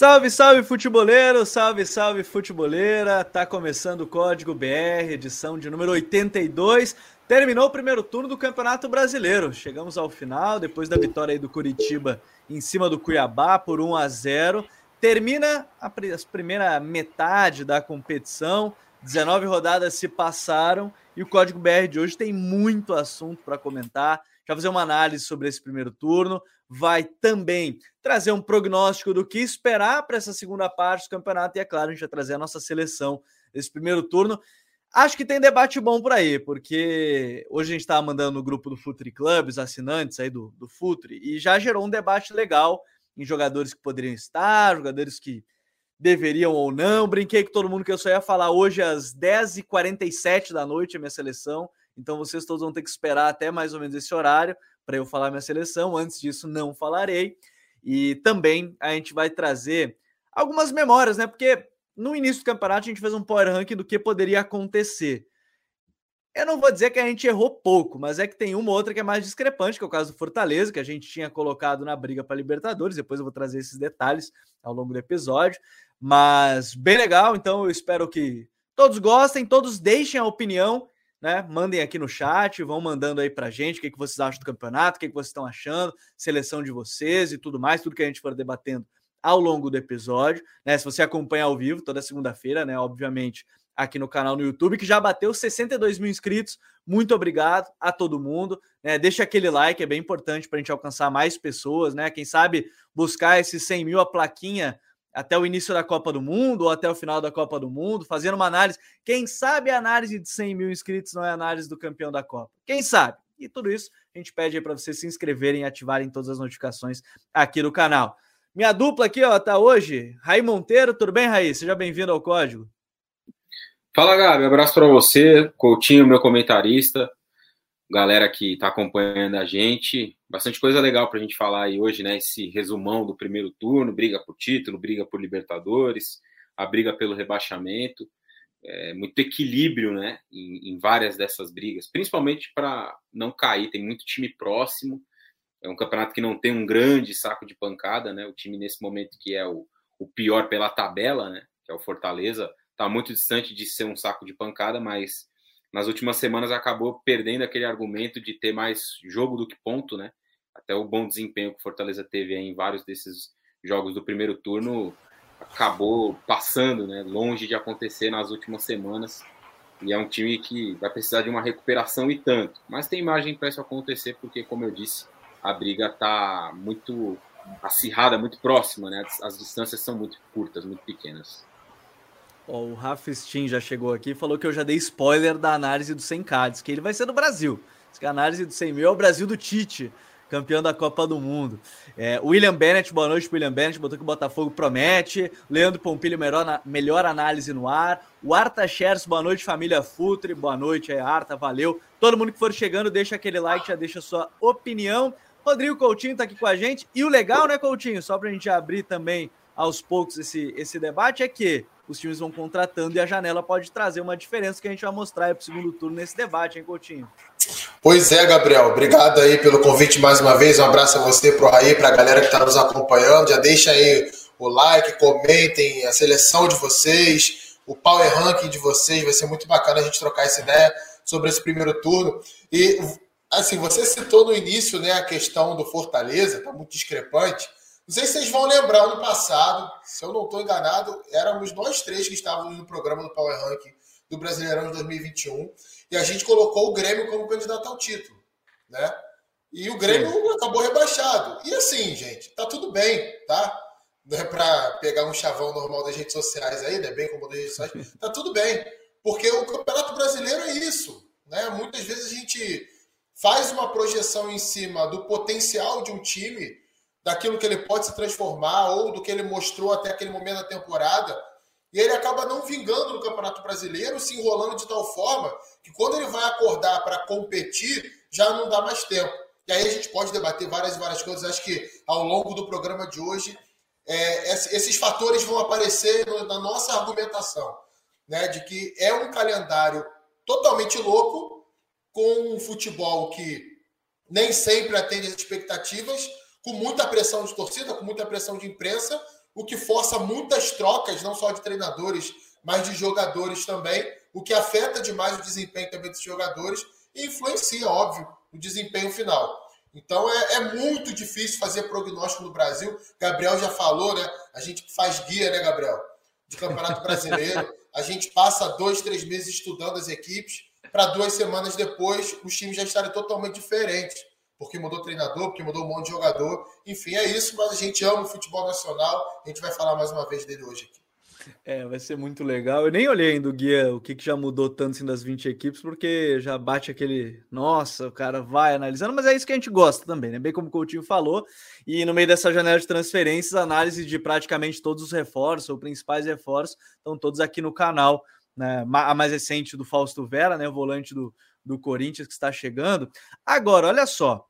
Salve, salve futeboleiro, salve, salve futeboleira. Tá começando o Código BR, edição de número 82. Terminou o primeiro turno do Campeonato Brasileiro. Chegamos ao final, depois da vitória aí do Curitiba em cima do Cuiabá por 1 a 0. Termina a primeira metade da competição. 19 rodadas se passaram e o Código BR de hoje tem muito assunto para comentar. Já fazer uma análise sobre esse primeiro turno, vai também trazer um prognóstico do que esperar para essa segunda parte do campeonato e, é claro, a gente vai trazer a nossa seleção desse primeiro turno. Acho que tem debate bom por aí, porque hoje a gente estava mandando no grupo do Futuri Club, os assinantes aí do, do Futuri, e já gerou um debate legal em jogadores que poderiam estar, jogadores que deveriam ou não. Brinquei com todo mundo que eu só ia falar hoje às 10h47 da noite a minha seleção. Então vocês todos vão ter que esperar até mais ou menos esse horário para eu falar minha seleção. Antes disso, não falarei. E também a gente vai trazer algumas memórias, né? Porque no início do campeonato a gente fez um power ranking do que poderia acontecer. Eu não vou dizer que a gente errou pouco, mas é que tem uma ou outra que é mais discrepante, que é o caso do Fortaleza, que a gente tinha colocado na briga para Libertadores. Depois eu vou trazer esses detalhes ao longo do episódio. Mas bem legal, então eu espero que todos gostem, todos deixem a opinião, né? Mandem aqui no chat, vão mandando aí pra gente o que, que vocês acham do campeonato, o que, que vocês estão achando, seleção de vocês e tudo mais, tudo que a gente for debatendo ao longo do episódio, né? Se você acompanha ao vivo toda segunda-feira, né? Obviamente, aqui no canal no YouTube, que já bateu 62 mil inscritos. Muito obrigado a todo mundo. Né? Deixa aquele like, é bem importante para a gente alcançar mais pessoas, né? Quem sabe buscar esses 100 mil, a plaquinha até o início da Copa do Mundo ou até o final da Copa do Mundo, fazendo uma análise. Quem sabe a análise de 100 mil inscritos não é análise do campeão da Copa? Quem sabe? E tudo isso a gente pede para vocês se inscreverem e ativarem todas as notificações aqui no canal. Minha dupla aqui, ó, tá hoje, Raí Monteiro. Tudo bem, Raí? Seja bem-vindo ao Código. Fala, Gabi. Abraço para você, Coutinho, meu comentarista galera que está acompanhando a gente. Bastante coisa legal para a gente falar aí hoje, né? Esse resumão do primeiro turno, briga por título, briga por Libertadores, a briga pelo rebaixamento. É, muito equilíbrio, né? Em, em várias dessas brigas, principalmente para não cair. Tem muito time próximo. É um campeonato que não tem um grande saco de pancada, né? O time nesse momento que é o, o pior pela tabela, né? Que é o Fortaleza, está muito distante de ser um saco de pancada, mas nas últimas semanas acabou perdendo aquele argumento de ter mais jogo do que ponto, né? Até o bom desempenho que o Fortaleza teve em vários desses jogos do primeiro turno acabou passando, né? Longe de acontecer nas últimas semanas. E é um time que vai precisar de uma recuperação e tanto. Mas tem margem para isso acontecer, porque, como eu disse, a briga está muito acirrada, muito próxima, né? As, as distâncias são muito curtas, muito pequenas. Ó, o Rafa Stein já chegou aqui e falou que eu já dei spoiler da análise do 100 Cades, que ele vai ser do Brasil. que a análise do 100 mil é o Brasil do Tite, campeão da Copa do Mundo. É, William Bennett, boa noite, William Bennett, botou que o Botafogo promete. Leandro Pompilho, melhor, melhor análise no ar. O Arta Chers, boa noite, família Futre, boa noite, é, Arta, valeu. Todo mundo que for chegando, deixa aquele like, já deixa a sua opinião. Rodrigo Coutinho tá aqui com a gente. E o legal, né, Coutinho, só pra gente abrir também aos poucos esse, esse debate, é que os times vão contratando e a janela pode trazer uma diferença que a gente vai mostrar para o segundo turno nesse debate, hein, Coutinho? Pois é, Gabriel. Obrigado aí pelo convite mais uma vez. Um abraço a você, pro Raí, para a galera que está nos acompanhando. Já deixa aí o like, comentem a seleção de vocês, o power ranking de vocês. Vai ser muito bacana a gente trocar essa ideia sobre esse primeiro turno. E, assim, você citou no início né, a questão do Fortaleza, está muito discrepante. Não sei se vocês vão lembrar, no passado, se eu não estou enganado, éramos nós três que estávamos no programa do Power Ranking do Brasileirão de 2021 e a gente colocou o Grêmio como candidato ao título, né? E o Grêmio Sim. acabou rebaixado. E assim, gente, tá tudo bem, tá? Não é para pegar um chavão normal das redes sociais aí, né? Bem como das redes sociais, tá tudo bem. Porque o Campeonato Brasileiro é isso, né? Muitas vezes a gente faz uma projeção em cima do potencial de um time daquilo que ele pode se transformar ou do que ele mostrou até aquele momento da temporada. E ele acaba não vingando no Campeonato Brasileiro, se enrolando de tal forma que quando ele vai acordar para competir, já não dá mais tempo. E aí a gente pode debater várias e várias coisas. Acho que ao longo do programa de hoje, é, esses fatores vão aparecer na nossa argumentação, né? De que é um calendário totalmente louco, com um futebol que nem sempre atende às expectativas, com muita pressão de torcida, com muita pressão de imprensa, o que força muitas trocas, não só de treinadores, mas de jogadores também, o que afeta demais o desempenho também dos jogadores e influencia, óbvio, o desempenho final. Então é, é, muito difícil fazer prognóstico no Brasil. Gabriel já falou, né? A gente faz guia, né, Gabriel? De Campeonato Brasileiro. A gente passa dois, três meses estudando as equipes, para duas semanas depois os times já estarem totalmente diferentes. Porque mudou treinador, porque mudou um monte de jogador. Enfim, é isso, mas a gente ama o futebol nacional. A gente vai falar mais uma vez dele hoje aqui. É, vai ser muito legal. Eu nem olhei ainda o guia, o que, que já mudou tanto assim das 20 equipes, porque já bate aquele. Nossa, o cara vai analisando, mas é isso que a gente gosta também, né? Bem como o Coutinho falou. E no meio dessa janela de transferências, análise de praticamente todos os reforços, ou principais reforços, estão todos aqui no canal. Né? A mais recente do Fausto Vera, né? O volante do, do Corinthians que está chegando. Agora, olha só.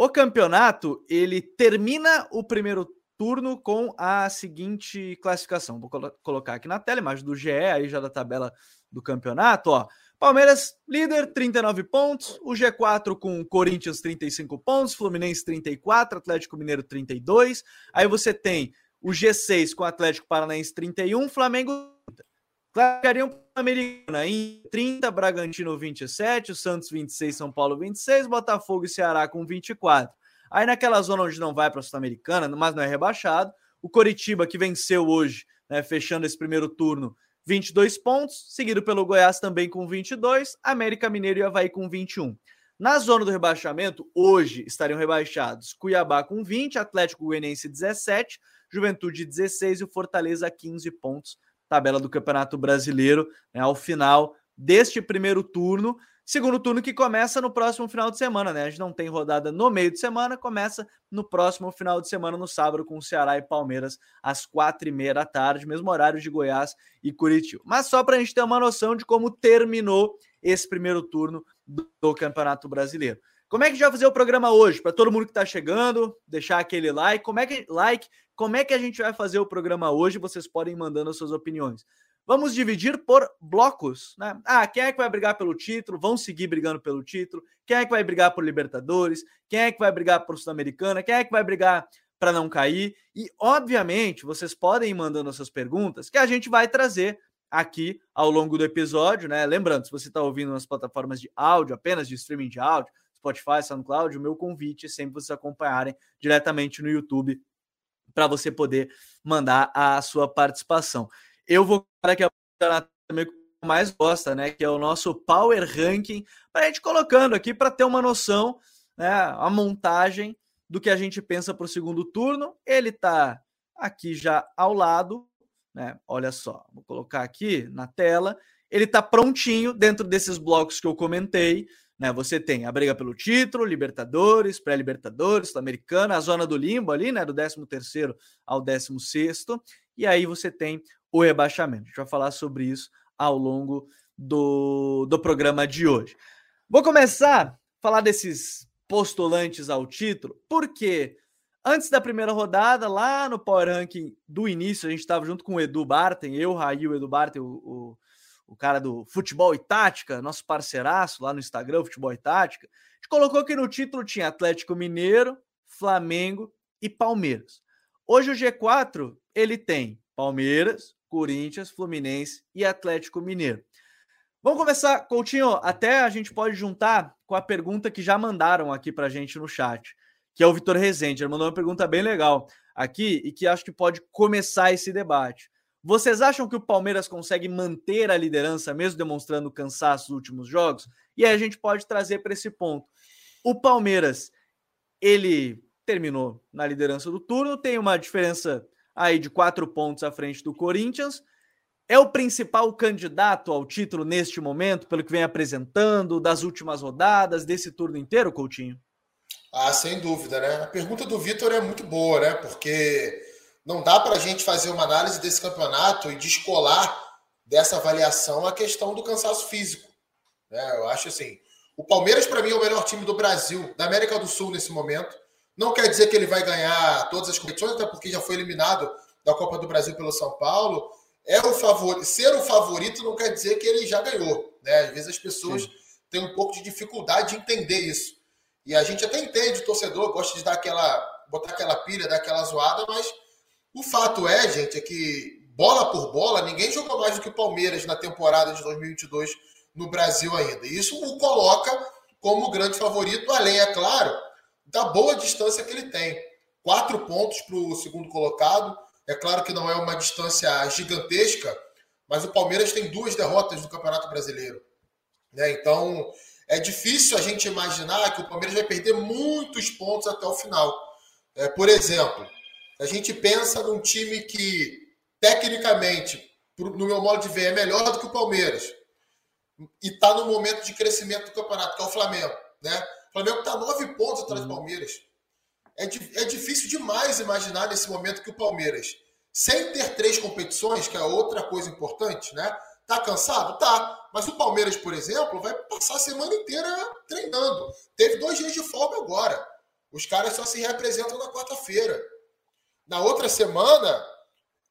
O campeonato ele termina o primeiro turno com a seguinte classificação. Vou colo colocar aqui na tela, imagem do GE, aí já da tabela do campeonato, ó. Palmeiras, líder, 39 pontos. O G4 com Corinthians, 35 pontos. Fluminense, 34. Atlético Mineiro, 32. Aí você tem o G6 com Atlético Paranaense, 31. Flamengo, 30. Classificariam Americana em 30. Bragantino, 27. O Santos, 26. São Paulo, 26. Botafogo e Ceará com 24. Aí naquela zona onde não vai para a Sul-Americana, mas não é rebaixado, o Coritiba, que venceu hoje, né, fechando esse primeiro turno, 22 pontos, seguido pelo Goiás também com 22, América Mineiro e Havaí com 21. Na zona do rebaixamento, hoje estariam rebaixados Cuiabá com 20, Atlético Goianiense 17, Juventude 16 e o Fortaleza 15 pontos. Tabela do Campeonato Brasileiro né, ao final deste primeiro turno. Segundo turno que começa no próximo final de semana, né? A gente não tem rodada no meio de semana, começa no próximo final de semana, no sábado, com Ceará e Palmeiras, às quatro e meia da tarde, mesmo horário de Goiás e Curitiba. Mas só para a gente ter uma noção de como terminou esse primeiro turno do Campeonato Brasileiro. Como é que a gente vai fazer o programa hoje? Para todo mundo que está chegando, deixar aquele like. Como é que like? Como é que a gente vai fazer o programa hoje? Vocês podem ir mandando as suas opiniões. Vamos dividir por blocos, né? Ah, quem é que vai brigar pelo título? Vão seguir brigando pelo título? Quem é que vai brigar por Libertadores? Quem é que vai brigar por Sul-Americana? Quem é que vai brigar para não cair? E, obviamente, vocês podem ir mandando suas perguntas que a gente vai trazer aqui ao longo do episódio, né? Lembrando, se você está ouvindo nas plataformas de áudio, apenas de streaming de áudio, Spotify, SoundCloud, o meu convite é sempre vocês acompanharem diretamente no YouTube para você poder mandar a sua participação. Eu vou para que a também mais gosta, né? Que é o nosso Power Ranking, para a gente colocando aqui para ter uma noção, né? A montagem do que a gente pensa para o segundo turno. Ele está aqui já ao lado, né? Olha só, vou colocar aqui na tela. Ele está prontinho dentro desses blocos que eu comentei. Né, você tem a briga pelo título, Libertadores, pré-Libertadores, Sul-Americana, a zona do limbo ali, né, do 13 terceiro ao 16 e aí você tem o rebaixamento. A gente vai falar sobre isso ao longo do, do programa de hoje. Vou começar a falar desses postulantes ao título, porque antes da primeira rodada, lá no Power Ranking do início, a gente estava junto com o Edu Barten, eu, Raí, o Edu Barten, o, o, o, cara do Futebol e Tática, nosso parceiraço lá no Instagram, Futebol e Tática. Colocou que no título tinha Atlético Mineiro, Flamengo e Palmeiras. Hoje o G4 ele tem Palmeiras, Corinthians, Fluminense e Atlético Mineiro. Vamos começar, Coutinho. Até a gente pode juntar com a pergunta que já mandaram aqui para gente no chat, que é o Vitor Rezende. Ele mandou uma pergunta bem legal aqui e que acho que pode começar esse debate. Vocês acham que o Palmeiras consegue manter a liderança, mesmo demonstrando cansaço nos últimos jogos? E aí a gente pode trazer para esse ponto. O Palmeiras, ele terminou na liderança do turno, tem uma diferença aí de quatro pontos à frente do Corinthians. É o principal candidato ao título neste momento, pelo que vem apresentando, das últimas rodadas, desse turno inteiro, Coutinho? Ah, sem dúvida, né? A pergunta do Vitor é muito boa, né? Porque não dá para a gente fazer uma análise desse campeonato e descolar dessa avaliação a questão do cansaço físico. Né? Eu acho assim, o Palmeiras, para mim, é o melhor time do Brasil, da América do Sul nesse momento. Não quer dizer que ele vai ganhar todas as competições, até porque já foi eliminado da Copa do Brasil pelo São Paulo. É o favorito. Ser o favorito não quer dizer que ele já ganhou. Né? Às vezes as pessoas Sim. têm um pouco de dificuldade de entender isso. E a gente até entende, o torcedor gosta de dar aquela, botar aquela pilha, dar aquela zoada, mas O fato é, gente, é que bola por bola, ninguém jogou mais do que o Palmeiras na temporada de 2022 no Brasil ainda. E isso o coloca como grande favorito, além, é claro, da boa distância que ele tem. Quatro pontos para o segundo colocado. É claro que não é uma distância gigantesca, mas o Palmeiras tem duas derrotas no Campeonato Brasileiro. Né? Então, é difícil a gente imaginar que o Palmeiras vai perder muitos pontos até o final. É, por exemplo, a gente pensa num time que, tecnicamente, no meu modo de ver, é melhor do que o Palmeiras e está no momento de crescimento do campeonato, que é o Flamengo. Né? O Flamengo está nove pontos atrás do uhum. Palmeiras. É, é difícil demais imaginar nesse momento que o Palmeiras, sem ter três competições, que é outra coisa importante, né? Tá cansado? Tá. Mas o Palmeiras, por exemplo, vai passar a semana inteira treinando. Teve dois dias de folga agora. Os caras só se representam na quarta-feira. Na outra semana,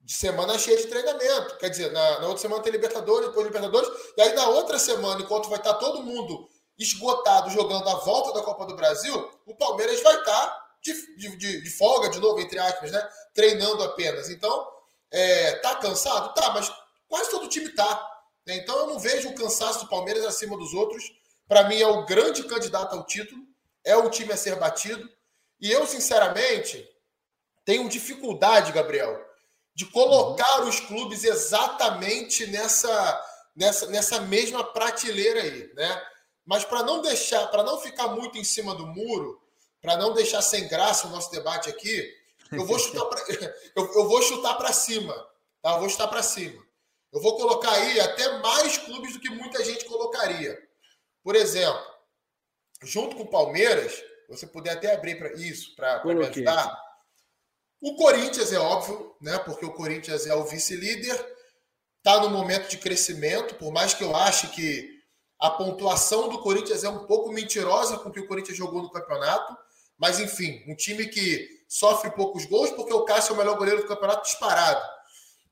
de semana cheia de treinamento. Quer dizer, na, na outra semana tem Libertadores, depois Libertadores. E aí na outra semana, enquanto vai estar todo mundo esgotado jogando a volta da Copa do Brasil, o Palmeiras vai estar de, de, de folga, de novo, entre aspas, né? Treinando apenas. Então, é, tá cansado? Tá, mas quase todo time tá. Né? Então eu não vejo o cansaço do Palmeiras acima dos outros. Para mim é o grande candidato ao título, é o time a ser batido. E eu, sinceramente, tenho dificuldade, Gabriel, de colocar os clubes exatamente nessa, nessa, nessa mesma prateleira aí, né? Mas para não deixar, para não ficar muito em cima do muro, para não deixar sem graça o nosso debate aqui, eu vou chutar para eu, eu vou chutar para cima, tá? Eu vou chutar para cima. Eu vou colocar aí até mais clubes do que muita gente colocaria. Por exemplo, junto com o Palmeiras, você puder até abrir para isso para me ajudar. O Corinthians é óbvio, né? Porque o Corinthians é o vice-líder, está no momento de crescimento, por mais que eu ache que a pontuação do Corinthians é um pouco mentirosa com o que o Corinthians jogou no campeonato, mas enfim, um time que sofre poucos gols porque o Cássio é o melhor goleiro do campeonato disparado.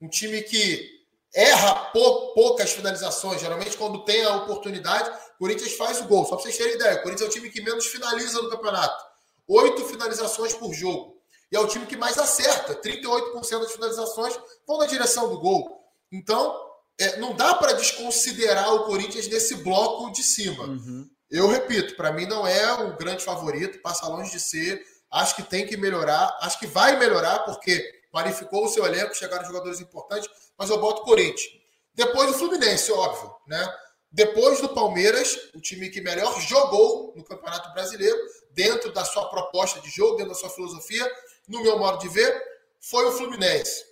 Um time que erra pou, poucas finalizações, geralmente quando tem a oportunidade, o Corinthians faz o gol. Só para vocês terem ideia, o Corinthians é o time que menos finaliza no campeonato. Oito finalizações por jogo. E é o time que mais acerta. 38% das finalizações vão na direção do gol. Então, é, não dá para desconsiderar o Corinthians nesse bloco de cima. Uhum. Eu repito, para mim não é um grande favorito, passa longe de ser. Acho que tem que melhorar, acho que vai melhorar, porque qualificou o seu elenco, chegaram jogadores importantes, mas eu boto o Corinthians. Depois o Fluminense, óbvio, né? Depois do Palmeiras, o time que melhor jogou no Campeonato Brasileiro, dentro da sua proposta de jogo, dentro da sua filosofia, no meu modo de ver, foi o Fluminense.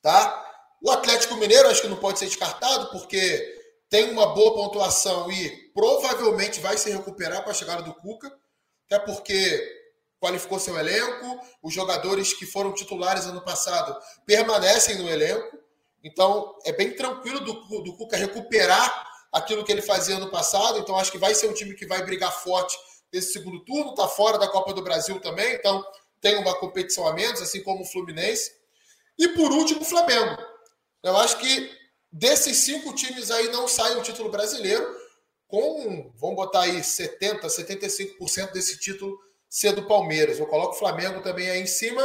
Tá? O Atlético Mineiro acho que não pode ser descartado, porque tem uma boa pontuação e provavelmente vai se recuperar para a chegada do Cuca, até porque qualificou seu elenco, os jogadores que foram titulares ano passado permanecem no elenco, então é bem tranquilo do, do Cuca recuperar aquilo que ele fazia ano passado, então acho que vai ser um time que vai brigar forte nesse segundo turno, está fora da Copa do Brasil também, então tem uma competição a menos, assim como o Fluminense. E por último, o Flamengo. Eu acho que desses cinco times aí não sai o título brasileiro, com, vamos botar aí, 70%, 75% desse título ser do Palmeiras. Eu coloco o Flamengo também aí em cima,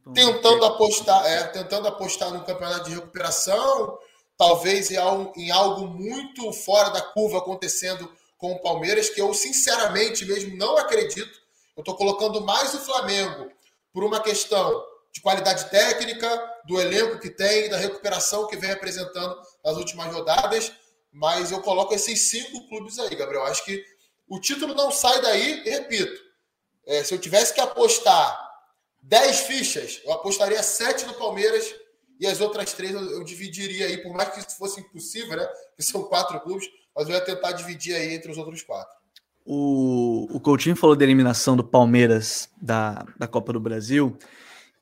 então, tentando apostar, é, tentando apostar no campeonato de recuperação, talvez em algo, em algo muito fora da curva acontecendo com o Palmeiras, que eu sinceramente mesmo não acredito eu estou colocando mais o Flamengo por uma questão de qualidade técnica, do elenco que tem, da recuperação que vem apresentando nas últimas rodadas. Mas eu coloco esses cinco clubes aí, Gabriel. Acho que o título não sai daí, e repito. É, se eu tivesse que apostar 10 fichas, eu apostaria 7 no Palmeiras e as outras três eu, dividiria aí, por mais que isso fosse impossível, né? Que são quatro clubes, mas eu ia tentar dividir aí entre os outros quatro. O, o Coutinho falou da eliminação do Palmeiras da, da Copa do Brasil.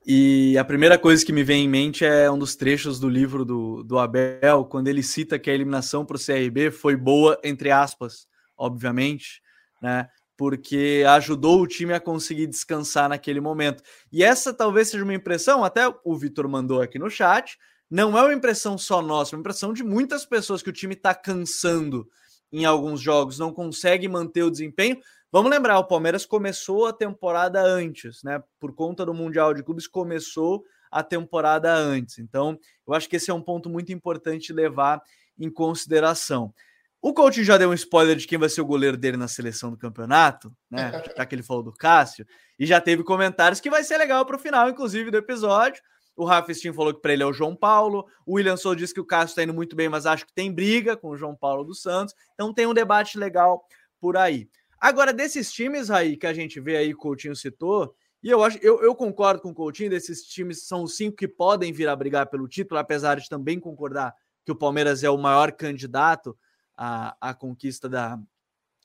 E a primeira coisa que me vem em mente é um dos trechos do livro do, do Abel, quando ele cita que a eliminação para o CRB foi boa, entre aspas, obviamente, né? Porque ajudou o time a conseguir descansar naquele momento. E essa talvez seja uma impressão, até o Vitor mandou aqui no chat, não é uma impressão só nossa, é uma impressão de muitas pessoas que o time está cansando em alguns jogos, não consegue manter o desempenho. Vamos lembrar, o Palmeiras começou a temporada antes, né? Por conta do Mundial de Clubes, começou a temporada antes. Então, eu acho que esse é um ponto muito importante levar em consideração. O coach já deu um spoiler de quem vai ser o goleiro dele na seleção do campeonato, né? Já que ele falou do Cássio, e já teve comentários que vai ser legal para o final, inclusive, do episódio. O Rafa falou que para ele é o João Paulo. O William Sou disse que o Cássio está indo muito bem, mas acho que tem briga com o João Paulo dos Santos. Então tem um debate legal por aí. Agora, desses times aí que a gente vê aí, o Coutinho citou, e eu acho, eu, eu concordo com o Coutinho, desses times são os cinco que podem vir a brigar pelo título, apesar de também concordar que o Palmeiras é o maior candidato à, à conquista da,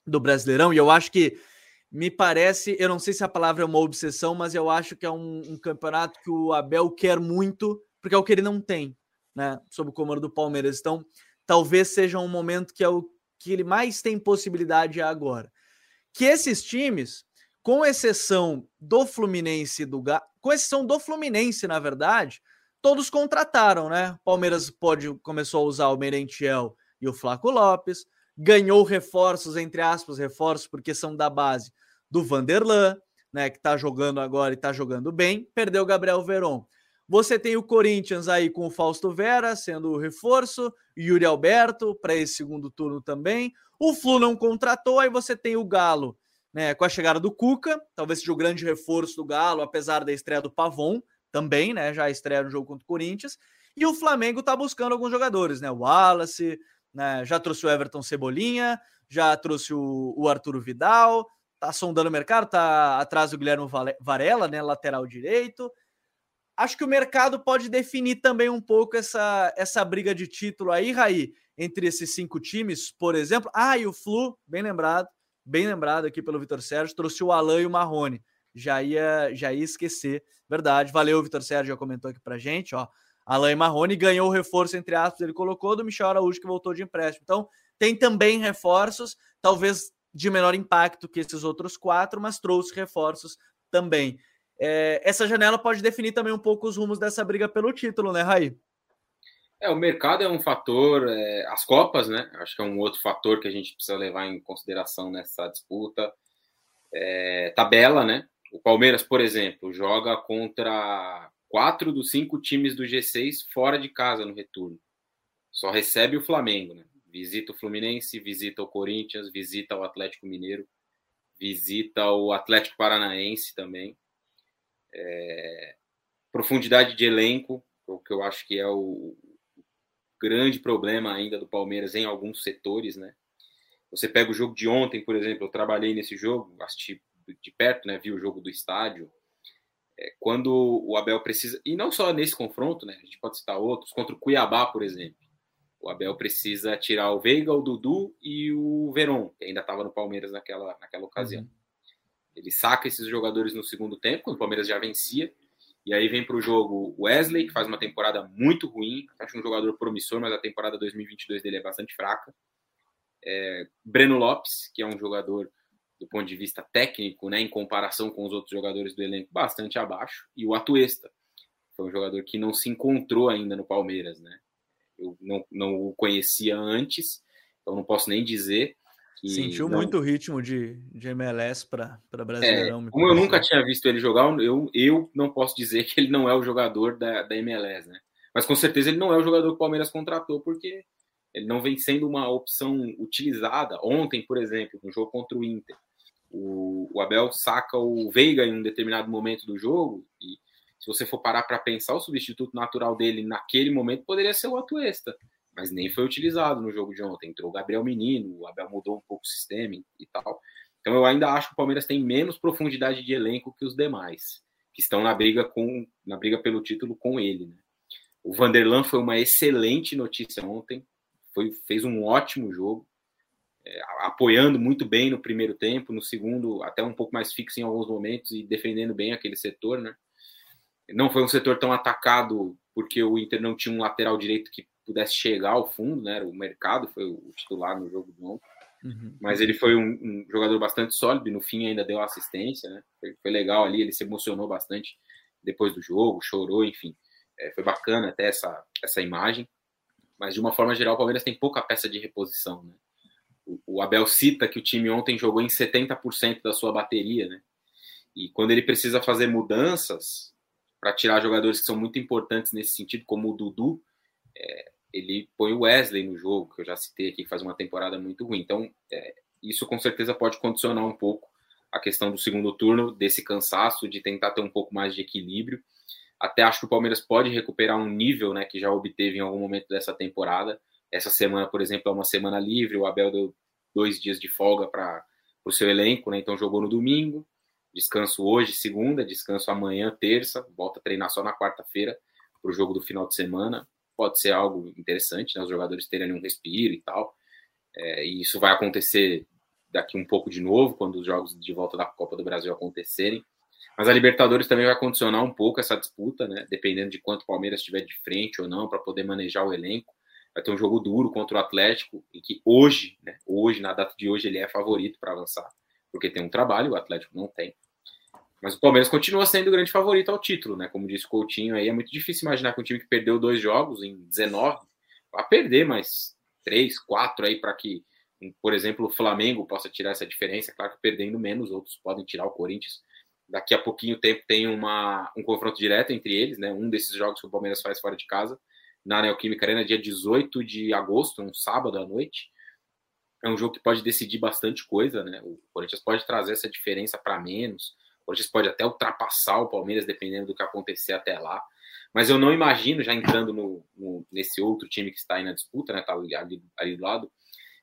do Brasileirão. E eu acho que me parece, eu não sei se a palavra é uma obsessão, mas eu acho que é um, um campeonato que o Abel quer muito, porque é o que ele não tem, né? Sob o comando do Palmeiras. Então, talvez seja um momento que é o que ele mais tem possibilidade agora. Que esses times, com exceção do Fluminense do com exceção do Fluminense, na verdade, todos contrataram, né? Palmeiras pode começou a usar o Merentiel e o Flaco Lopes, ganhou reforços entre aspas, reforços porque são da base do Vanderlan, né, que tá jogando agora e tá jogando bem, perdeu o Gabriel Veron. Você tem o Corinthians aí com o Fausto Vera sendo o reforço, Yuri Alberto para esse segundo turno também. O Flu não contratou, aí você tem o Galo, né, com a chegada do Cuca, talvez seja o grande reforço do Galo, apesar da estreia do Pavon, também, né, já estreia no jogo contra o Corinthians. E o Flamengo tá buscando alguns jogadores, né, o Wallace, né, já trouxe o Everton Cebolinha, já trouxe o, o Arturo Vidal, tá sondando o mercado, tá atrás do Guilherme Varela, né, lateral direito. Acho que o mercado pode definir também um pouco essa, essa briga de título aí, Raí, entre esses cinco times, por exemplo. Ah, e o Flu, bem lembrado, bem lembrado aqui pelo Vitor Sérgio, trouxe o Alan e o Marrone. Já ia, já ia esquecer. Verdade, valeu, Vitor Sérgio já comentou aqui pra gente, ó. Alan e Marrone ganhou o reforço, entre aspas, ele colocou do Michel Araújo, que voltou de empréstimo. Então, tem também reforços, talvez de menor impacto que esses outros quatro, mas trouxe reforços também. É, essa janela pode definir também um pouco os rumos dessa briga pelo título, né, Raí? É, o mercado é um fator, é, as Copas, né? Acho que é um outro fator que a gente precisa levar em consideração nessa disputa. É, tabela, né? O Palmeiras, por exemplo, joga contra quatro dos cinco times do G6 fora de casa no retorno. Só recebe o Flamengo, né? Visita o Fluminense, visita o Corinthians, visita o Atlético Mineiro, visita o Atlético Paranaense também. É... Profundidade de elenco, o que eu acho que é o grande problema ainda do Palmeiras em alguns setores, né? Você pega o jogo de ontem, por exemplo, eu trabalhei nesse jogo, assisti de perto, né? Vi o jogo do estádio. É, quando o Abel precisa, e não só nesse confronto, né? A gente pode citar outros, contra o Cuiabá, por exemplo o Abel precisa tirar o Veiga, o Dudu e o Veron, que ainda estava no Palmeiras naquela, naquela ocasião. Uhum. Ele saca esses jogadores no segundo tempo, quando o Palmeiras já vencia, e aí vem para o jogo Wesley, que faz uma temporada muito ruim, acho um jogador promissor, mas a temporada 2022 dele é bastante fraca. É, Breno Lopes, que é um jogador do ponto de vista técnico, né, em comparação com os outros jogadores do elenco, bastante abaixo, e o Atuesta, foi um jogador que não se encontrou ainda no Palmeiras, né? Eu não, não o conhecia antes, então não posso nem dizer. Que Sentiu não... muito ritmo de, de MLS para Brasileirão. É, como eu nunca tinha visto ele jogar, eu, eu não posso dizer que ele não é o jogador da, da MLS, né? Mas com certeza ele não é o jogador que o Palmeiras contratou, porque ele não vem sendo uma opção utilizada. Ontem, por exemplo, no jogo contra o Inter, o, o Abel saca o Veiga em um determinado momento do jogo e se você for parar para pensar, o substituto natural dele naquele momento poderia ser o Atuesta, mas nem foi utilizado no jogo de ontem. Entrou o Gabriel Menino, o Abel mudou um pouco o sistema e tal. Então eu ainda acho que o Palmeiras tem menos profundidade de elenco que os demais, que estão na briga com na briga pelo título com ele. Né? O Vanderlan foi uma excelente notícia ontem, foi, fez um ótimo jogo, é, apoiando muito bem no primeiro tempo, no segundo até um pouco mais fixo em alguns momentos e defendendo bem aquele setor, né? Não foi um setor tão atacado porque o Inter não tinha um lateral direito que pudesse chegar ao fundo, né? O mercado foi o titular no jogo de ontem. Uhum. Mas ele foi um, um, jogador bastante sólido e no fim ainda deu assistência, né? Foi, foi, legal ali, ele se emocionou bastante depois do jogo, chorou, enfim. É, foi bacana até essa, essa imagem. Mas de uma forma geral, o Palmeiras tem pouca peça de reposição, né? O, o Abel cita que o time ontem jogou em 70% da sua bateria, né? E quando ele precisa fazer mudanças, para tirar jogadores que são muito importantes nesse sentido, como o Dudu, é, ele põe o Wesley no jogo, que eu já citei aqui, que faz uma temporada muito ruim. Então, é, isso com certeza pode condicionar um pouco a questão do segundo turno, desse cansaço, de tentar ter um pouco mais de equilíbrio. Até acho que o Palmeiras pode recuperar um nível né, que já obteve em algum momento dessa temporada. Essa semana, por exemplo, é uma semana livre, o Abel deu dois dias de folga para o seu elenco, né? Então jogou no domingo, descanso hoje, segunda, descanso amanhã, terça, volta a treinar só na quarta-feira para o jogo do final de semana. Pode ser algo interessante, né? Os jogadores terem um respiro e tal. É, e isso vai acontecer daqui um pouco de novo, quando os jogos de volta da Copa do Brasil acontecerem. Mas a Libertadores também vai condicionar um pouco essa disputa, né? Dependendo de quanto o Palmeiras estiver de frente ou não, para poder manejar o elenco. Vai ter um jogo duro contra o Atlético, e que hoje, né? Hoje, na data de hoje, ele é favorito para avançar, porque tem um trabalho, o Atlético não tem. Mas o Palmeiras continua sendo o grande favorito ao título, né? Como disse o Coutinho aí, é muito difícil imaginar que um time que perdeu dois jogos em 19 vai perder mais três, quatro aí para que, por exemplo, o Flamengo possa tirar essa diferença. Claro que perdendo menos, outros podem tirar o Corinthians. Daqui a pouquinho tempo tem uma, um confronto direto entre eles, né? Um desses jogos que o Palmeiras faz fora de casa, na Neoquímica Arena, dia 18 de agosto, um sábado à noite. É um jogo que pode decidir bastante coisa, né? O Corinthians pode trazer essa diferença para menos o Corinthians pode até ultrapassar o Palmeiras, dependendo do que acontecer até lá. Mas eu não imagino, já entrando no, no, nesse outro time que está aí na disputa, né? Tá ali, ali, do lado.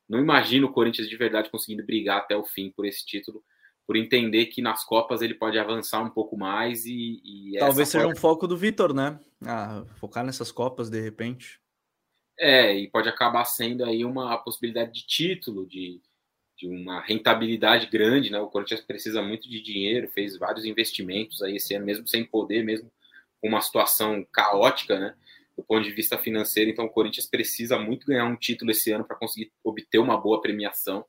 Não imagino o Corinthians de verdade conseguindo brigar até o fim por esse título, por entender que nas Copas ele pode avançar um pouco mais e. e Talvez seja um foco do Vitor, né? Ah, focar nessas Copas de repente. É, e pode acabar sendo aí uma possibilidade de título, de, de uma rentabilidade grande, né? O Corinthians precisa muito de dinheiro, fez vários investimentos aí esse ano, mesmo sem poder, mesmo com uma situação caótica, né? Do ponto de vista financeiro, então o Corinthians precisa muito ganhar um título esse ano para conseguir obter uma boa premiação.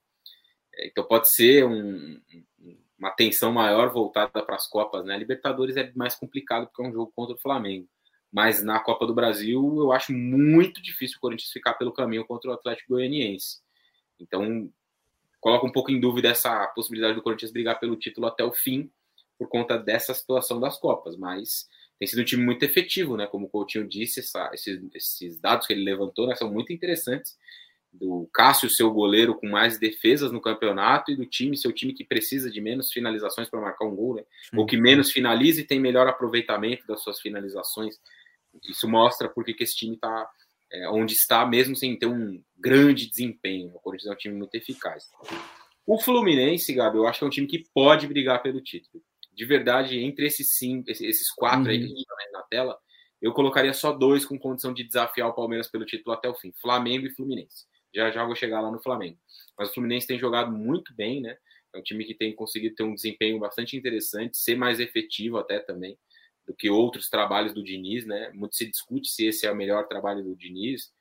É, então pode ser um, uma tensão maior voltada para as Copas, né? A Libertadores é mais complicado porque é um jogo contra o Flamengo. Mas na Copa do Brasil, eu acho muito difícil o Corinthians ficar pelo caminho contra o Atlético Goianiense. Então, coloca um pouco em dúvida essa possibilidade do Corinthians brigar pelo título até o fim por conta dessa situação das Copas, mas tem sido um time muito efetivo, né? Como o Coutinho disse, essa, esses, esses, dados que ele levantou né, são muito interessantes. Do Cássio, seu goleiro com mais defesas no campeonato, e do time, seu time que precisa de menos finalizações para marcar um gol, né? Ou que menos finaliza e tem melhor aproveitamento das suas finalizações. Isso mostra porque que esse time está é, onde está, mesmo sem ter um grande desempenho. O Corinthians é um time muito eficaz. O Fluminense, Gabi, eu acho que é um time que pode brigar pelo título. De verdade, entre esses cinco, esses quatro uhum. aí que a gente vendo na tela, eu colocaria só dois com condição de desafiar o Palmeiras pelo título até o fim: Flamengo e Fluminense. Já já vou chegar lá no Flamengo. Mas o Fluminense tem jogado muito bem, né? É um time que tem conseguido ter um desempenho bastante interessante, ser mais efetivo até também do que outros trabalhos do Diniz, né? Muito se discute se esse é o melhor trabalho do Diniz.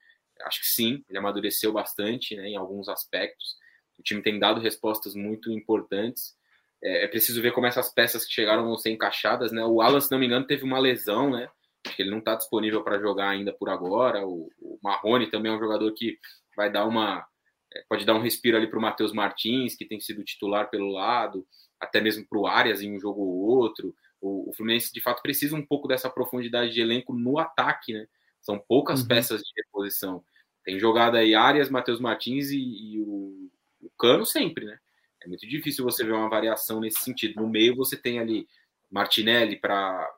Acho que sim, ele amadureceu bastante né, em alguns aspectos. O time tem dado respostas muito importantes. É, é preciso ver como essas peças que chegaram vão ser encaixadas, né? O Alan, se não me engano, teve uma lesão, né? Acho que ele não está disponível para jogar ainda por agora. O, o Marrone também é um jogador que vai dar uma. É, pode dar um respiro ali para o Matheus Martins, que tem sido titular pelo lado, até mesmo para o Arias em um jogo ou outro. O, o, Fluminense de fato precisa um pouco dessa profundidade de elenco no ataque, né? São poucas uhum. peças de reposição. Tem jogado aí Arias, Matheus Martins e, e o, o, Cano sempre, né? É muito difícil você ver uma variação nesse sentido. No meio você tem ali Martinelli para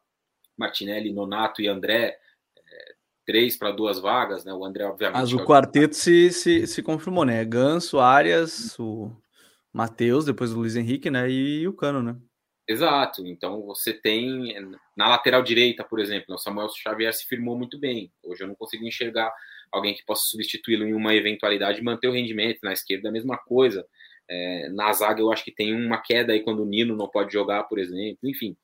Martinelli, Nonato e André, é, três para duas vagas, né? O André, obviamente. Mas o quarteto se, se, se confirmou, né? Ganso, Arias, o Matheus, depois o Luiz Henrique, né? E o Cano, né? Exato. Então você tem na lateral direita, por exemplo, o Samuel Xavier se firmou muito bem. Hoje eu não consigo enxergar alguém que possa substituí-lo em uma eventualidade e manter o rendimento. Na esquerda a mesma coisa. É, na zaga eu acho que tem uma queda aí quando o Nino não pode jogar, por exemplo. Enfim,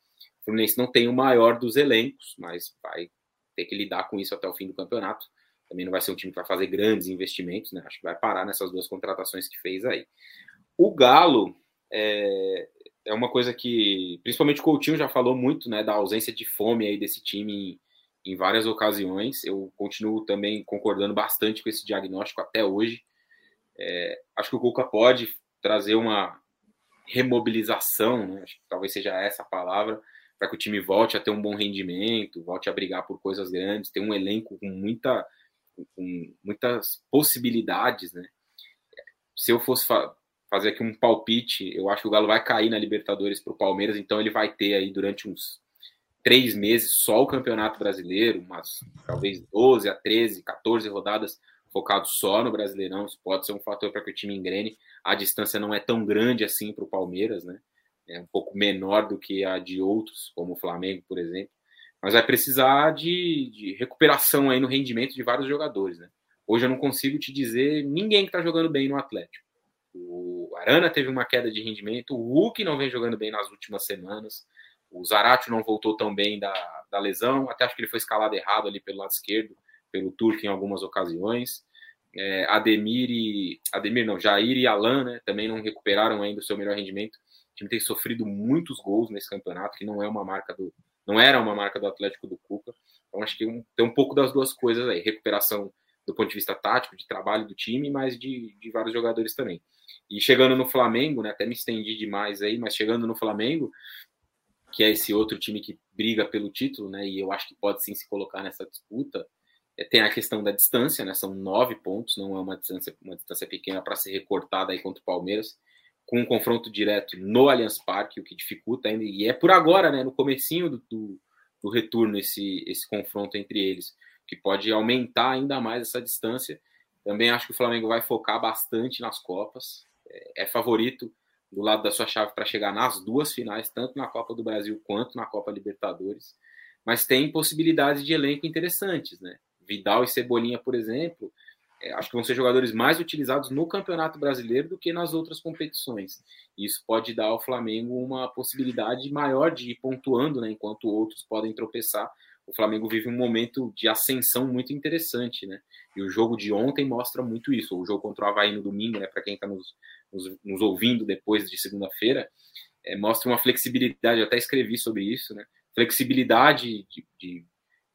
o Fluminense não tem o maior dos elencos, mas vai ter que lidar com isso até o fim do campeonato. Também não vai ser um time que vai fazer grandes investimentos, né? Acho que vai parar nessas duas contratações que fez aí. O Galo, é, é uma coisa que, principalmente o Coutinho já falou muito, né, da ausência de fome aí desse time em, em várias ocasiões. Eu continuo também concordando bastante com esse diagnóstico até hoje. É, acho que o Cuca pode trazer uma remobilização, né, talvez seja essa a palavra, para que o time volte a ter um bom rendimento, volte a brigar por coisas grandes, ter um elenco com muita com muitas possibilidades, né? Se eu fosse fazer aqui um palpite, eu acho que o Galo vai cair na Libertadores para o Palmeiras, então ele vai ter aí durante uns três meses só o Campeonato Brasileiro, umas talvez 12 a 13, 14 rodadas focado só no Brasileirão. Isso pode ser um fator para que o time engrene. A distância não é tão grande assim para o Palmeiras, né? É um pouco menor do que a de outros, como o Flamengo, por exemplo. Mas vai precisar de, de recuperação aí no rendimento de vários jogadores, né? Hoje eu não consigo te dizer ninguém que está jogando bem no Atlético. O Arana teve uma queda de rendimento, o Hulk não vem jogando bem nas últimas semanas, o Zarate não voltou tão bem da, da lesão, até acho que ele foi escalado errado ali pelo lado esquerdo, pelo Turco em algumas ocasiões. É, Ademir e. Ademir não, Jair e Alan, né? Também não recuperaram ainda o seu melhor rendimento. O time tem sofrido muitos gols nesse campeonato, que não é uma marca do. Não era uma marca do Atlético do Cuca. Então acho que um, tem um pouco das duas coisas aí. Recuperação do ponto de vista tático, de trabalho do time, mas de, de vários jogadores também. E chegando no Flamengo, né? Até me estendi demais aí, mas chegando no Flamengo, que é esse outro time que briga pelo título, né? E eu acho que pode sim se colocar nessa disputa. É, tem a questão da distância, né? São nove pontos, não é uma distância, uma distância pequena para ser recortada aí contra o Palmeiras, com um confronto direto no Allianz Parque, o que dificulta ainda. E é por agora, né? No comecinho do, do, do retorno esse, esse confronto entre eles, que pode aumentar ainda mais essa distância. Também acho que o Flamengo vai focar bastante nas Copas. É, é favorito do lado da sua chave para chegar nas duas finais, tanto na Copa do Brasil quanto na Copa Libertadores. Mas tem possibilidades de elenco interessantes, né? Vidal e Cebolinha, por exemplo, é, acho que vão ser jogadores mais utilizados no Campeonato Brasileiro do que nas outras competições. Isso pode dar ao Flamengo uma possibilidade maior de ir pontuando, né, enquanto outros podem tropeçar. O Flamengo vive um momento de ascensão muito interessante, né? E o jogo de ontem mostra muito isso. O jogo contra o Havaí no domingo, né, para quem está nos, nos, nos, ouvindo depois de segunda-feira, é, mostra uma flexibilidade. Eu até escrevi sobre isso, né? Flexibilidade de, de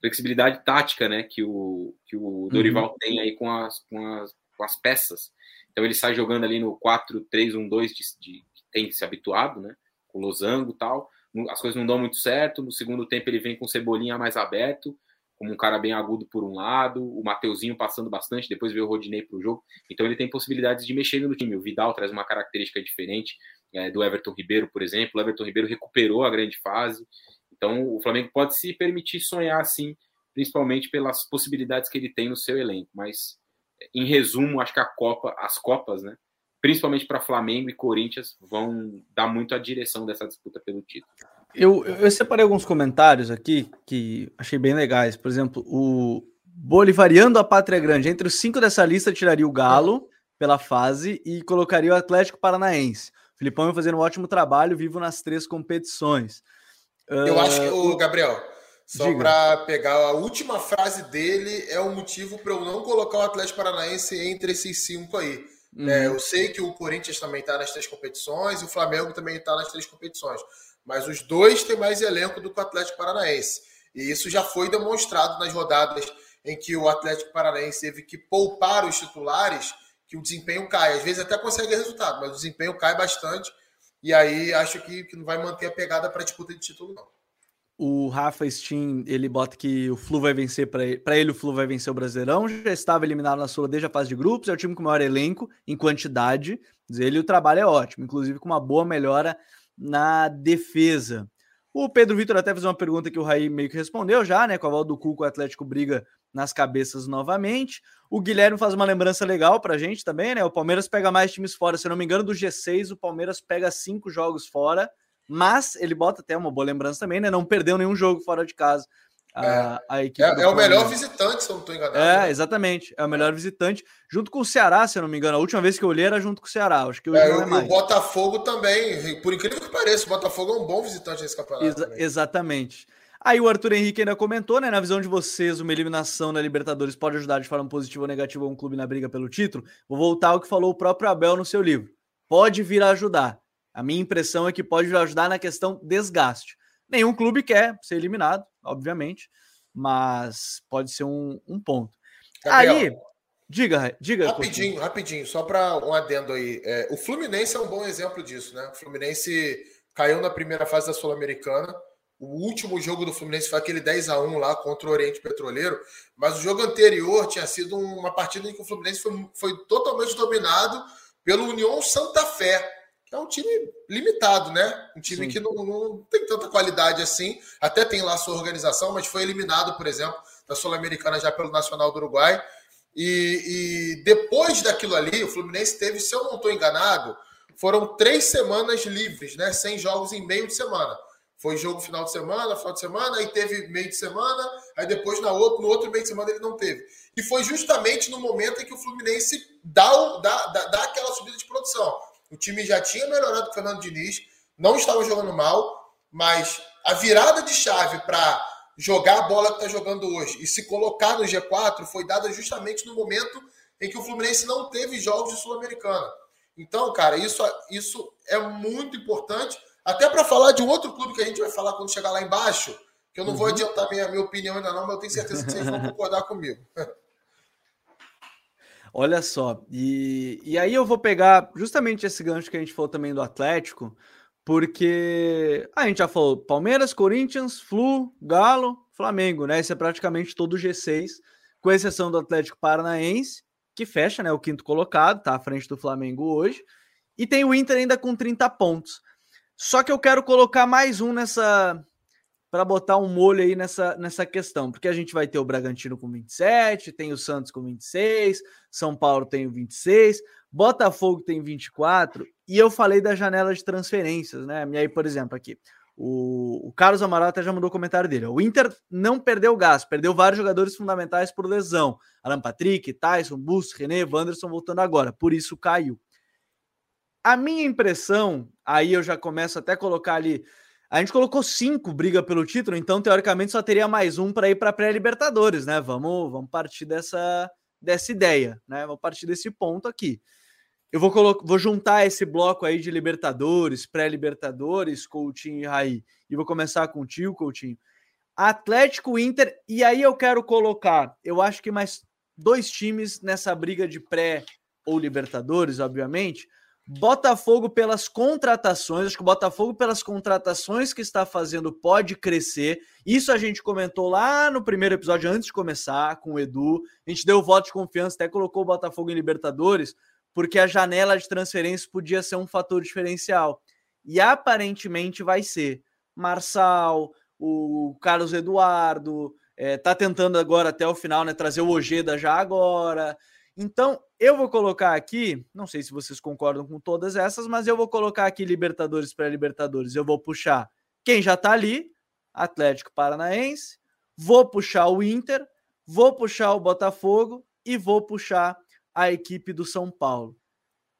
flexibilidade tática, né, que o, que o Dorival uhum. tem aí com as, com, as, com as peças. Então ele sai jogando ali no 4-3-1-2 de, de, que tem se habituado, né, com o losango e tal. As coisas não dão muito certo. No segundo tempo ele vem com o Cebolinha mais aberto, como um cara bem agudo por um lado, o Mateuzinho passando bastante, depois veio o Rodinei para o jogo. Então ele tem possibilidades de mexer no time. O Vidal traz uma característica diferente é, do Everton Ribeiro, por exemplo. O Everton Ribeiro recuperou a grande fase. Então, o Flamengo pode se permitir sonhar assim, principalmente pelas possibilidades que ele tem no seu elenco. Mas, em resumo, acho que a Copa, as Copas, né, principalmente para Flamengo e Corinthians, vão dar muito a direção dessa disputa pelo título. Eu, eu separei alguns comentários aqui que achei bem legais. Por exemplo, o Bolivariando a Pátria Grande. Entre os cinco dessa lista, tiraria o Galo pela fase e colocaria o Atlético Paranaense. O Filipão vai fazendo um ótimo trabalho, vivo nas três competições. Eu acho que, o Gabriel, só para pegar a última frase dele, é o motivo para eu não colocar o Atlético Paranaense entre esses cinco aí. Uhum. É, eu sei que o Corinthians também está nas três competições e o Flamengo também está nas três competições. Mas os dois têm mais elenco do que o Atlético Paranaense. E isso já foi demonstrado nas rodadas em que o Atlético Paranaense teve que poupar os titulares, que o desempenho cai. Às vezes até consegue resultado, mas o desempenho cai bastante e aí acho que, que não vai manter a pegada para disputa de título, não. O Rafa Stein, ele bota que o Flu vai vencer para ele, ele o Flu vai vencer o Brasileirão, já estava eliminado na sua desde a fase de grupos, é o time com maior elenco em quantidade, diz ele, o trabalho é ótimo, inclusive com uma boa melhora na defesa. O Pedro Vitor até fez uma pergunta que o Raí meio que respondeu já, né? Com a volta do Cuco, o Atlético briga nas cabeças novamente. O Guilherme faz uma lembrança legal pra gente também, né? O Palmeiras pega mais times fora. Se eu não me engano, do G6, o Palmeiras pega cinco jogos fora, mas ele bota até uma boa lembrança também, né? Não perdeu nenhum jogo fora de casa. A, é, a equipe é, é o melhor visitante, se eu não estou enganado. É, né? exatamente. É o melhor visitante, junto com o Ceará, se eu não me engano. A última vez que eu olhei era junto com o Ceará. Acho que hoje é, não é mais. o Botafogo também, por incrível que pareça, o Botafogo é um bom visitante nesse campeonato. Exa exatamente. Aí o Arthur Henrique ainda comentou, né? Na visão de vocês, uma eliminação na Libertadores pode ajudar de forma positiva ou negativa um clube na briga pelo título? Vou voltar ao que falou o próprio Abel no seu livro. Pode vir a ajudar. A minha impressão é que pode vir a ajudar na questão desgaste. Nenhum clube quer ser eliminado, obviamente, mas pode ser um, um ponto. Gabriel, aí, diga, diga. Rapidinho, rapidinho, só para um adendo aí. É, o Fluminense é um bom exemplo disso, né? O Fluminense caiu na primeira fase da Sul-Americana O último jogo do Fluminense foi aquele 10 a 1 lá contra o Oriente Petroleiro, mas o jogo anterior tinha sido uma partida em que o Fluminense foi, foi totalmente dominado pelo União Santa Fé, é um time limitado, né? Um time Sim. que não, não tem tanta qualidade assim, até tem lá sua organização, mas foi eliminado, por exemplo, da Sul-Americana já pelo Nacional do Uruguai. E, e, depois daquilo ali, o Fluminense teve, se eu não estou enganado, foram três semanas livres, né? Sem jogos em meio de semana. Foi jogo final de semana, final de semana, aí teve meio de semana, aí depois na outro, no outro meio de semana ele não teve. E foi justamente no momento em que o Fluminense dá, dá, dá, dá aquela subida de produção. O time já tinha melhorado com o Fernando Diniz, não estava jogando mal, mas a virada de chave para jogar a bola que está jogando hoje e se colocar no G4 foi dada justamente no momento em que o Fluminense não teve jogos de Sul-Americana. Então, cara, isso, isso é muito importante, até para falar de um outro clube que a gente vai falar quando chegar lá embaixo, que eu não uhum. vou adiantar minha, minha opinião ainda não, mas eu tenho certeza que vocês vão concordar comigo. Olha só, e, e aí eu vou pegar justamente esse gancho que a gente falou também do Atlético, porque a gente já falou Palmeiras, Corinthians, Flu, Galo, Flamengo, né? Esse é praticamente todo o G6, com exceção do Atlético Paranaense, que fecha, né? O quinto colocado, tá à frente do Flamengo hoje. E tem o Inter ainda com 30 pontos. Só que eu quero colocar mais um nessa. Para botar um molho aí nessa, nessa questão, porque a gente vai ter o Bragantino com 27, tem o Santos com 26, São Paulo tem o 26, Botafogo tem 24, e eu falei da janela de transferências, né? E aí, por exemplo, aqui, o, o Carlos Amaral até já mandou o comentário dele. O Inter não perdeu gás, perdeu vários jogadores fundamentais por lesão. Alan Patrick, Tyson, Bus, René, Wanderson voltando agora, por isso caiu. A minha impressão, aí eu já começo até a colocar ali. A gente colocou cinco briga pelo título, então teoricamente só teria mais um para ir para pré-Libertadores, né? Vamos, vamos partir dessa, dessa ideia, né? Vamos partir desse ponto aqui. Eu vou, colocar, vou juntar esse bloco aí de Libertadores, pré-Libertadores, Coutinho e Raí. E vou começar contigo, Coutinho. Atlético, Inter, e aí eu quero colocar, eu acho que mais dois times nessa briga de pré ou Libertadores, obviamente. Botafogo pelas contratações, acho que o Botafogo pelas contratações que está fazendo pode crescer. Isso a gente comentou lá no primeiro episódio, antes de começar, com o Edu. A gente deu voto de confiança, até colocou o Botafogo em Libertadores, porque a janela de transferência podia ser um fator diferencial. E aparentemente vai ser. Marçal, o Carlos Eduardo, é, tentando agora até o final, né, trazer o Ojeda já agora. Então, eu vou colocar aqui, não sei se vocês concordam com todas essas, mas eu vou colocar aqui Libertadores para Libertadores. Eu vou puxar quem já tá ali, Atlético Paranaense, vou puxar o Inter, vou puxar o Botafogo e vou puxar a equipe do São Paulo.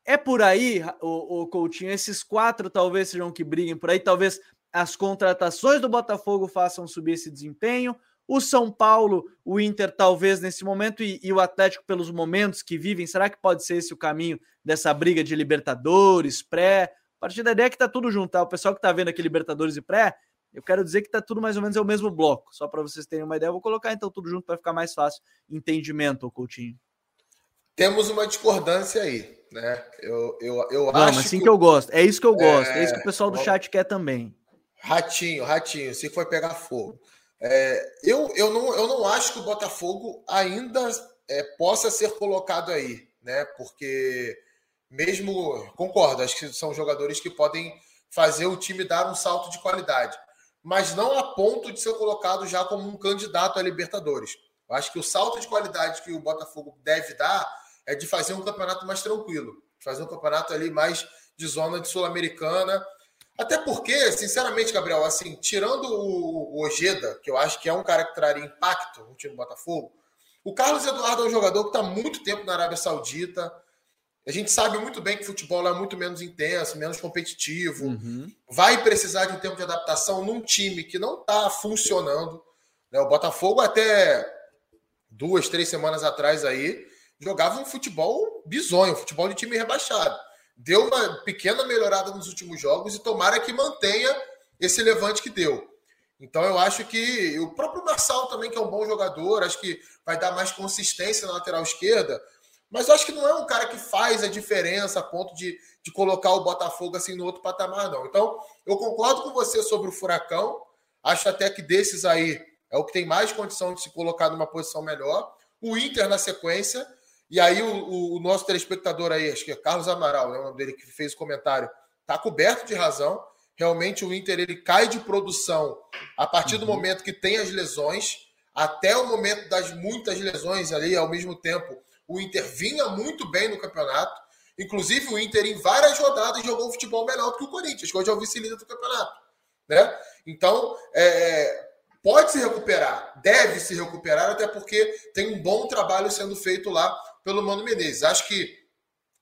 É por aí, o, o Coutinho, esses quatro talvez sejam que briguem por aí, talvez as contratações do Botafogo façam subir esse desempenho, o São Paulo, o Inter, talvez nesse momento, e, e, o Atlético, pelos momentos que vivem, será que pode ser esse o caminho dessa briga de Libertadores, pré? A partir da ideia que tá tudo junto, tá? O pessoal que tá vendo aqui Libertadores e pré, eu quero dizer que tá tudo mais ou menos é o mesmo bloco. Só para vocês terem uma ideia, eu vou colocar então tudo junto para ficar mais fácil entendimento, Coutinho temos uma discordância aí, né? Eu, eu, eu Vamos, acho. assim que... que... eu gosto. É isso que eu gosto. É, é isso que o pessoal do chat quer também. Ratinho, ratinho, se for pegar fogo. É, eu, eu, não, eu não acho que o Botafogo ainda é, possa ser colocado aí, né? Porque mesmo concordo, acho que são jogadores que podem fazer o time dar um salto de qualidade, mas não a ponto de ser colocado já como um candidato a Libertadores. Eu acho que o salto de qualidade que o Botafogo deve dar é de fazer um campeonato mais tranquilo, fazer um campeonato ali mais de zona de sul-americana. Até porque, sinceramente, Gabriel, assim, tirando o Ojeda, que eu acho que é um cara que traria impacto no time do Botafogo, o Carlos Eduardo é um jogador que está muito tempo na Arábia Saudita. A gente sabe muito bem que o futebol é muito menos intenso, menos competitivo. Uhum. Vai precisar de um tempo de adaptação num time que não está funcionando. Né? O Botafogo até duas, três semanas atrás aí, jogava um futebol bizonho, um futebol de time rebaixado. Deu uma pequena melhorada nos últimos jogos e tomara que mantenha esse levante que deu. Então eu acho que o próprio Marçal também, que é um bom jogador, acho que vai dar mais consistência na lateral esquerda, mas eu acho que não é um cara que faz a diferença a ponto de, de colocar o Botafogo assim no outro patamar, não. Então, eu concordo com você sobre o Furacão, Acho até que desses aí é o que tem mais condição de se colocar numa posição melhor. O Inter na sequência. E aí o, o, o nosso telespectador aí, acho que é Carlos Amaral, né, o nome dele que fez o comentário, está coberto de razão. Realmente o Inter ele cai de produção a partir do uhum. momento que tem as lesões, até o momento das muitas lesões ali ao mesmo tempo. O Inter vinha muito bem no campeonato. Inclusive, o Inter, em várias rodadas, jogou um futebol melhor do que o Corinthians, que hoje é o vice-líder do campeonato. Né? Então, é, pode se recuperar, deve se recuperar, até porque tem um bom trabalho sendo feito lá pelo Mano Menezes. Acho que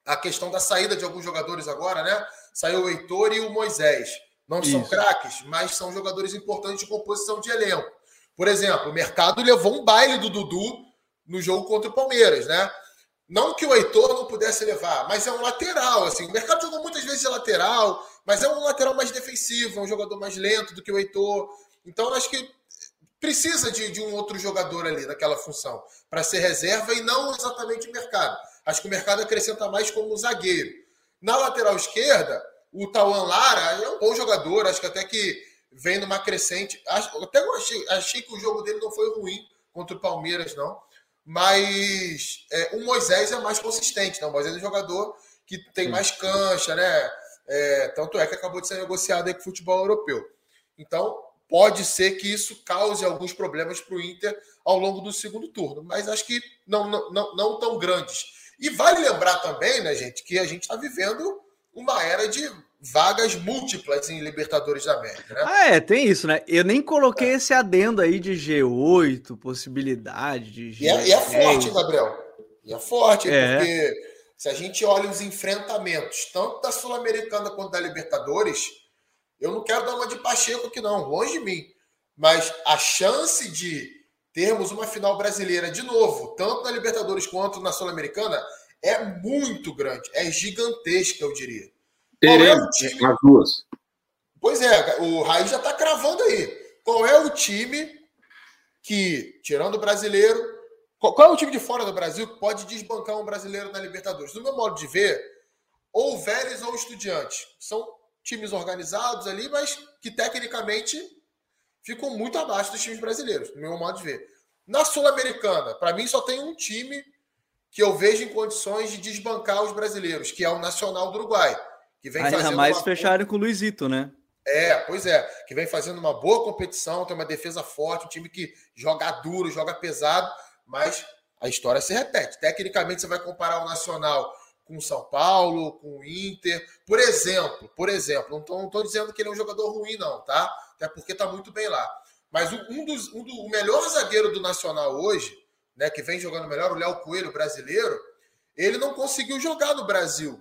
a questão da saída de alguns jogadores agora, né? Saiu o Heitor e o Moisés. Não Isso. são craques, mas são jogadores importantes de composição de elenco. Por exemplo, o mercado levou um baile do Dudu no jogo contra o Palmeiras, né? Não que o Heitor não pudesse levar, mas é um lateral. Assim, o mercado jogou muitas vezes de lateral, mas é um lateral mais defensivo, é um jogador mais lento do que o Heitor. Então, acho que precisa de, de um outro jogador ali naquela função para ser reserva e não exatamente o mercado. Acho que o mercado acrescenta mais como zagueiro. Na lateral esquerda, o Tauan Lara é um bom jogador, acho que até que vem numa crescente. Até eu achei, achei que o jogo dele não foi ruim contra o Palmeiras, não. Mas é, o Moisés é mais consistente, né? O Moisés é um jogador que tem mais cancha, né? É, tanto é que acabou de ser negociado aí com o futebol europeu. Então, pode ser que isso cause alguns problemas para o Inter ao longo do segundo turno, mas acho que não, não, não, não tão grandes. E vale lembrar também, né, gente, que a gente está vivendo uma era de vagas múltiplas em Libertadores da América. Né? Ah, é, tem isso, né? Eu nem coloquei é. esse adendo aí de G8, possibilidade de G10. E é, e é forte, Gabriel. E é forte, é. porque se a gente olha os enfrentamentos, tanto da Sul-Americana quanto da Libertadores, eu não quero dar uma de Pacheco aqui, não, longe de mim. Mas a chance de termos uma final brasileira de novo, tanto na Libertadores quanto na Sul-Americana, é muito grande, é gigantesca, eu diria. Teremos é as duas. Pois é, o Raiz já está cravando aí. Qual é o time que, tirando o brasileiro, qual, qual, é o time de fora do Brasil que pode desbancar um brasileiro na Libertadores? No meu modo de ver, ou Vélez ou Estudiantes. São times organizados ali, mas que tecnicamente ficam muito abaixo dos times brasileiros, no meu modo de ver. Na Sul-Americana, para mim só tem um time que eu vejo em condições de desbancar os brasileiros, que é o Nacional do Uruguai que vem Ainda fazendo mais uma... fecharam com o Luizito, né? É, pois é, que vem fazendo uma boa competição, tem uma defesa forte, um time que joga duro, joga pesado, mas a história se repete. Tecnicamente, você vai comparar o Nacional com o São Paulo, com o Inter, por exemplo, por exemplo, não estou dizendo que ele é um jogador ruim, não, tá? Até porque está muito bem lá. Mas um dos, um do, o melhor zagueiro do Nacional hoje, né, que vem jogando melhor, o Léo Coelho, brasileiro, ele não conseguiu jogar no Brasil.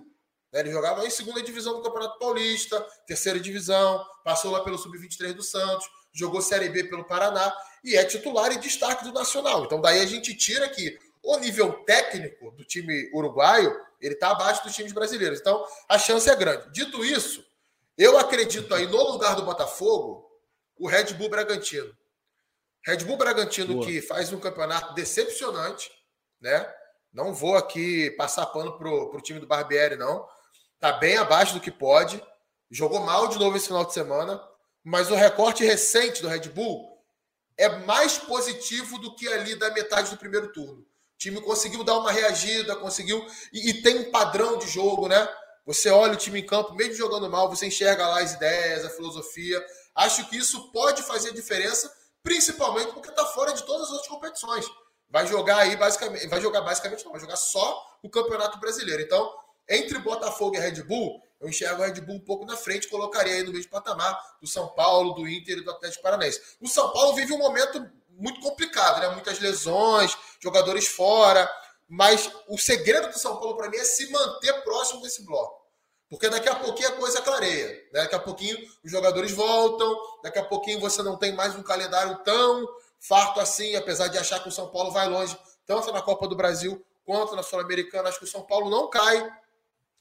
Né? Ele jogava em segunda divisão do Campeonato Paulista, terceira divisão, passou lá pelo Sub-23 do Santos, jogou Série B pelo Paraná e é titular e destaque do Nacional. Então daí a gente tira que o nível técnico do time uruguaio ele está abaixo dos times brasileiros. Então a chance é grande. Dito isso, eu acredito aí no lugar do Botafogo o Red Bull Bragantino. Red Bull Bragantino Boa. que faz um campeonato decepcionante, né? Não vou aqui passar pano pro, pro time do Barbieri, não. Está bem abaixo do que pode. Jogou mal de novo esse final de semana. Mas o recorte recente do Red Bull é mais positivo do que ali da metade do primeiro turno. Time conseguiu dar uma reagida, conseguiu. E, e, tem um padrão de jogo, né? Você olha o time em campo, mesmo jogando mal, você enxerga lá as ideias, a filosofia. Acho que isso pode fazer diferença, principalmente porque está fora de todas as outras competições. Vai jogar aí basicamente, vai jogar basicamente não, vai jogar só o Campeonato Brasileiro. Então, entre Botafogo e Red Bull, eu enxergo o Red Bull um pouco na frente, colocaria aí no mesmo patamar do São Paulo, do Inter e do Atlético Paranaense. O São Paulo vive um momento muito complicado, né? Muitas lesões, jogadores fora, mas o segredo do São Paulo para mim é se manter próximo desse bloco. Porque daqui a pouquinho a coisa clareia. Né? Daqui a pouquinho os jogadores voltam, daqui a pouquinho você não tem mais um calendário tão farto assim, apesar de achar que o São Paulo vai longe, tanto na Copa do Brasil quanto na Sul-Americana. Acho que o São Paulo não cai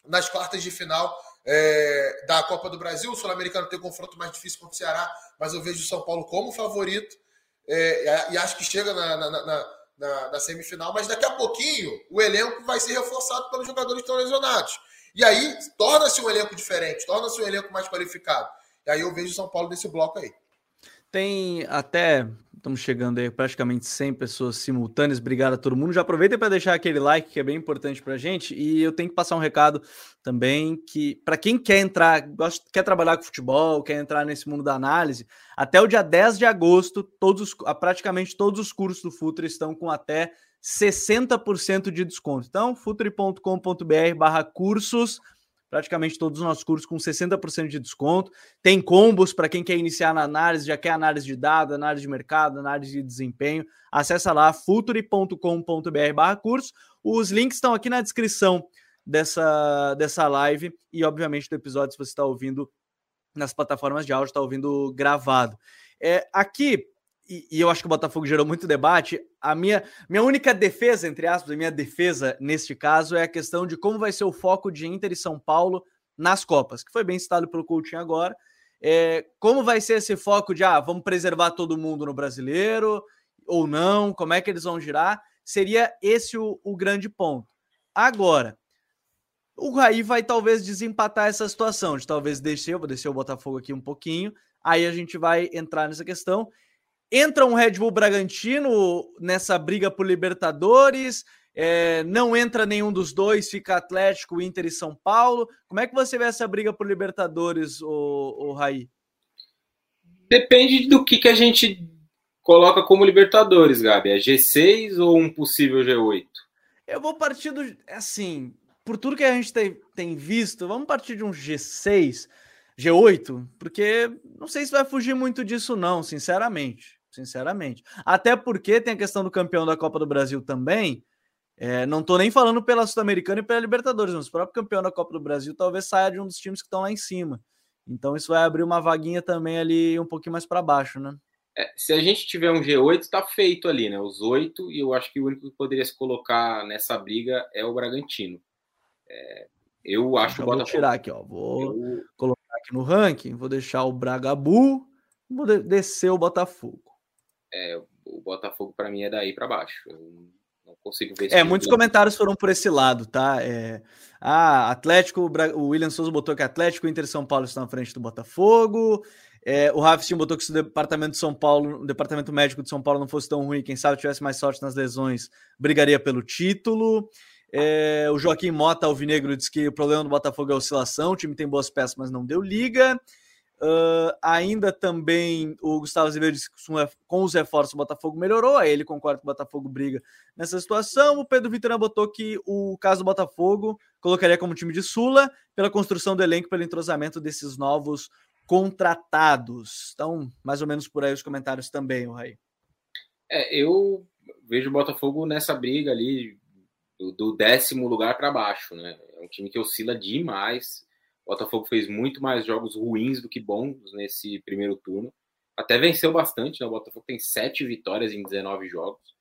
nas quartas de final é, da Copa do Brasil. O Sul-Americano tem um confronto mais difícil contra o Ceará, mas eu vejo o São Paulo como favorito é, e acho que chega na, na, na, na, na semifinal. Mas daqui a pouquinho o elenco vai ser reforçado pelos jogadores que estão lesionados. E aí torna-se um elenco diferente, torna-se um elenco mais qualificado. E aí eu vejo o São Paulo nesse bloco aí. Tem até Estamos chegando aí praticamente 100 pessoas simultâneas. Obrigado a todo mundo. Já aproveita para deixar aquele like que é bem importante para a gente. E eu tenho que passar um recado também que para quem quer entrar, gosta, quer trabalhar com futebol, quer entrar nesse mundo da análise, até o dia 10 de agosto, todos praticamente todos os cursos do Futre estão com até 60% de desconto. Então, futre.com.br/cursos praticamente todos os nossos cursos com 60% de desconto. Tem combos para quem quer iniciar na análise, já quer análise de dados, análise de mercado, análise de desempenho. Acesse lá futuri.com.br curso. Os links estão aqui na descrição dessa, dessa live e, obviamente, do episódio, se você está ouvindo nas plataformas de áudio, está ouvindo gravado. É, aqui, e, e, eu acho que o Botafogo gerou muito debate. A minha, minha única defesa, entre aspas, a minha defesa neste caso é a questão de como vai ser o foco de Inter e São Paulo nas Copas, que foi bem citado pelo Coutinho agora. É, como vai ser esse foco de ah, vamos preservar todo mundo no brasileiro ou não? Como é que eles vão girar? Seria esse o, o grande ponto. Agora, o Raí vai talvez desempatar essa situação, de talvez descer, eu vou descer o Botafogo aqui um pouquinho, aí a gente vai entrar nessa questão. Entra um Red Bull Bragantino nessa briga por Libertadores? É, não entra nenhum dos dois, fica Atlético, Inter e São Paulo. Como é que você vê essa briga por Libertadores, o, o Raí? Depende do que, que a gente coloca como Libertadores, Gabi. É G6 ou um possível G8? Eu vou partir do. Assim, por tudo que a gente tem, tem visto, vamos partir de um G6, G8, porque não sei se vai fugir muito disso, não, sinceramente sinceramente. Até porque tem a questão do campeão da Copa do Brasil também. É, não estou nem falando pela Sul-Americana e pela Libertadores, mas o próprio campeão da Copa do Brasil talvez saia de um dos times que estão lá em cima. Então isso vai abrir uma vaguinha também ali um pouquinho mais para baixo, né? É, se a gente tiver um G8, está feito ali, né? Os oito, e eu acho que o único que poderia se colocar nessa briga é o Bragantino. É, eu acho que o Botafogo. Vou tirar aqui, ó. Vou eu... colocar aqui no ranking, vou deixar o Bragabu, vou descer o Botafogo é, o Botafogo para mim é daí para baixo. Eu não consigo ver. É, muitos comentários foram por esse lado, tá? É, ah, Atlético, o William Souza botou que Atlético e Inter São Paulo estão na frente do Botafogo. É, o Rafinha botou que se o departamento de São Paulo, o departamento médico de São Paulo não fosse tão ruim, quem sabe tivesse mais sorte nas lesões, brigaria pelo título. É, o Joaquim Mota, Alvinegro, diz que o problema do Botafogo é a oscilação, o time tem boas peças, mas não deu liga. Uh, ainda também o Gustavo Azevedo disse que com os reforços o Botafogo melhorou, aí ele concorda que o Botafogo briga nessa situação. O Pedro Vitor botou que o caso do Botafogo colocaria como time de Sula pela construção do elenco, pelo entrosamento desses novos contratados. Então, mais ou menos por aí os comentários também, o Raí. É, eu vejo o Botafogo nessa briga ali do, do décimo lugar para baixo, né? É um time que oscila demais o Botafogo fez muito mais jogos ruins do que bons nesse primeiro turno. Até venceu bastante, né? O Botafogo tem sete vitórias em 19 jogos,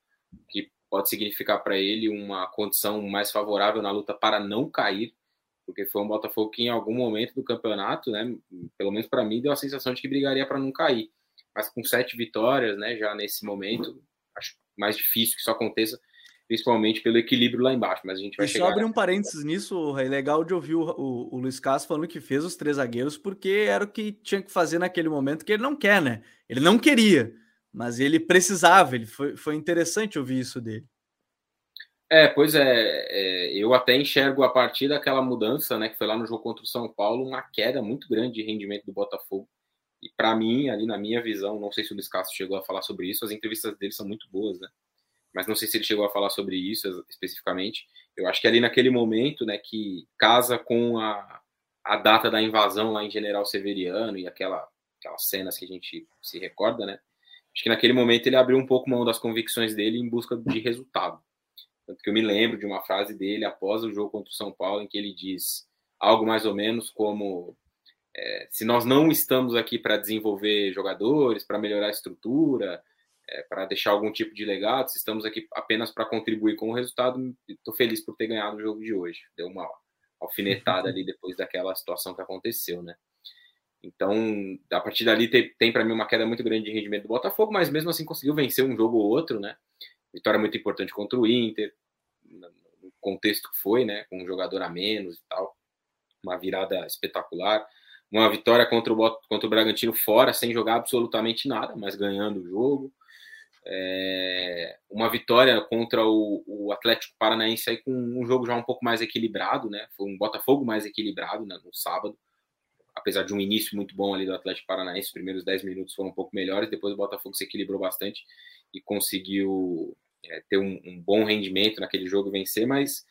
que pode significar para ele uma condição mais favorável na luta para não cair, porque foi um Botafogo que em algum momento do campeonato, né, pelo menos para mim, deu a sensação de que brigaria para não cair. Mas com sete vitórias, né, já nesse momento, acho mais difícil que isso aconteça principalmente pelo equilíbrio lá embaixo, mas a gente vai e chegar... só abrir um parênteses nisso, é legal de ouvir o, o, o Luiz Castro falando que fez os três zagueiros porque era o que tinha que fazer naquele momento que ele não quer, né? Ele não queria, mas ele precisava, ele foi, foi interessante ouvir isso dele. É, pois é, é, eu até enxergo a partir daquela mudança, né, que foi lá no jogo contra o São Paulo, uma queda muito grande de rendimento do Botafogo. E para mim, ali na minha visão, não sei se o Luiz Castro chegou a falar sobre isso, as entrevistas dele são muito boas, né? Mas não sei se ele chegou a falar sobre isso especificamente. Eu acho que ali naquele momento, né, que casa com a, a data da invasão lá em General Severiano e aquela, aquelas cenas que a gente se recorda, né? Acho que naquele momento ele abriu um pouco mão das convicções dele em busca de resultado. Tanto que eu me lembro de uma frase dele após o jogo contra o São Paulo, em que ele diz algo mais ou menos como: é, se nós não estamos aqui para desenvolver jogadores, para melhorar a estrutura, é, para deixar algum tipo de legado, se estamos aqui apenas para contribuir com o resultado, estou feliz por ter ganhado o jogo de hoje. Deu uma alfinetada ali depois daquela situação que aconteceu, né? Então, a partir dali tem, tem para mim uma queda muito grande de rendimento do Botafogo, mas mesmo assim conseguiu vencer um jogo ou outro, né? Vitória muito importante contra o Inter, no contexto que foi, né? Com um jogador a menos e tal, uma virada espetacular. uma vitória contra o, contra o Bragantino fora, sem jogar absolutamente nada, mas ganhando o jogo. É, uma vitória contra o, o, Atlético Paranaense aí com um jogo já um pouco mais equilibrado, né? Foi um Botafogo mais equilibrado né, no sábado, apesar de um início muito bom ali do Atlético Paranaense, os primeiros 10 minutos foram um pouco melhores, depois o Botafogo se equilibrou bastante e conseguiu é, ter um, um, bom rendimento naquele jogo vencer, mas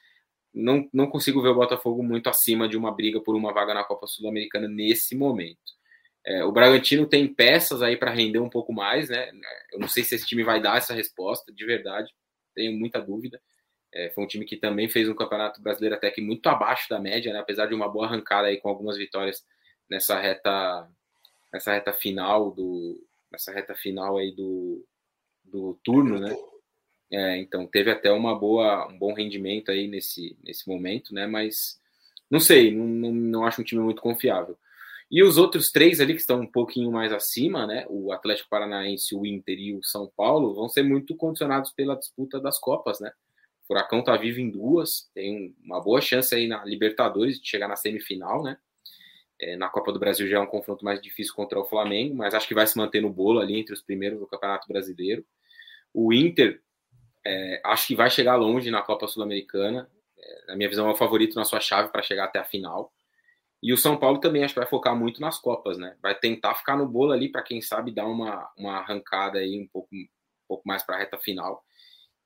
não, não consigo ver o Botafogo muito acima de uma briga por uma vaga na Copa Sul-Americana nesse momento. É, o Bragantino tem peças aí para render um pouco mais, né? Eu não sei se esse time vai dar essa resposta, de verdade, tenho muita dúvida. É, foi um time que também fez um campeonato brasileiro até que muito abaixo da média, né? apesar de uma boa arrancada aí com algumas vitórias nessa reta, nessa reta final do, nessa reta final aí do, do turno, né? É, então teve até uma boa, um bom rendimento aí nesse, nesse momento, né? Mas não sei, não, não, não acho um time muito confiável. E os outros três ali que estão um pouquinho mais acima, né? O Atlético Paranaense, o Inter e o São Paulo vão ser muito condicionados pela disputa das Copas, né? O Furacão tá vivo em duas, tem uma boa chance aí na Libertadores de chegar na semifinal, né? É, na Copa do Brasil já é um confronto mais difícil contra o Flamengo, mas acho que vai se manter no bolo ali entre os primeiros do Campeonato Brasileiro. O Inter é, acho que vai chegar longe na Copa Sul-Americana. É, na minha visão, é o favorito na sua chave para chegar até a final. E o São Paulo também acho que vai focar muito nas Copas, né? Vai tentar ficar no bolo ali para quem sabe dar uma, uma arrancada aí um pouco, um pouco mais para a reta final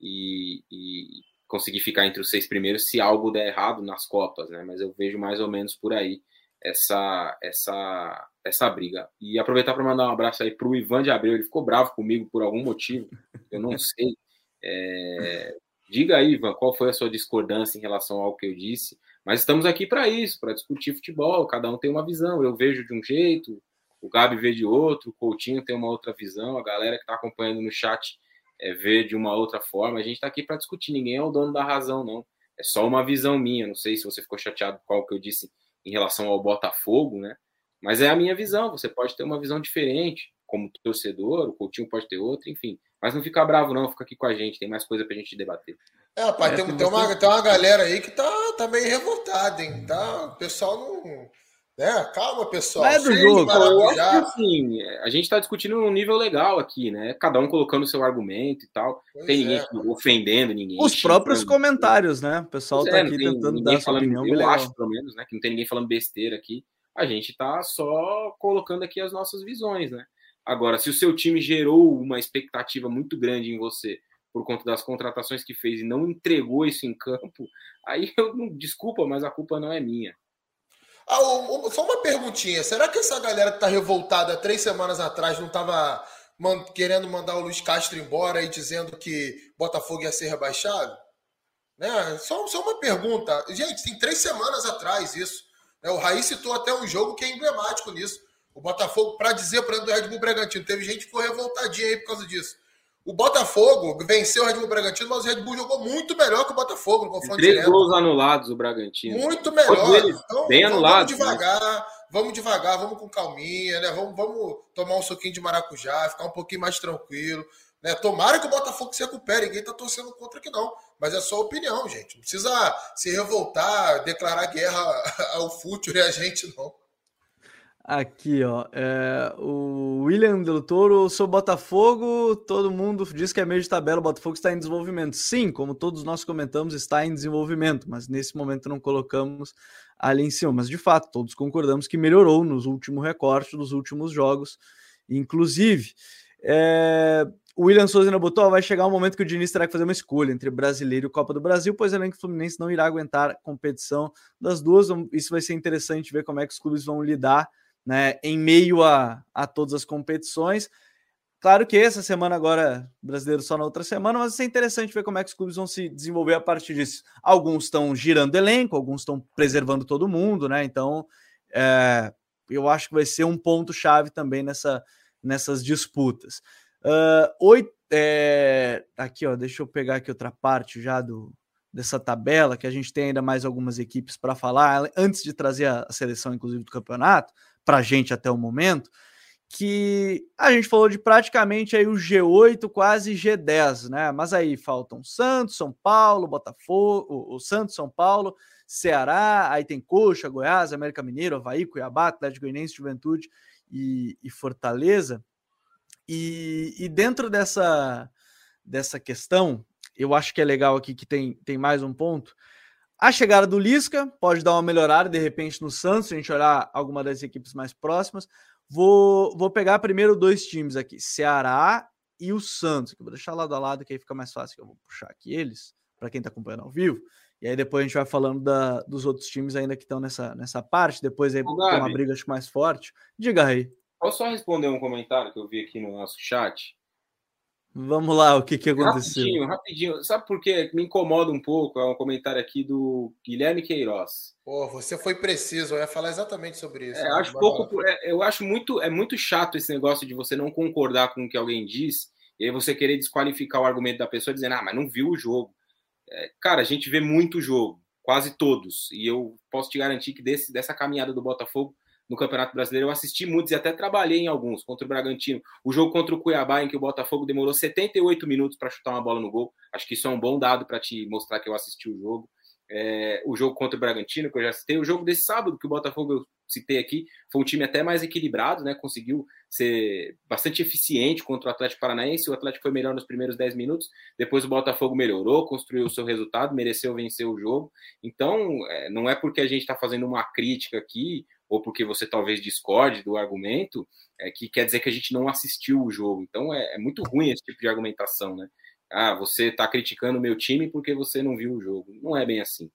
e, e, conseguir ficar entre os seis primeiros se algo der errado nas Copas, né? Mas eu vejo mais ou menos por aí essa essa essa briga. E aproveitar para mandar um abraço aí para o Ivan de Abreu. Ele ficou bravo comigo por algum motivo, eu não sei. É, diga aí, Ivan, qual foi a sua discordância em relação ao que eu disse? Mas estamos aqui para isso, para discutir futebol. Cada um tem uma visão. Eu vejo de um jeito, o Gabi vê de outro, o Coutinho tem uma outra visão, a galera que está acompanhando no chat é, vê de uma outra forma. A gente está aqui para discutir. Ninguém é o dono da razão, não. É só uma visão minha. Não sei se você ficou chateado com o que eu disse em relação ao Botafogo, né? Mas é a minha visão. Você pode ter uma visão diferente, como torcedor, o Coutinho pode ter outra, enfim. Mas não fica bravo, não, fica aqui com a gente, tem mais coisa pra gente debater. É, rapaz, tem, tem, uma, tem uma galera aí que tá, tá meio revoltada, hein? Tá, o pessoal não. Né? Calma, pessoal. Não é do jogo. Eu acho que, assim, a gente está discutindo um nível legal aqui, né? Cada um colocando o seu argumento e tal. Pois tem ninguém é. ofendendo ninguém. Os próprios comentários, né? O pessoal pois tá é, aqui tentando dar sua opinião. Eu acho, pelo menos, né? Que não tem ninguém falando besteira aqui. A gente tá só colocando aqui as nossas visões, né? Agora, se o seu time gerou uma expectativa muito grande em você por conta das contratações que fez e não entregou isso em campo, aí eu não desculpa, mas a culpa não é minha. Ah, só uma perguntinha: será que essa galera que está revoltada três semanas atrás não estava querendo mandar o Luiz Castro embora e dizendo que Botafogo ia ser rebaixado? Né? Só, só uma pergunta. Gente, tem três semanas atrás isso. Né? O Raí citou até um jogo que é emblemático nisso. O Botafogo, para dizer para do Red Bull Bragantino, teve gente que ficou revoltadinha aí por causa disso. O Botafogo venceu o Red Bull Bragantino, mas o Red Bull jogou muito melhor que o Botafogo no confronto Três direto. gols anulados o Bragantino. Muito melhor. Então, bem anulados. Vamos né? devagar, né? vamos devagar, vamos com calminha, né? Vamos, vamos tomar um suquinho de maracujá, ficar um pouquinho mais tranquilo. Né? Tomara que o Botafogo se recupere, ninguém está torcendo contra aqui não. Mas é só opinião, gente. Não precisa se revoltar, declarar guerra ao futuro e a gente, não. Aqui, ó. É, o William Del Toro, sou Botafogo. Todo mundo diz que é meio de tabela. O Botafogo está em desenvolvimento. Sim, como todos nós comentamos, está em desenvolvimento, mas nesse momento não colocamos ali em cima. Mas de fato, todos concordamos que melhorou nos últimos recortes dos últimos jogos, inclusive. É, o William Souza botou, vai chegar um momento que o Diniz terá que fazer uma escolha entre brasileiro e Copa do Brasil, pois além que o Fluminense não irá aguentar competição das duas. Isso vai ser interessante ver como é que os clubes vão lidar né, em meio a, a todas as competições. Claro que essa semana agora, brasileiro só na outra semana, mas é interessante ver como é que os clubes vão se desenvolver a partir disso. Alguns estão girando elenco, alguns estão preservando todo mundo, né? Então, é, eu acho que vai ser um ponto-chave também nessa, nessas disputas. Uh, oito, é, aqui, ó, deixa eu pegar aqui outra parte já do, dessa tabela, que a gente tem ainda mais algumas equipes para falar, antes de trazer a, a seleção, inclusive, do campeonato para gente até o momento. que a gente falou de praticamente aí o G8, quase G10, né? Mas aí faltam Santos, São Paulo, Botafogo, o Santos, São Paulo, Ceará, aí tem Coxa, Goiás, América Mineiro, Havaí, Cuiabá, Atlético Goianiense, Juventude e, e Fortaleza. E, e, dentro dessa, dessa questão, eu acho que é legal aqui que tem, tem mais um ponto. A chegada do Lisca pode dar uma melhorada de repente no Santos, se a gente olhar alguma das equipes mais próximas. Vou, vou pegar primeiro dois times aqui: Ceará e o Santos. Que vou deixar lado a lado, que aí fica mais fácil. Que eu vou puxar aqui eles, para quem está acompanhando ao vivo. E aí depois a gente vai falando da, dos outros times ainda que estão nessa, nessa parte. Depois aí tem uma briga acho, mais forte. Diga aí. Posso só responder um comentário que eu vi aqui no nosso chat? Vamos lá, o que, que aconteceu? Rapidinho, rapidinho. Sabe por quê? Me incomoda um pouco. É um comentário aqui do Guilherme Queiroz. Pô, você foi preciso, eu ia falar exatamente sobre isso. É, acho pouco, é, eu acho muito, é muito chato esse negócio de você não concordar com o que alguém diz e aí você querer desqualificar o argumento da pessoa dizendo, ah, mas não viu o jogo. É, cara, a gente vê muito jogo, quase todos. E eu posso te garantir que desse, dessa caminhada do Botafogo, no Campeonato Brasileiro. Eu assisti muitos e até trabalhei em alguns, contra o Bragantino. O jogo contra o Cuiabá, em que o Botafogo demorou 78 minutos para chutar uma bola no gol. Acho que isso é um bom dado para te mostrar que eu assisti o jogo. É, o jogo contra o Bragantino, que eu já citei, o jogo desse sábado, que o Botafogo eu citei aqui, foi um time até mais equilibrado, né? Conseguiu ser bastante eficiente contra o Atlético Paranaense. O Atlético foi melhor nos primeiros 10 minutos, depois o Botafogo melhorou, construiu o seu resultado, mereceu vencer o jogo. Então, é, não é porque a gente está fazendo uma crítica aqui ou porque você talvez discorde do argumento, é que quer dizer que a gente não assistiu o jogo. Então é, é muito ruim esse tipo de argumentação, né? Ah, você está criticando o meu time porque você não viu o jogo. Não é bem assim.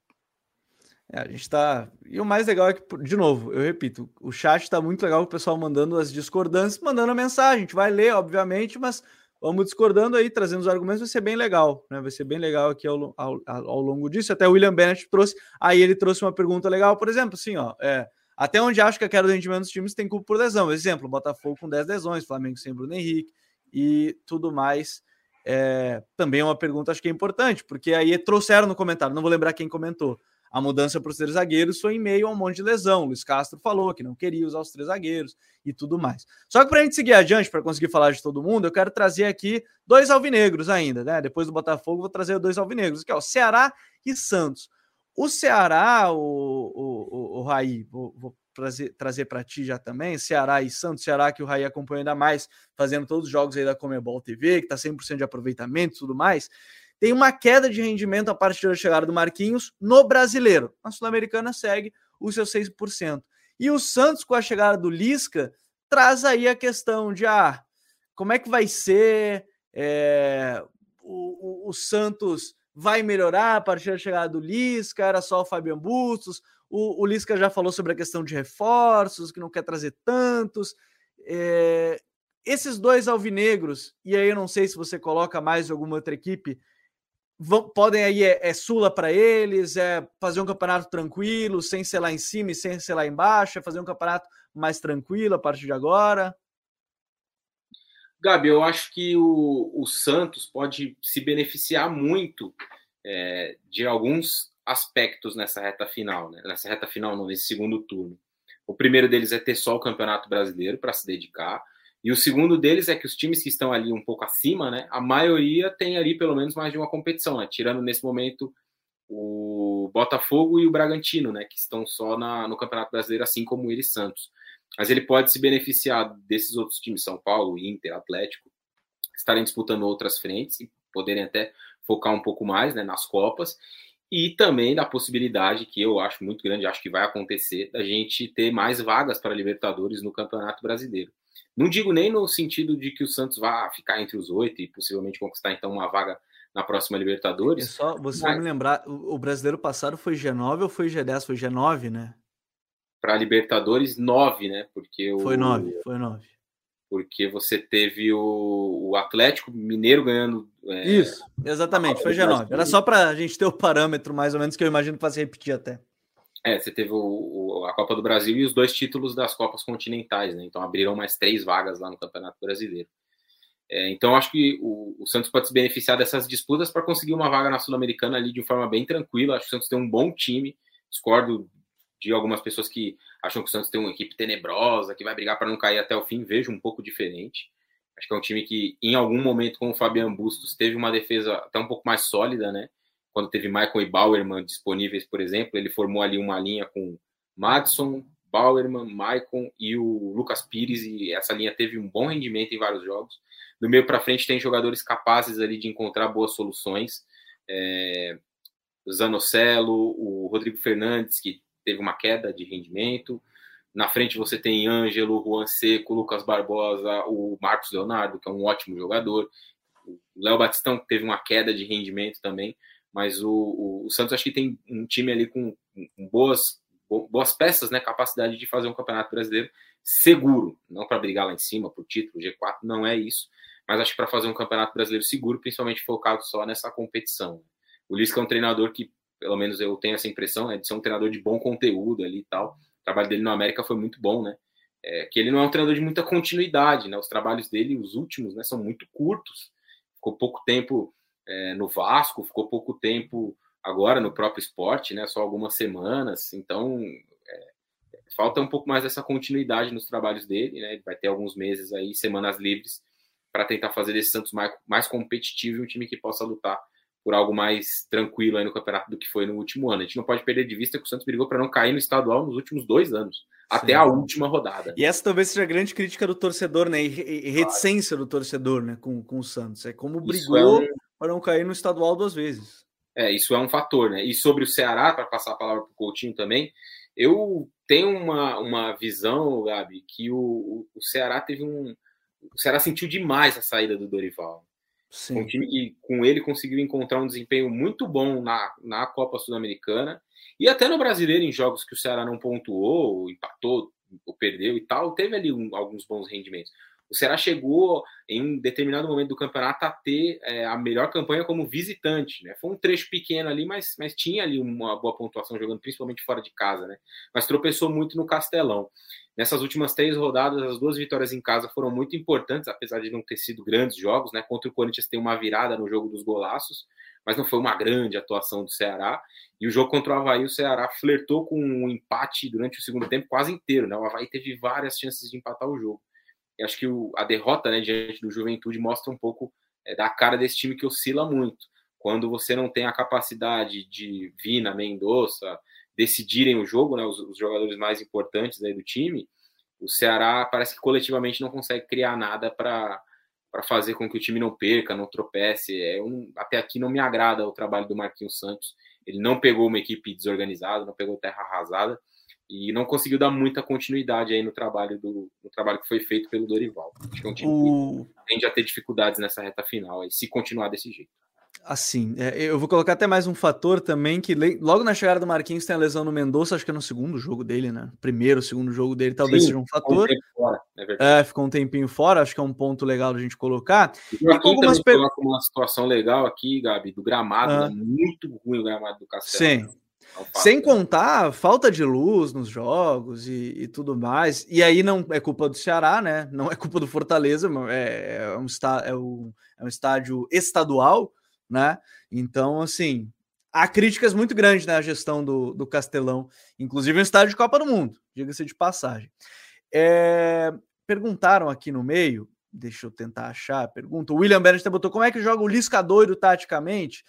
É, a gente está. E o mais legal é que, de novo, eu repito, o chat está muito legal, o pessoal mandando as discordâncias, mandando a mensagem. A gente vai ler, obviamente, mas vamos discordando aí, trazendo os argumentos, vai ser bem legal, né? Vai ser bem legal aqui ao, ao, ao longo disso. Até o William Bennett trouxe, aí ele trouxe uma pergunta legal, por exemplo, assim, ó. É, até onde acho que a queda do rendimento dos times tem culpa por lesão. Exemplo, Botafogo com 10 lesões, Flamengo sem Bruno Henrique e tudo mais. É, também é uma pergunta, acho que é importante, porque aí trouxeram no comentário, não vou lembrar quem comentou. A mudança para os três zagueiros foi em meio a um monte de lesão. Luiz Castro falou que não queria usar os três zagueiros e tudo mais. Só que para a gente seguir adiante, para conseguir falar de todo mundo, eu quero trazer aqui dois alvinegros ainda, né? Depois do Botafogo, vou trazer dois alvinegros, que é o Ceará e Santos. O Ceará, o, o, o, o Raí, vou, vou trazer, para ti já também, Ceará e Santos, Ceará que o Raí acompanha ainda mais, fazendo todos os jogos aí da Comebol TV, que está 100% de aproveitamento e tudo mais, tem uma queda de rendimento a partir da chegada do Marquinhos no brasileiro. A Sul-Americana segue os seus 6%. E o Santos, com a chegada do Lisca, traz aí a questão de ah, como é que vai ser é, o, o, o Santos vai melhorar a partir da chegada do Lisca, era só o Fabian Bustos. O, o Lisca já falou sobre a questão de reforços, que não quer trazer tantos. É, esses dois alvinegros, e aí eu não sei se você coloca mais alguma outra equipe, vão, podem aí, é, é Sula para eles, é fazer um campeonato tranquilo, sem ser lá em cima e sem ser lá embaixo, é fazer um campeonato mais tranquilo a partir de agora? Gabi, eu acho que o, o Santos pode se beneficiar muito é, de alguns aspectos nessa reta final, né? nessa reta final, não, nesse segundo turno. O primeiro deles é ter só o Campeonato Brasileiro para se dedicar. E o segundo deles é que os times que estão ali um pouco acima, né, a maioria tem ali pelo menos mais de uma competição, né, tirando nesse momento o Botafogo e o Bragantino, né, que estão só na, no Campeonato Brasileiro, assim como eles Santos mas ele pode se beneficiar desses outros times, São Paulo, Inter, Atlético, estarem disputando outras frentes e poderem até focar um pouco mais né, nas Copas, e também da possibilidade, que eu acho muito grande, acho que vai acontecer, da gente ter mais vagas para Libertadores no Campeonato Brasileiro. Não digo nem no sentido de que o Santos vá ficar entre os oito e possivelmente conquistar então uma vaga na próxima Libertadores. E só você mas... vai me lembrar, o brasileiro passado foi G9 ou foi G10? Foi G9, né? Para Libertadores nove, né? Porque o, foi nove, foi nove. Porque você teve o, o Atlético Mineiro ganhando. É, Isso, exatamente, foi G9. Era só para a gente ter o parâmetro, mais ou menos, que eu imagino que vai se repetir até. É, você teve o, o, a Copa do Brasil e os dois títulos das Copas Continentais, né? Então abriram mais três vagas lá no Campeonato Brasileiro. É, então acho que o, o, Santos pode se beneficiar dessas disputas para conseguir uma vaga na Sul-Americana ali de forma bem tranquila. Acho que o Santos tem um bom time. Discordo de algumas pessoas que acham que o Santos tem uma equipe tenebrosa, que vai brigar para não cair até o fim. Vejo um pouco diferente. Acho que é um time que, em algum momento, com o Fabian Bustos, teve uma defesa até um pouco mais sólida, né? Quando teve Michael e Bauerman disponíveis, por exemplo, ele formou ali uma linha com Madison, Bauerman, Maicon e o Lucas Pires, e essa linha teve um bom rendimento em vários jogos. Do meio para frente tem jogadores capazes ali de encontrar boas soluções. É, Zanocelo, o Rodrigo Fernandes, que teve uma queda de rendimento. Na frente você tem Ângelo, Juan Seco, Lucas Barbosa, o Marcos Leonardo, que é um ótimo jogador. O Léo Batistão teve uma queda de rendimento também. Mas o, o, o Santos acho que tem um time ali com, com boas boas peças, né, capacidade de fazer um campeonato brasileiro seguro, não para brigar lá em cima por título, G4, não é isso, mas acho que para fazer um campeonato brasileiro seguro, principalmente focado só nessa competição. O Lisca é um treinador que, pelo menos eu tenho essa impressão, né, de ser um treinador de bom conteúdo ali e tal. O trabalho dele no América foi muito bom, né? É, que ele não é um treinador de muita continuidade, né? Os trabalhos dele, os últimos, né, são muito curtos. Ficou pouco tempo é, no Vasco, ficou pouco tempo agora no próprio esporte, né? Só algumas semanas, então é, falta um pouco mais dessa continuidade nos trabalhos dele, né? Ele vai ter alguns meses aí, semanas livres, para tentar fazer desse Santos mais, mais competitivo e um time que possa lutar por algo mais tranquilo aí no campeonato do que foi no último ano. A gente não pode perder de vista que o Santos brigou para não cair no estadual nos últimos dois anos, Sim. até a última rodada. E essa talvez seja a grande crítica do torcedor, né? E reticência do torcedor, né? Com, com o Santos. É como brigou é um... para não cair no estadual duas vezes. É, isso é um fator, né? E sobre o Ceará, para passar a palavra para o Coutinho também, eu tenho uma, uma visão, Gabi, que o, o Ceará teve um. O Ceará sentiu demais a saída do Dorival. Sim. Um time que com ele conseguiu encontrar um desempenho muito bom na, na Copa Sul-Americana e até no brasileiro, em jogos que o Ceará não pontuou, empatou ou perdeu e tal, teve ali um, alguns bons rendimentos o Ceará chegou em um determinado momento do campeonato a ter é, a melhor campanha como visitante. Né? Foi um trecho pequeno ali, mas, mas tinha ali uma boa pontuação jogando principalmente fora de casa, né? Mas tropeçou muito no Castelão. Nessas últimas três rodadas, as duas vitórias em casa foram muito importantes, apesar de não ter sido grandes jogos, né? Contra o Corinthians tem uma virada no jogo dos golaços, mas não foi uma grande atuação do Ceará. E o jogo contra o Havaí, o Ceará flertou com um empate durante o segundo tempo quase inteiro, né? O Havaí teve várias chances de empatar o jogo. E acho que o, a derrota né, diante do Juventude mostra um pouco é, da cara desse time que oscila muito. Quando você não tem a capacidade de Vina, Mendonça decidirem o jogo, né, os, os jogadores mais importantes aí do time, o Ceará parece que coletivamente não consegue criar nada para para fazer com que o time não perca, não tropece. É um, até aqui não me agrada o trabalho do Marquinhos Santos. Ele não pegou uma equipe desorganizada, não pegou terra arrasada e não conseguiu dar muita continuidade aí no trabalho do no trabalho que foi feito pelo Dorival. Acho que é um time o... que tende a ter dificuldades nessa reta final aí, se continuar desse jeito. Assim, é, eu vou colocar até mais um fator também, que logo na chegada do Marquinhos tem a lesão no Mendonça, acho que é no segundo jogo dele, né? Primeiro, segundo jogo dele, talvez Sim, seja um fator. Um fora, é, é, ficou um tempinho fora, acho que é um ponto legal da gente colocar. E, com algumas per... uma situação legal aqui, Gabi, do gramado, ah. né? muito ruim o gramado do Castelo. Sim. É Sem contar falta de luz nos jogos e, e, tudo mais. E aí não é culpa do Ceará, né? Não é culpa do Fortaleza, é, é, um, é, um, é um estádio estadual, né? Então, assim, há críticas muito grandes na gestão do, do Castelão, inclusive um estádio de Copa do Mundo, diga-se de passagem. É, perguntaram aqui no meio, deixa eu tentar achar a pergunta. O William Bennett botou como é que joga o Lisca doido taticamente.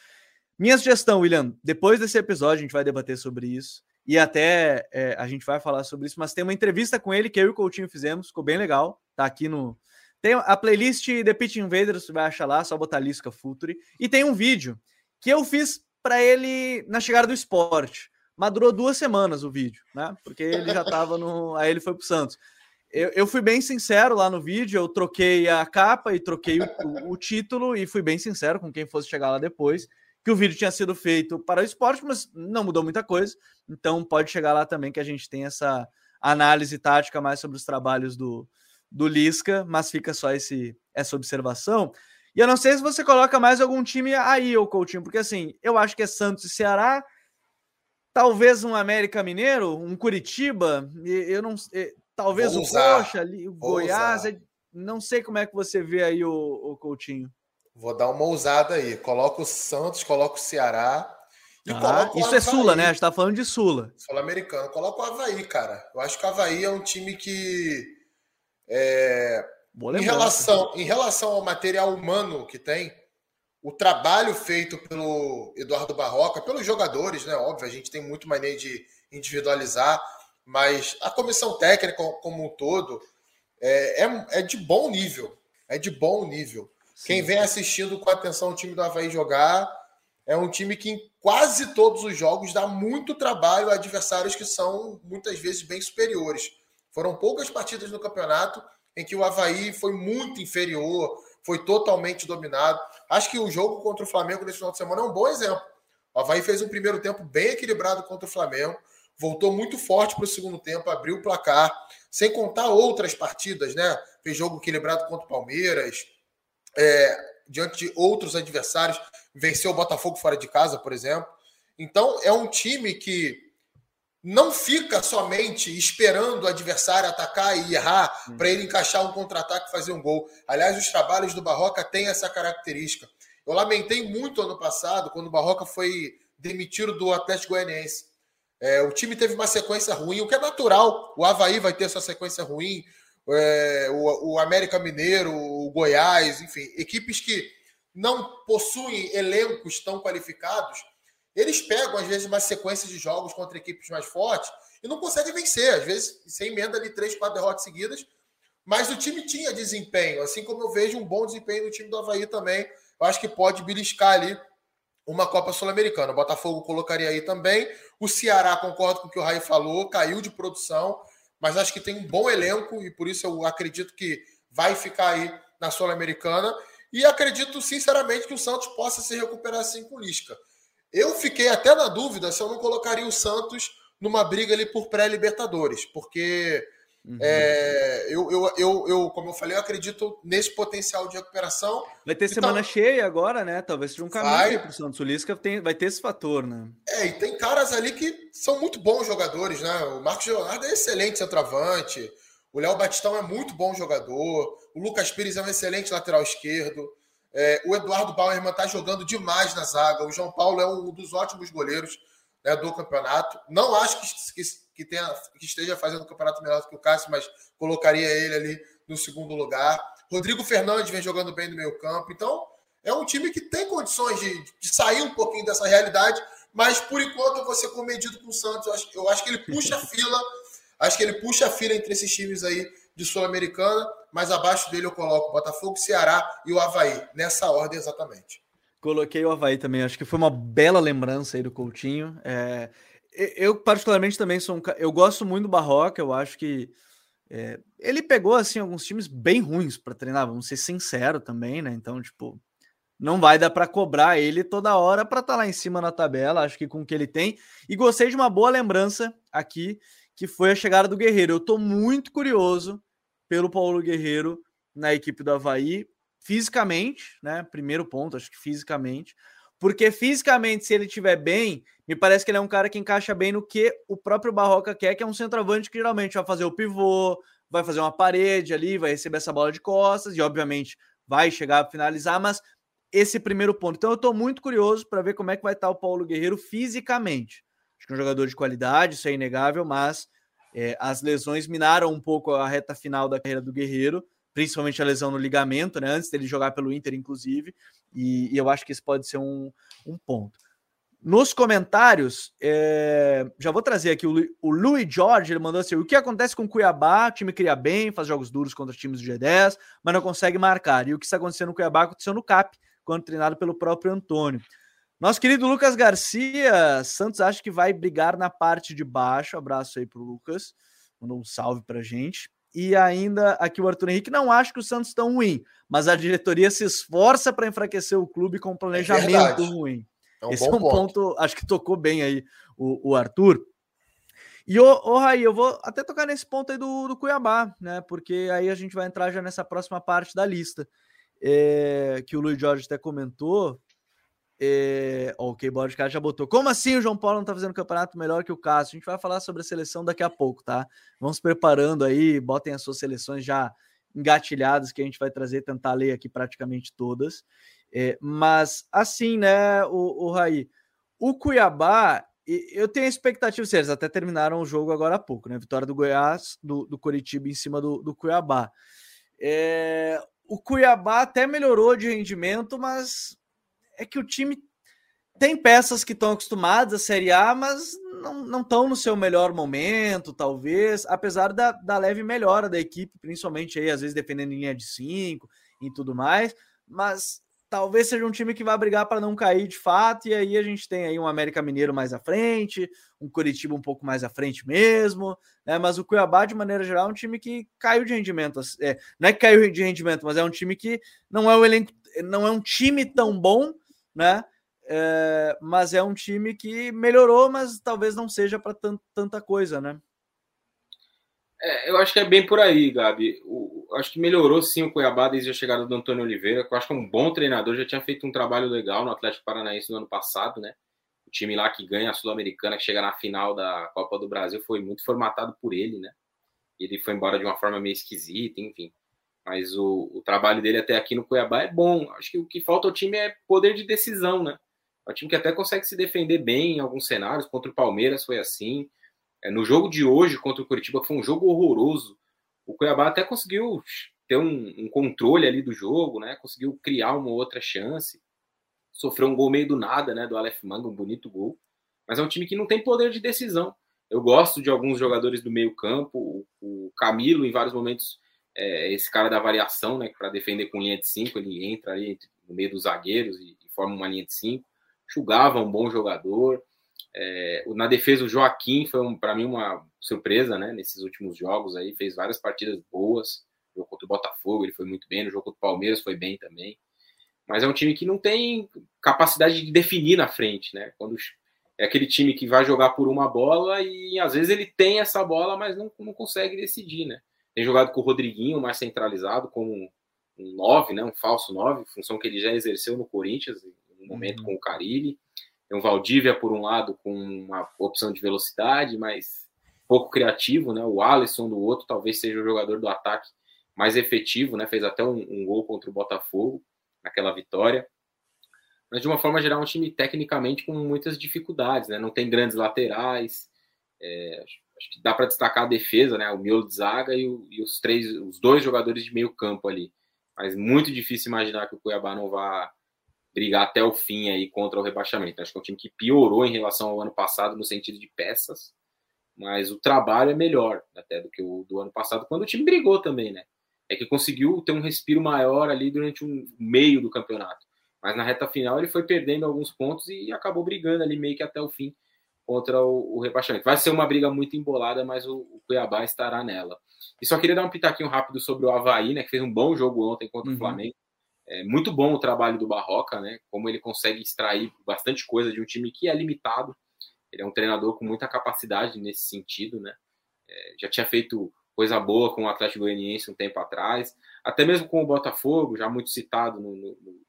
Minha sugestão, William, depois desse episódio a gente vai debater sobre isso e até é, a gente vai falar sobre isso, mas tem uma entrevista com ele que eu e o Coutinho fizemos, ficou bem legal, tá aqui no... Tem a playlist The Pitch Invaders, você vai achar lá, só botar Lisca Futuri, e tem um vídeo que eu fiz para ele na chegada do esporte, mas durou duas semanas o vídeo, né? Porque ele já tava no... aí ele foi pro Santos. Eu, eu, fui bem sincero lá no vídeo, eu troquei a capa e troquei o, o, o título e fui bem sincero com quem fosse chegar lá depois que o vídeo tinha sido feito para o esporte, mas não mudou muita coisa. Então pode chegar lá também que a gente tem essa análise tática mais sobre os trabalhos do, do Lisca, mas fica só esse, essa observação. E eu não sei se você coloca mais algum time aí, ô Coutinho, porque assim, eu acho que é Santos e Ceará, talvez um América Mineiro, um Curitiba, eu não talvez Vou o. Coxa ali, o Goiás, usar. não sei como é que você vê aí o, o Coutinho. Vou dar uma ousada aí. Coloco o Santos, coloco o Ceará Ah, isso é Sula, né? A gente tá falando de Sula. Sul-Americano. Coloca o Havaí, cara. Eu acho que o Havaí é um time que. É, em, relação, em relação ao material humano que tem, o trabalho feito pelo Eduardo Barroca, pelos jogadores, né? Óbvio, a gente tem muito maneira de individualizar, mas a comissão técnica como um todo é, é, é de bom nível. É de bom nível. Sim. Quem vem assistindo com atenção o time do Havaí jogar é um time que em quase todos os jogos dá muito trabalho a adversários que são muitas vezes bem superiores. Foram poucas partidas no campeonato em que o Havaí foi muito inferior, foi totalmente dominado. Acho que o jogo contra o Flamengo nesse final de semana é um bom exemplo. O Havaí fez um primeiro tempo bem equilibrado contra o Flamengo, voltou muito forte para o segundo tempo, abriu o placar, sem contar outras partidas, né? Fez jogo equilibrado contra o Palmeiras, é, diante de outros adversários, venceu o Botafogo fora de casa, por exemplo. Então, é um time que não fica somente esperando o adversário atacar e errar hum. para ele encaixar um contra-ataque e fazer um gol. Aliás, os trabalhos do Barroca têm essa característica. Eu lamentei muito ano passado, quando o Barroca foi demitido do Atlético Goianiense. É, o time teve uma sequência ruim, o que é natural. O Havaí vai ter sua sequência ruim, é, o, o América Mineiro, o Goiás, enfim, equipes que não possuem elencos tão qualificados, eles pegam, às vezes, uma sequência de jogos contra equipes mais fortes e não conseguem vencer. Às vezes, você emenda ali três, quatro derrotas seguidas, mas o time tinha desempenho, assim como eu vejo um bom desempenho no time do Havaí também. Eu acho que pode beliscar ali uma Copa Sul-Americana. O Botafogo colocaria aí também. O Ceará, concordo com o que o Raí falou, caiu de produção, mas acho que tem um bom elenco e por isso eu acredito que vai ficar aí na Sul-Americana. E acredito sinceramente que o Santos possa se recuperar assim com Lisca. Eu fiquei até na dúvida se eu não colocaria o Santos numa briga ali por pré-Libertadores, porque Uhum. É, eu, eu, eu, eu, como eu falei, eu acredito nesse potencial de recuperação. Vai ter então, semana cheia agora, né? Talvez seja um caminho para o Santos. O Lisca tem, vai ter esse fator, né? É, e tem caras ali que são muito bons jogadores, né? O Marcos Leonardo é excelente centroavante. O Léo Batistão é muito bom jogador. O Lucas Pires é um excelente lateral esquerdo. É, o Eduardo Bauerman está jogando demais na zaga. O João Paulo é um dos ótimos goleiros né, do campeonato. Não acho que, que que, tenha, que esteja fazendo o campeonato melhor do que o Cássio, mas colocaria ele ali no segundo lugar. Rodrigo Fernandes vem jogando bem no meio campo. Então, é um time que tem condições de, de sair um pouquinho dessa realidade, mas por enquanto eu vou ser comedido com o Santos. Eu acho, eu acho que ele puxa a fila, acho que ele puxa a fila entre esses times aí de Sul-Americana, mas abaixo dele eu coloco Botafogo, Ceará e o Havaí, nessa ordem exatamente. Coloquei o Havaí também, acho que foi uma bela lembrança aí do Coutinho. É, eu, particularmente, também sou um Eu gosto muito do Barroca, eu acho que. É, ele pegou, assim, alguns times bem ruins para treinar, vamos ser sinceros também, né? Então, tipo, não vai dar para cobrar ele toda hora para estar tá lá em cima na tabela, acho que com o que ele tem. E gostei de uma boa lembrança aqui, que foi a chegada do Guerreiro. Eu tô muito curioso pelo Paulo Guerreiro na equipe do Havaí, fisicamente, né? Primeiro ponto, acho que fisicamente. Porque fisicamente, se ele estiver bem, me parece que ele é um cara que encaixa bem no que o próprio Barroca quer, que é um centroavante que geralmente vai fazer o pivô, vai fazer uma parede ali, vai receber essa bola de costas e, obviamente, vai chegar a finalizar, mas esse primeiro ponto. Então, eu estou muito curioso para ver como é que vai estar o Paulo Guerreiro fisicamente. Acho que é um jogador de qualidade, isso é inegável, mas é, as lesões minaram um pouco a reta final da carreira do Guerreiro principalmente a lesão no ligamento, né? Antes dele jogar pelo Inter, inclusive, e, e eu acho que isso pode ser um, um ponto. Nos comentários, é, já vou trazer aqui o, o Louis George, ele mandou assim: o que acontece com Cuiabá? O time cria bem, faz jogos duros contra times do G10, mas não consegue marcar. E o que está acontecendo no Cuiabá aconteceu no CAP, quando treinado pelo próprio Antônio. Nosso querido Lucas Garcia, Santos acha que vai brigar na parte de baixo. Abraço aí pro Lucas. Mandou um salve pra gente. E ainda aqui o Arthur Henrique não acha que o Santos tão ruim, mas a diretoria se esforça para enfraquecer o clube com um planejamento é ruim. É um Esse é um ponto. ponto. acho que tocou bem aí o, o Arthur. E o, o Raí, eu vou até tocar nesse ponto aí do, do Cuiabá, né? Porque aí a gente vai entrar já nessa próxima parte da lista. É, que o Luiz Jorge até comentou, é... Oh, o Keyboard cara já botou. Como assim o João Paulo não tá fazendo campeonato melhor que o Cássio? A gente vai falar sobre a seleção daqui a pouco, tá? Vamos preparando aí, botem as suas seleções já engatilhadas que a gente vai trazer, tentar ler aqui praticamente todas. É, mas assim, né, o, o Raí, o Cuiabá, eu tenho a expectativa, eles até terminaram o jogo agora há pouco, né? Vitória do Goiás, do, do Coritiba em cima do, do Cuiabá. É, o Cuiabá até melhorou de rendimento, mas é que o time tem peças que estão acostumadas à Série A, mas não estão no seu melhor momento, talvez, apesar da, da leve melhora da equipe, principalmente aí, às vezes defendendo em linha de 5 e tudo mais, mas talvez seja um time que vai brigar para não cair de fato, e aí a gente tem aí um América Mineiro mais à frente, um Curitiba um pouco mais à frente mesmo, né? Mas o Cuiabá, de maneira geral, é um time que caiu de rendimento. É, não é que caiu de rendimento, mas é um time que não é um elenco, não é um time tão bom, né? É, mas é um time que melhorou, mas talvez não seja para tanta coisa, né? É, eu acho que é bem por aí, Gabi. O, acho que melhorou sim o Cuiabá desde a chegada do Antônio Oliveira, que eu acho que é um bom treinador, já tinha feito um trabalho legal no Atlético Paranaense no ano passado, né? O time lá que ganha a Sul-Americana, que chega na final da Copa do Brasil, foi muito formatado por ele, né? Ele foi embora de uma forma meio esquisita, enfim. Mas o, o trabalho dele até aqui no Cuiabá é bom. Acho que o que falta ao time é poder de decisão, né? É um time que até consegue se defender bem em alguns cenários. Contra o Palmeiras foi assim. É, no jogo de hoje contra o Curitiba foi um jogo horroroso. O Cuiabá até conseguiu ter um, um, controle ali do jogo, né? Conseguiu criar uma outra chance. Sofreu um gol meio do nada, né? Do Aleph Manga, um bonito gol. Mas é um time que não tem poder de decisão. Eu gosto de alguns jogadores do meio campo. O, o Camilo, em vários momentos, é esse cara da variação, né? Para defender com linha de 5, ele entra ali no meio dos zagueiros e, e forma uma linha de 5. Chugava um bom jogador. É, na defesa, o Joaquim foi um, para mim uma surpresa, né? Nesses últimos jogos aí, fez várias partidas boas. No jogo contra o Botafogo, ele foi muito bem. No jogo contra o Palmeiras, foi bem também. Mas é um time que não tem capacidade de definir na frente, né? Quando é aquele time que vai jogar por uma bola e às vezes ele tem essa bola, mas não, não consegue decidir, né? Tem jogado com o Rodriguinho mais centralizado, como um 9, né? Um falso 9, função que ele já exerceu no Corinthians, no momento uhum. com o Carilli. Tem o Valdívia, por um lado, com uma opção de velocidade, mas pouco criativo, né? O Alisson do outro talvez seja o jogador do ataque mais efetivo, né? Fez até um, um gol contra o Botafogo naquela vitória. Mas de uma forma geral, um time tecnicamente com muitas dificuldades, né? Não tem grandes laterais. É, acho que dá para destacar a defesa, né? O miolo de zaga e, o, e, os três, os dois jogadores de meio campo ali. Mas muito difícil imaginar que o Cuiabá não vá brigar até o fim aí contra o rebaixamento. Acho que é um time que piorou em relação ao ano passado no sentido de peças, mas o trabalho é melhor até do que o do ano passado, quando o time brigou também, né? É que conseguiu ter um respiro maior ali durante um meio do campeonato. Mas na reta final ele foi perdendo alguns pontos e acabou brigando ali meio que até o fim contra o, o rebaixamento. Vai ser uma briga muito embolada, mas o, o, Cuiabá estará nela. E só queria dar um pitaquinho rápido sobre o Havaí, né? Que fez um bom jogo ontem contra uhum. o Flamengo. É muito bom o trabalho do Barroca, né? Como ele consegue extrair bastante coisa de um time que é limitado. Ele é um treinador com muita capacidade nesse sentido, né? É, já tinha feito coisa boa com o Atlético Goianiense um tempo atrás, até mesmo com o Botafogo, já muito citado no, no, no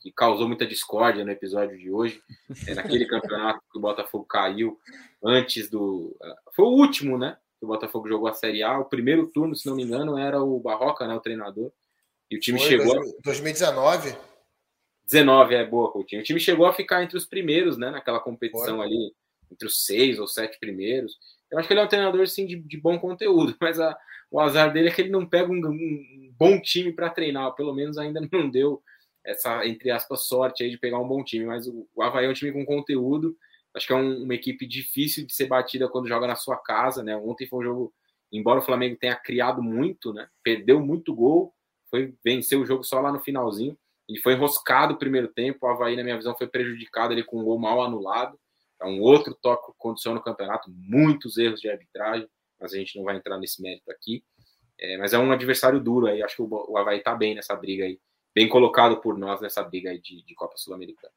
que causou muita discórdia no episódio de hoje, é naquele campeonato que o Botafogo caiu antes do. Foi o último, né? Que o Botafogo jogou a Série A. O primeiro turno, se não me engano, era o Barroca, né? O treinador. E o time Foi, chegou. 2019. 19, é boa, Coutinho. O time chegou a ficar entre os primeiros, né? Naquela competição Foi. ali, entre os seis ou sete primeiros. Eu acho que ele é um treinador, sim, de, de bom conteúdo, mas a, o azar dele é que ele não pega um, um bom time para treinar. Pelo menos ainda não deu essa, entre aspas, sorte aí de pegar um bom time. Mas o, o Havaí é um time com conteúdo. Acho que é um, uma equipe difícil de ser batida quando joga na sua casa, né? Ontem foi um jogo, embora o Flamengo tenha criado muito, né? Perdeu muito gol, foi vencer o jogo só lá no finalzinho. E foi enroscado o primeiro tempo. O Havaí, na minha visão, foi prejudicado ali com um gol mal anulado. É um outro toque que aconteceu no campeonato, muitos erros de arbitragem, mas a gente não vai entrar nesse mérito aqui. É, mas é um adversário duro aí. Acho que o, Havaí tá bem nessa briga aí. Bem colocado por nós nessa briga aí de, de Copa Sul-Americana.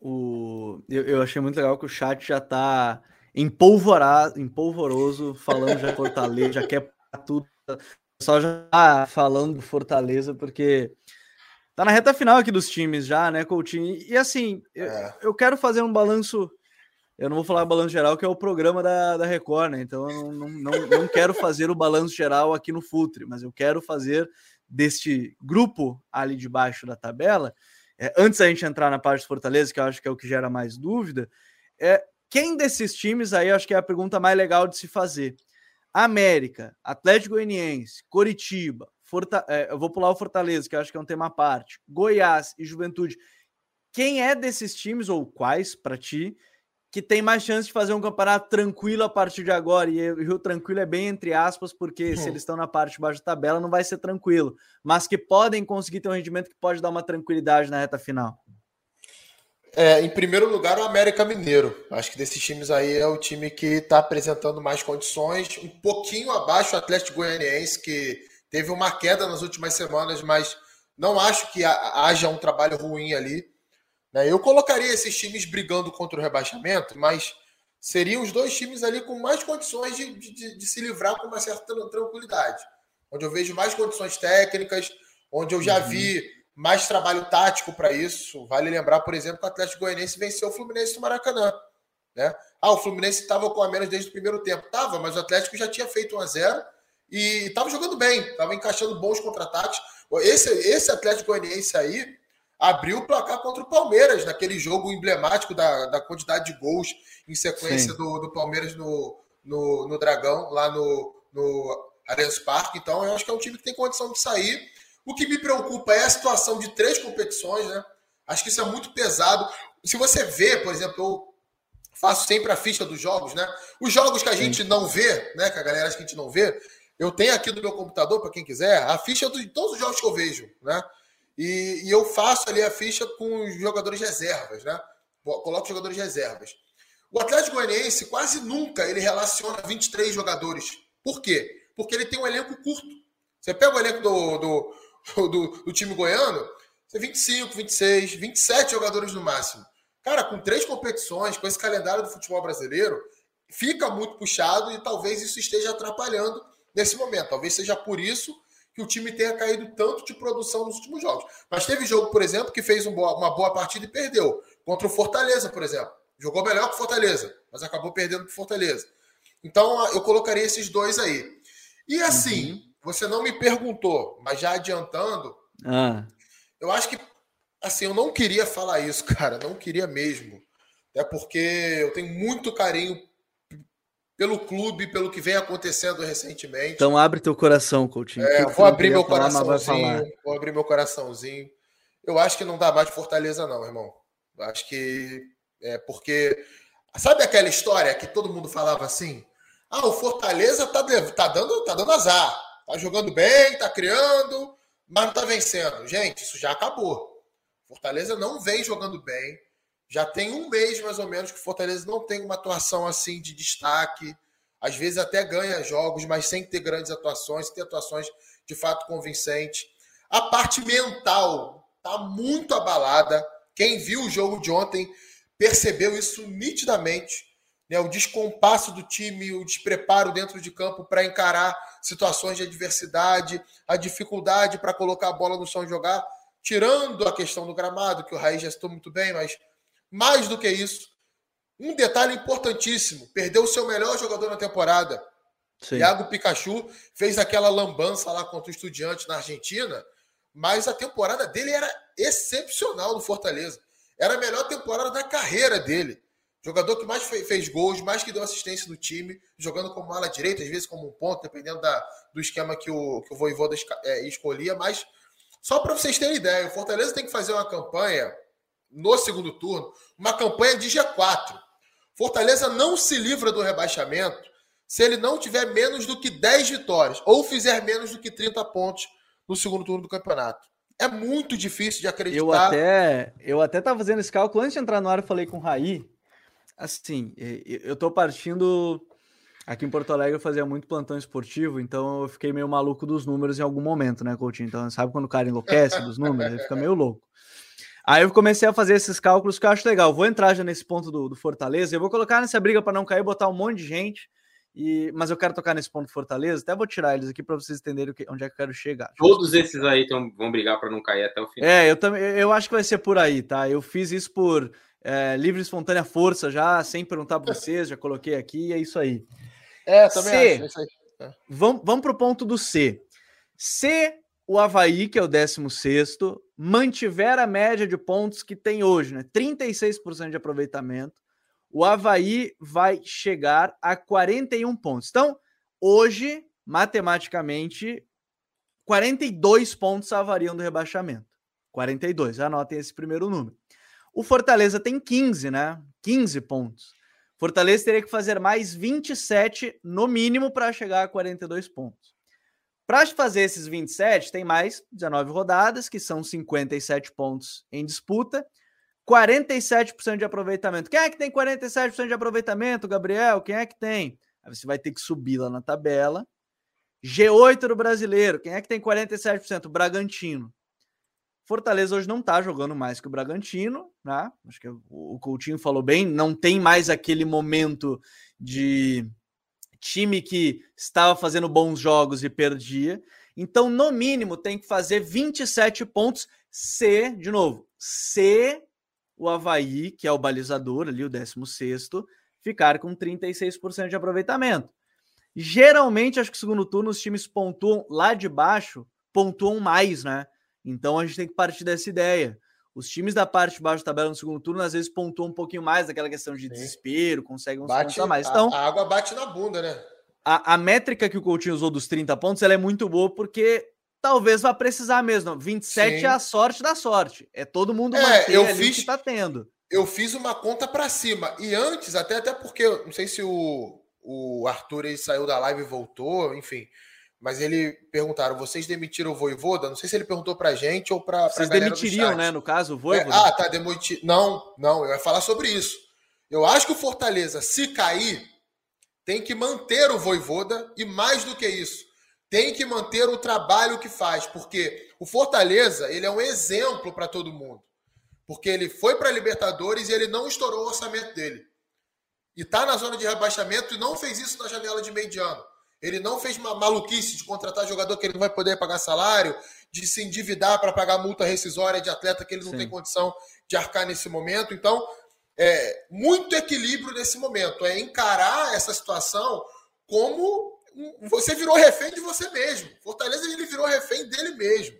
O... Eu, eu, achei muito legal que o chat já tá empolvorado, empolvoroso, falando já Fortaleza, já quer tudo pessoal já tá falando do Fortaleza, porque tá na reta final aqui dos times já, né, Coutinho? E assim, é. eu, eu, quero fazer um balanço. Eu não vou falar balanço geral, que é o programa da, da Record, né? Então eu não, não, não quero fazer o balanço geral aqui no Futre, mas eu quero fazer deste grupo ali debaixo da tabela. é, antes da gente entrar na parte do Fortaleza, que eu acho que é o que gera mais dúvida, é quem desses times aí, acho que é a pergunta mais legal de se fazer. América, Atlético Goianiense, Coritiba, Forta, é, eu vou pular o Fortaleza, que eu acho que é um tema à parte, Goiás e Juventude. Quem é desses times, ou quais, para ti, que tem mais chance de fazer um campeonato tranquilo a partir de agora? E o tranquilo é bem entre aspas, porque se eles estão na parte de baixo da tabela, não vai ser tranquilo, mas que podem conseguir ter um rendimento que pode dar uma tranquilidade na reta final. É, em primeiro lugar, o América Mineiro. Acho que desses times aí é o time que está apresentando mais condições. Um pouquinho abaixo o Atlético Goianiense, que teve uma queda nas últimas semanas, mas não acho que haja um trabalho ruim ali. Né? Eu colocaria esses times brigando contra o rebaixamento, mas seriam os dois times ali com mais condições de, de, de se livrar com uma certa tranquilidade. Onde eu vejo mais condições técnicas, onde eu já uhum. vi mais trabalho tático para isso. Vale lembrar, por exemplo, que o Atlético Goianiense venceu o Fluminense no Maracanã. Né? Ah, o Fluminense estava com a menos desde o primeiro tempo. Tava, mas o Atlético já tinha feito 1 a 0 e estava jogando bem, estava encaixando bons contra-ataques. Esse, esse Atlético Goianiense aí abriu o placar contra o Palmeiras, naquele jogo emblemático da, da quantidade de gols em sequência do, do Palmeiras no, no, no Dragão, lá no, no Allianz Parque. Então, eu acho que é um time que tem condição de sair o que me preocupa é a situação de três competições, né? Acho que isso é muito pesado. Se você vê, por exemplo, eu faço sempre a ficha dos jogos, né? Os jogos que a gente não vê, né? Que a galera acha que a gente não vê, eu tenho aqui no meu computador, para quem quiser, a ficha de todos os jogos que eu vejo, né? E, e eu faço ali a ficha com os jogadores reservas, né? Coloco jogadores reservas. O Atlético Goianiense quase nunca ele relaciona 23 jogadores. Por quê? Porque ele tem um elenco curto. Você pega o elenco do, do, do, do time goiano, você 25, 26, 27 jogadores no máximo. Cara, com três competições, com esse calendário do futebol brasileiro, fica muito puxado e talvez isso esteja atrapalhando nesse momento. Talvez seja por isso que o time tenha caído tanto de produção nos últimos jogos. Mas teve jogo, por exemplo, que fez uma boa partida e perdeu. Contra o Fortaleza, por exemplo. Jogou melhor que o Fortaleza, mas acabou perdendo para o Fortaleza. Então, eu colocaria esses dois aí. E assim, uhum. Você não me perguntou, mas já adiantando, ah. eu acho que assim, eu não queria falar isso, cara, não queria mesmo. É porque eu tenho muito carinho pelo clube, pelo que vem acontecendo recentemente. Então abre teu coração, Coutinho. É, vou abrir meu falar, coraçãozinho. Vou abrir meu coraçãozinho. Eu acho que não dá mais Fortaleza, não, irmão. Eu acho que é porque. Sabe aquela história que todo mundo falava assim? Ah, o Fortaleza tá, tá, dando, tá dando azar. Tá jogando bem, tá criando, mas não tá vencendo. Gente, isso já acabou. Fortaleza não vem jogando bem. Já tem um mês mais ou menos que Fortaleza não tem uma atuação assim de destaque. Às vezes até ganha jogos, mas sem ter grandes atuações, sem ter atuações de fato convincentes. A parte mental tá muito abalada. Quem viu o jogo de ontem percebeu isso nitidamente né, o descompasso do time, o despreparo dentro de campo para encarar situações de adversidade, a dificuldade para colocar a bola no chão e jogar, tirando a questão do gramado, que o Raiz já citou muito bem, mas mais do que isso, um detalhe importantíssimo: perdeu o seu melhor jogador na temporada. Sim. Iago Pikachu fez aquela lambança lá contra o Estudiante na Argentina, mas a temporada dele era excepcional no Fortaleza. Era a melhor temporada da carreira dele. Jogador que mais fez gols, mais que deu assistência no time, jogando como ala direita, às vezes como um ponto, dependendo da, do esquema que o, que o Voivoda é, escolhia. Mas só para vocês terem ideia, o Fortaleza tem que fazer uma campanha no segundo turno, uma campanha de G4. Fortaleza não se livra do rebaixamento se ele não tiver menos do que 10 vitórias ou fizer menos do que 30 pontos no segundo turno do campeonato. É muito difícil de acreditar. Eu até, eu até tava fazendo esse cálculo antes de entrar no ar, eu falei com o Raí, Assim, eu tô partindo. Aqui em Porto Alegre eu fazia muito plantão esportivo, então eu fiquei meio maluco dos números em algum momento, né, Coutinho? Então, sabe quando o cara enlouquece dos números? Ele fica meio louco. Aí eu comecei a fazer esses cálculos que eu acho legal. Vou entrar já nesse ponto do, do Fortaleza. Eu vou colocar nessa briga para não cair, botar um monte de gente. E, mas eu quero tocar nesse ponto do Fortaleza. Até vou tirar eles aqui para vocês entenderem que, onde é que eu quero chegar. Todos esses aí tão, vão brigar para não cair até o final. É, eu também. Eu acho que vai ser por aí, tá? Eu fiz isso por é, livre espontânea força já, sem perguntar para vocês, já coloquei aqui, é isso aí. É, também C, acho, é isso aí. É. Vamos, vamos para o ponto do C. Se o Havaí, que é o 16, mantiver a média de pontos que tem hoje, né? 36% de aproveitamento, o Havaí vai chegar a 41 pontos. Então, hoje, matematicamente, 42 pontos salvariam do rebaixamento. 42, anotem esse primeiro número. O Fortaleza tem 15, né? 15 pontos. Fortaleza teria que fazer mais 27 no mínimo para chegar a 42 pontos. Para fazer esses 27, tem mais 19 rodadas, que são 57 pontos em disputa. 47% de aproveitamento. Quem é que tem 47% de aproveitamento, Gabriel? Quem é que tem? Aí você vai ter que subir lá na tabela. G8 do brasileiro. Quem é que tem 47%? Bragantino. Fortaleza hoje não está jogando mais que o Bragantino, né? Acho que o Coutinho falou bem, não tem mais aquele momento de time que estava fazendo bons jogos e perdia. Então, no mínimo, tem que fazer 27 pontos se, de novo, se o Havaí, que é o balizador ali, o 16, ficar com 36% de aproveitamento. Geralmente, acho que segundo turno os times pontuam lá de baixo, pontuam mais, né? Então a gente tem que partir dessa ideia. Os times da parte de baixo da tabela no segundo turno às vezes pontuam um pouquinho mais daquela questão de Sim. desespero, conseguem bate, mais. Então, a, a, água bate na bunda, né? A, a, métrica que o Coutinho usou dos 30 pontos ela é muito boa porque talvez vá precisar mesmo. 27 Sim. é a sorte da sorte. É todo mundo é, eu fiz, que tá tendo. Eu fiz uma conta para cima. E antes, até, até porque, não sei se o, o Arthur ele saiu da live e voltou, enfim mas ele perguntaram: vocês demitiram o Voivoda? Não sei se ele perguntou pra gente ou pra. Vocês demitiriam, né? No caso, o Voivoda? É, ah, tá, demiti... Não, não, eu ia falar sobre isso. Eu acho que o Fortaleza, se cair, tem que manter o Voivoda e mais do que isso, tem que manter o trabalho que faz, porque o Fortaleza, ele é um exemplo para todo mundo. Porque ele foi para Libertadores e ele não estourou o orçamento dele. E tá na zona de rebaixamento e não fez isso na janela de meio de ano. Ele não fez uma maluquice de contratar jogador que ele não vai poder pagar salário, de se endividar para pagar multa rescisória de atleta que ele não Sim. tem condição de arcar nesse momento. Então, é, muito equilíbrio nesse momento. É encarar essa situação como você virou refém de você mesmo. Fortaleza ele virou refém dele mesmo.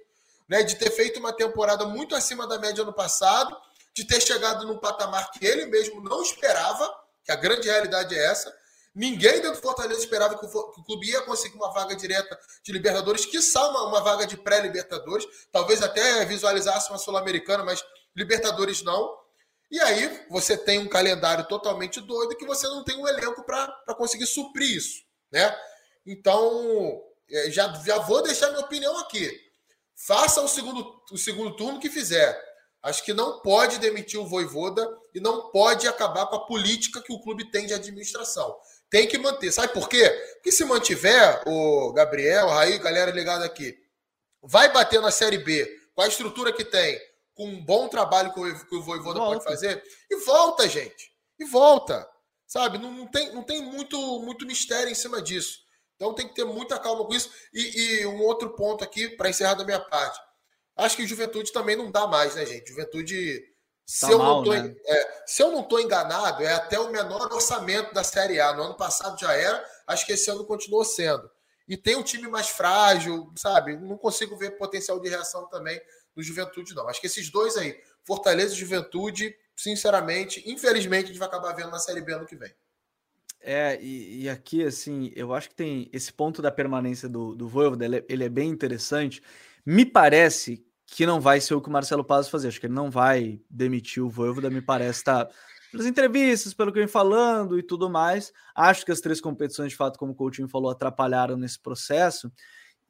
Né, de ter feito uma temporada muito acima da média ano passado, de ter chegado num patamar que ele mesmo não esperava, que a grande realidade é essa, Ninguém dentro do Fortaleza esperava que o, clube ia conseguir uma vaga direta de Libertadores, que uma, uma vaga de pré-Libertadores, talvez até visualizasse uma Sul-Americana, mas Libertadores não. E aí você tem um calendário totalmente doido que você não tem um elenco para conseguir suprir isso, né? Então, é, já, já vou deixar minha opinião aqui. Faça o segundo, o segundo turno que fizer. Acho que não pode demitir o Voivoda e não pode acabar com a política que o clube tem de administração. Tem que manter. Sabe por quê? Porque se mantiver, o Gabriel, o Raí, galera ligada aqui, vai bater na Série B com a estrutura que tem, com um bom trabalho que o, que o Voivoda volta. pode fazer, e volta, gente. E volta. Sabe? Não, não, tem, não tem muito, muito mistério em cima disso. Então tem que ter muita calma com isso. E, e um outro ponto aqui, para encerrar da minha parte. Acho que Juventude também não dá mais, né, gente? Juventude se, tá eu mal, tô, né? é, se eu não estou enganado, é até o menor orçamento da Série A. No ano passado já era, acho que esse ano continuou sendo. E tem um time mais frágil, sabe? Não consigo ver potencial de reação também do Juventude, não. Acho que esses dois aí, Fortaleza e Juventude, sinceramente, infelizmente, a gente vai acabar vendo na Série B ano que vem. É, e, e aqui, assim, eu acho que tem esse ponto da permanência do, do Voivoda, ele, é, ele é bem interessante. Me parece que não vai ser o que o Marcelo Paz fazer. Acho que ele não vai demitir o Voivoda, me parece, tá? Pelas entrevistas, pelo que vem falando e tudo mais. Acho que as três competições, de fato, como o Coutinho falou, atrapalharam nesse processo.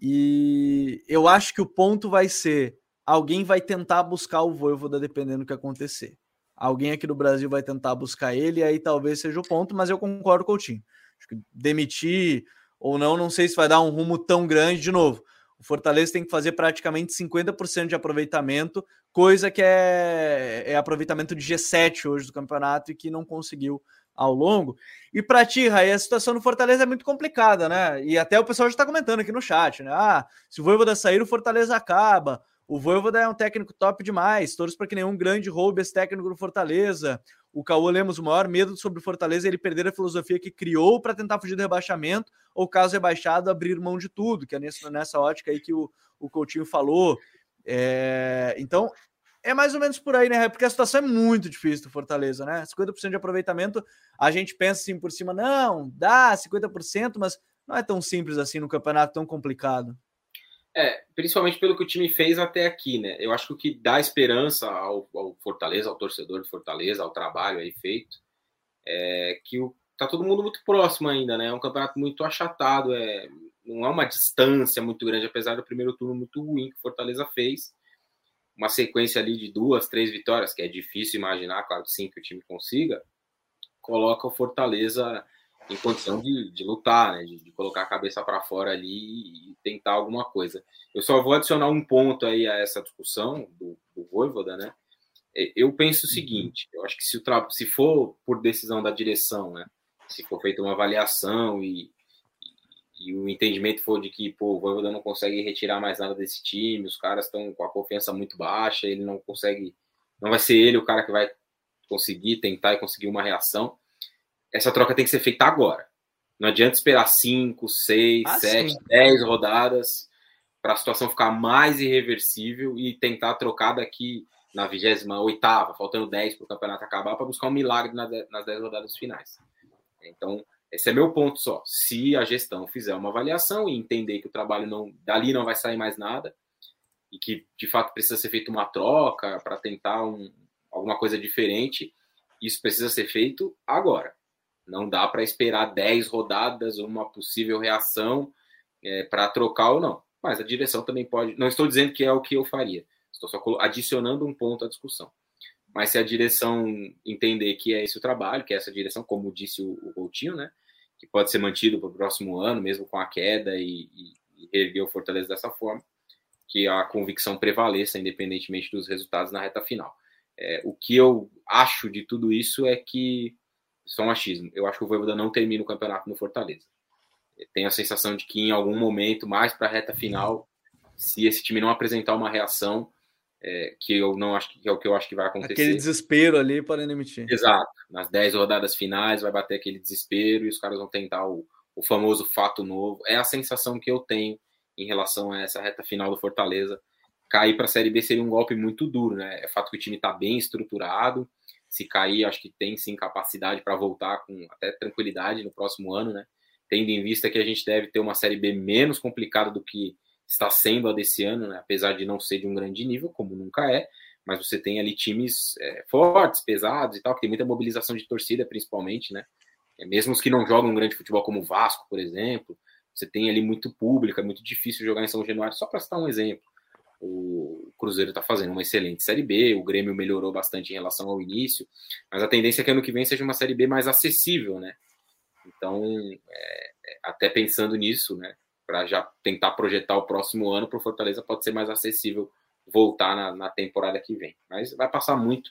E eu acho que o ponto vai ser: alguém vai tentar buscar o Voivoda dependendo do que acontecer. Alguém aqui no Brasil vai tentar buscar ele, aí talvez seja o ponto, mas eu concordo com o Coutinho. Acho que demitir ou não, não sei se vai dar um rumo tão grande de novo. O Fortaleza tem que fazer praticamente 50% de aproveitamento, coisa que é, é aproveitamento de G7 hoje do campeonato e que não conseguiu ao longo. E para ti, Raí, a situação do Fortaleza é muito complicada, né? E até o pessoal já está comentando aqui no chat, né? Ah, se o Voivoda sair, o Fortaleza acaba. O Voivoda é um técnico top demais. Torço para que nenhum grande roube esse técnico do Fortaleza. O Caô Lemos, o maior medo sobre o Fortaleza é ele perder a filosofia que criou para tentar fugir do rebaixamento, ou caso rebaixado, abrir mão de tudo, que é nessa, nessa ótica aí que o, o Coutinho falou. É, então, é mais ou menos por aí, né? Porque a situação é muito difícil do Fortaleza, né? 50% de aproveitamento, a gente pensa assim por cima, não, dá 50%, mas não é tão simples assim no campeonato tão complicado. É, principalmente pelo que o time fez até aqui, né? Eu acho que o que dá esperança ao, ao Fortaleza, ao torcedor de Fortaleza, ao trabalho aí feito, é que o, tá todo mundo muito próximo ainda, né? É um campeonato muito achatado, é, não é uma distância muito grande, apesar do primeiro turno muito ruim que o Fortaleza fez. Uma sequência ali de duas, três vitórias, que é difícil imaginar, claro sim, que o time consiga, coloca o Fortaleza em condição de, de lutar, né? de, de, colocar a cabeça para fora ali e tentar alguma coisa. Eu só vou adicionar um ponto aí a essa discussão do, do Voivoda, né? É, eu penso o uhum. seguinte: eu acho que se, o se for por decisão da direção, né? Se for feita uma avaliação e, e, e o entendimento for de que pô, o Voivoda não consegue retirar mais nada desse time, os caras estão com a confiança muito baixa, ele não consegue, não vai ser ele o cara que vai conseguir tentar e conseguir uma reação essa troca tem que ser feita agora. Não adianta esperar 5, 6, 7, 10 rodadas para a situação ficar mais irreversível e tentar trocar daqui na 28, faltando 10 para o campeonato acabar, para buscar um milagre nas 10 rodadas finais. Então, esse é meu ponto só. Se a gestão fizer uma avaliação e entender que o trabalho não dali não vai sair mais nada e que de fato precisa ser feita uma troca para tentar um, alguma coisa diferente, isso precisa ser feito agora. Não dá para esperar 10 rodadas, uma possível reação é, para trocar ou não. Mas a direção também pode. Não estou dizendo que é o que eu faria. Estou só adicionando um ponto à discussão. Mas se a direção entender que é esse o trabalho, que é essa direção, como disse o, o Coutinho, né? Que pode ser mantido para o próximo ano, mesmo com a queda e, e, e erguer o Fortaleza dessa forma, que a convicção prevaleça, independentemente dos resultados na reta final. É, o que eu acho de tudo isso é que só um achismo. Eu acho que o Voivoda não termina o campeonato no Fortaleza. Tenho a sensação de que em algum momento, mais para a reta final, se esse time não apresentar uma reação, é, que eu não acho que é o que eu acho que vai acontecer. Aquele desespero ali para emitir. Exato. Nas 10 rodadas finais vai bater aquele desespero e os caras vão tentar o, o famoso fato novo. É a sensação que eu tenho em relação a essa reta final do Fortaleza. Cair para a Série B seria um golpe muito duro, né? É fato que o time está bem estruturado, se cair, acho que tem sim capacidade para voltar com até tranquilidade no próximo ano, né? Tendo em vista que a gente deve ter uma Série B menos complicada do que está sendo a desse ano, né? apesar de não ser de um grande nível, como nunca é, mas você tem ali times é, fortes, pesados e tal, que tem muita mobilização de torcida, principalmente, né? É, mesmo os que não jogam um grande futebol, como o Vasco, por exemplo, você tem ali muito público, é muito difícil jogar em São Januário, só para citar um exemplo. O Cruzeiro está fazendo uma excelente Série B, o Grêmio melhorou bastante em relação ao início, mas a tendência é que ano que vem seja uma Série B mais acessível, né? Então, é, é até pensando nisso, né, para já tentar projetar o próximo ano para o Fortaleza, pode ser mais acessível voltar na, na, temporada que vem. Mas vai passar muito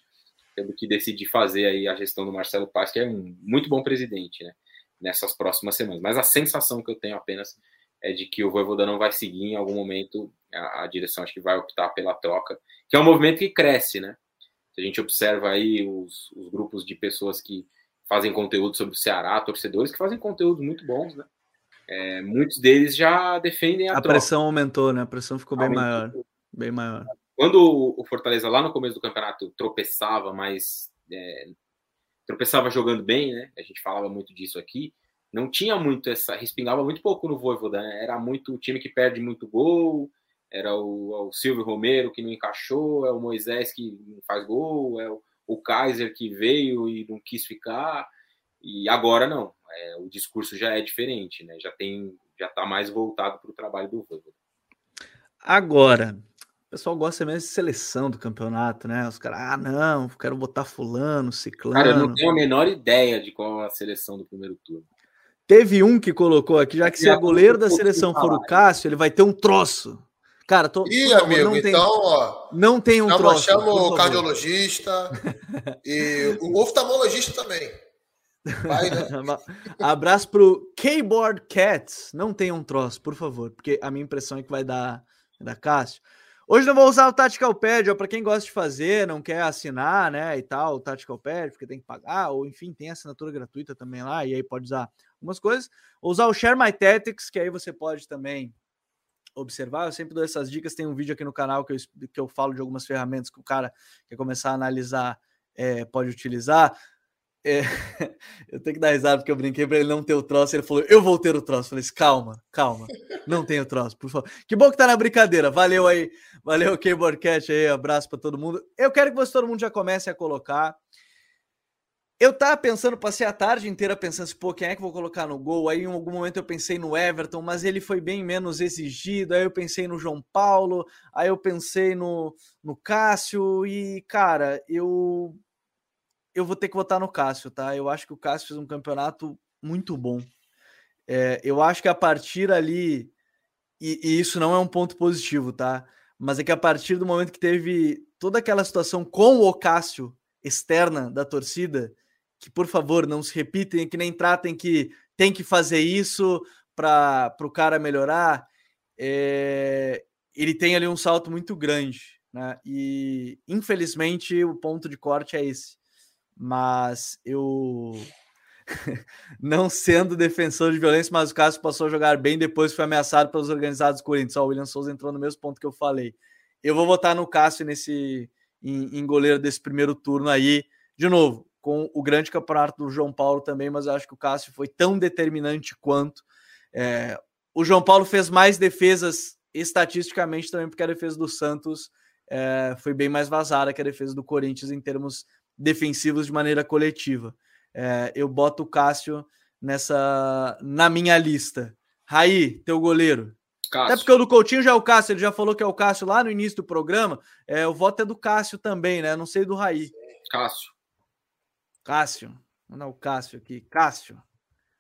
pelo que decidir fazer aí a gestão do Marcelo Paz, que é um muito bom presidente, né, nessas próximas semanas. Mas a sensação que eu tenho apenas é de que o Voivoda não vai seguir em algum momento a, a, direção acho que vai optar pela troca, que é um movimento que cresce, né? Se a gente observa aí os, os grupos de pessoas que fazem conteúdo sobre o Ceará, torcedores que fazem conteúdos muito bons, né? É, muitos deles já defendem a, a pressão aumentou, né? A pressão ficou bem maior, bem maior. Quando o Fortaleza lá no começo do campeonato tropeçava, mas é, tropeçava jogando bem, né? A gente falava muito disso aqui não tinha muito essa, respingava muito pouco no Voivoda, né? Era muito o time que perde muito gol, era o, o Silvio Romero que não encaixou, é o Moisés que não faz gol, é o, o Kaiser que veio e não quis ficar, e agora não, é, o discurso já é diferente, né? Já tem, já está mais voltado para o trabalho do Voivoda. Agora, o pessoal gosta mesmo de seleção do campeonato, né? Os caras, ah, não, quero botar fulano, ciclano. Cara, eu não tenho a menor ideia de qual é a seleção do primeiro turno. Teve um que colocou aqui, já que se é goleiro da seleção for o Cássio, ele vai ter um troço. Cara, tô, Ih, amigo, não tem, então, ó. Não tem um chama, troço. Chama o cardiologista e o oftalmologista também. Vai, né? Abraço pro Keyboard Cats. Não tem um troço, por favor, porque a minha impressão é que vai dar da Cássio. Hoje não vou usar o Tactical Pad, para quem gosta de fazer, não quer assinar, né, e tal, o Tactical Pad, porque tem que pagar, ou enfim, tem assinatura gratuita também lá, e aí pode usar algumas coisas. Vou usar o Share My Tactics, que aí você pode também observar. Eu sempre dou essas dicas. Tem um vídeo aqui no canal que eu, que eu falo de algumas ferramentas que o cara quer começar a analisar, é, pode utilizar. É, eu tenho que dar risada porque eu brinquei para ele não ter o troço. Ele falou: Eu vou ter o troço. Eu falei: Calma, calma, não tem o troço, por favor. Que bom que tá na brincadeira. Valeu aí, valeu, Keyboard Cat aí. Abraço para todo mundo. Eu quero que você, todo mundo já comece a colocar. Eu tava pensando, passei a tarde inteira pensando assim, pô, quem é que vou colocar no gol? Aí em algum momento eu pensei no Everton, mas ele foi bem menos exigido. Aí eu pensei no João Paulo, aí eu pensei no, no Cássio e, cara, eu eu vou ter que votar no Cássio, tá? Eu acho que o Cássio fez um campeonato muito bom. É, eu acho que a partir ali, e, e, isso não é um ponto positivo, tá? Mas é que a partir do momento que teve toda aquela situação com o Cássio externa da torcida, que por favor não se repitem, que nem tratem que tem que fazer isso para o cara melhorar, é, ele tem ali um salto muito grande, né? E infelizmente o ponto de corte é esse mas eu não sendo defensor de violência, mas o Cássio passou a jogar bem depois foi ameaçado pelos organizados do Corinthians. o William Souza entrou no mesmo ponto que eu falei. Eu vou votar no Cássio nesse em, em, goleiro desse primeiro turno aí, de novo, com o grande campeonato do João Paulo também, mas eu acho que o Cássio foi tão determinante quanto. É, o João Paulo fez mais defesas estatisticamente também, porque a defesa do Santos é, foi bem mais vazada que a defesa do Corinthians em termos defensivos de maneira coletiva. É, eu boto o Cássio nessa na minha lista. Raí, teu goleiro. Cássio. Até porque o do Coutinho já é o Cássio, ele já falou que é o Cássio lá no início do programa. É, o voto é do Cássio também, né? Não sei do Raí. Cássio. Cássio. Dar o Cássio aqui. Cássio.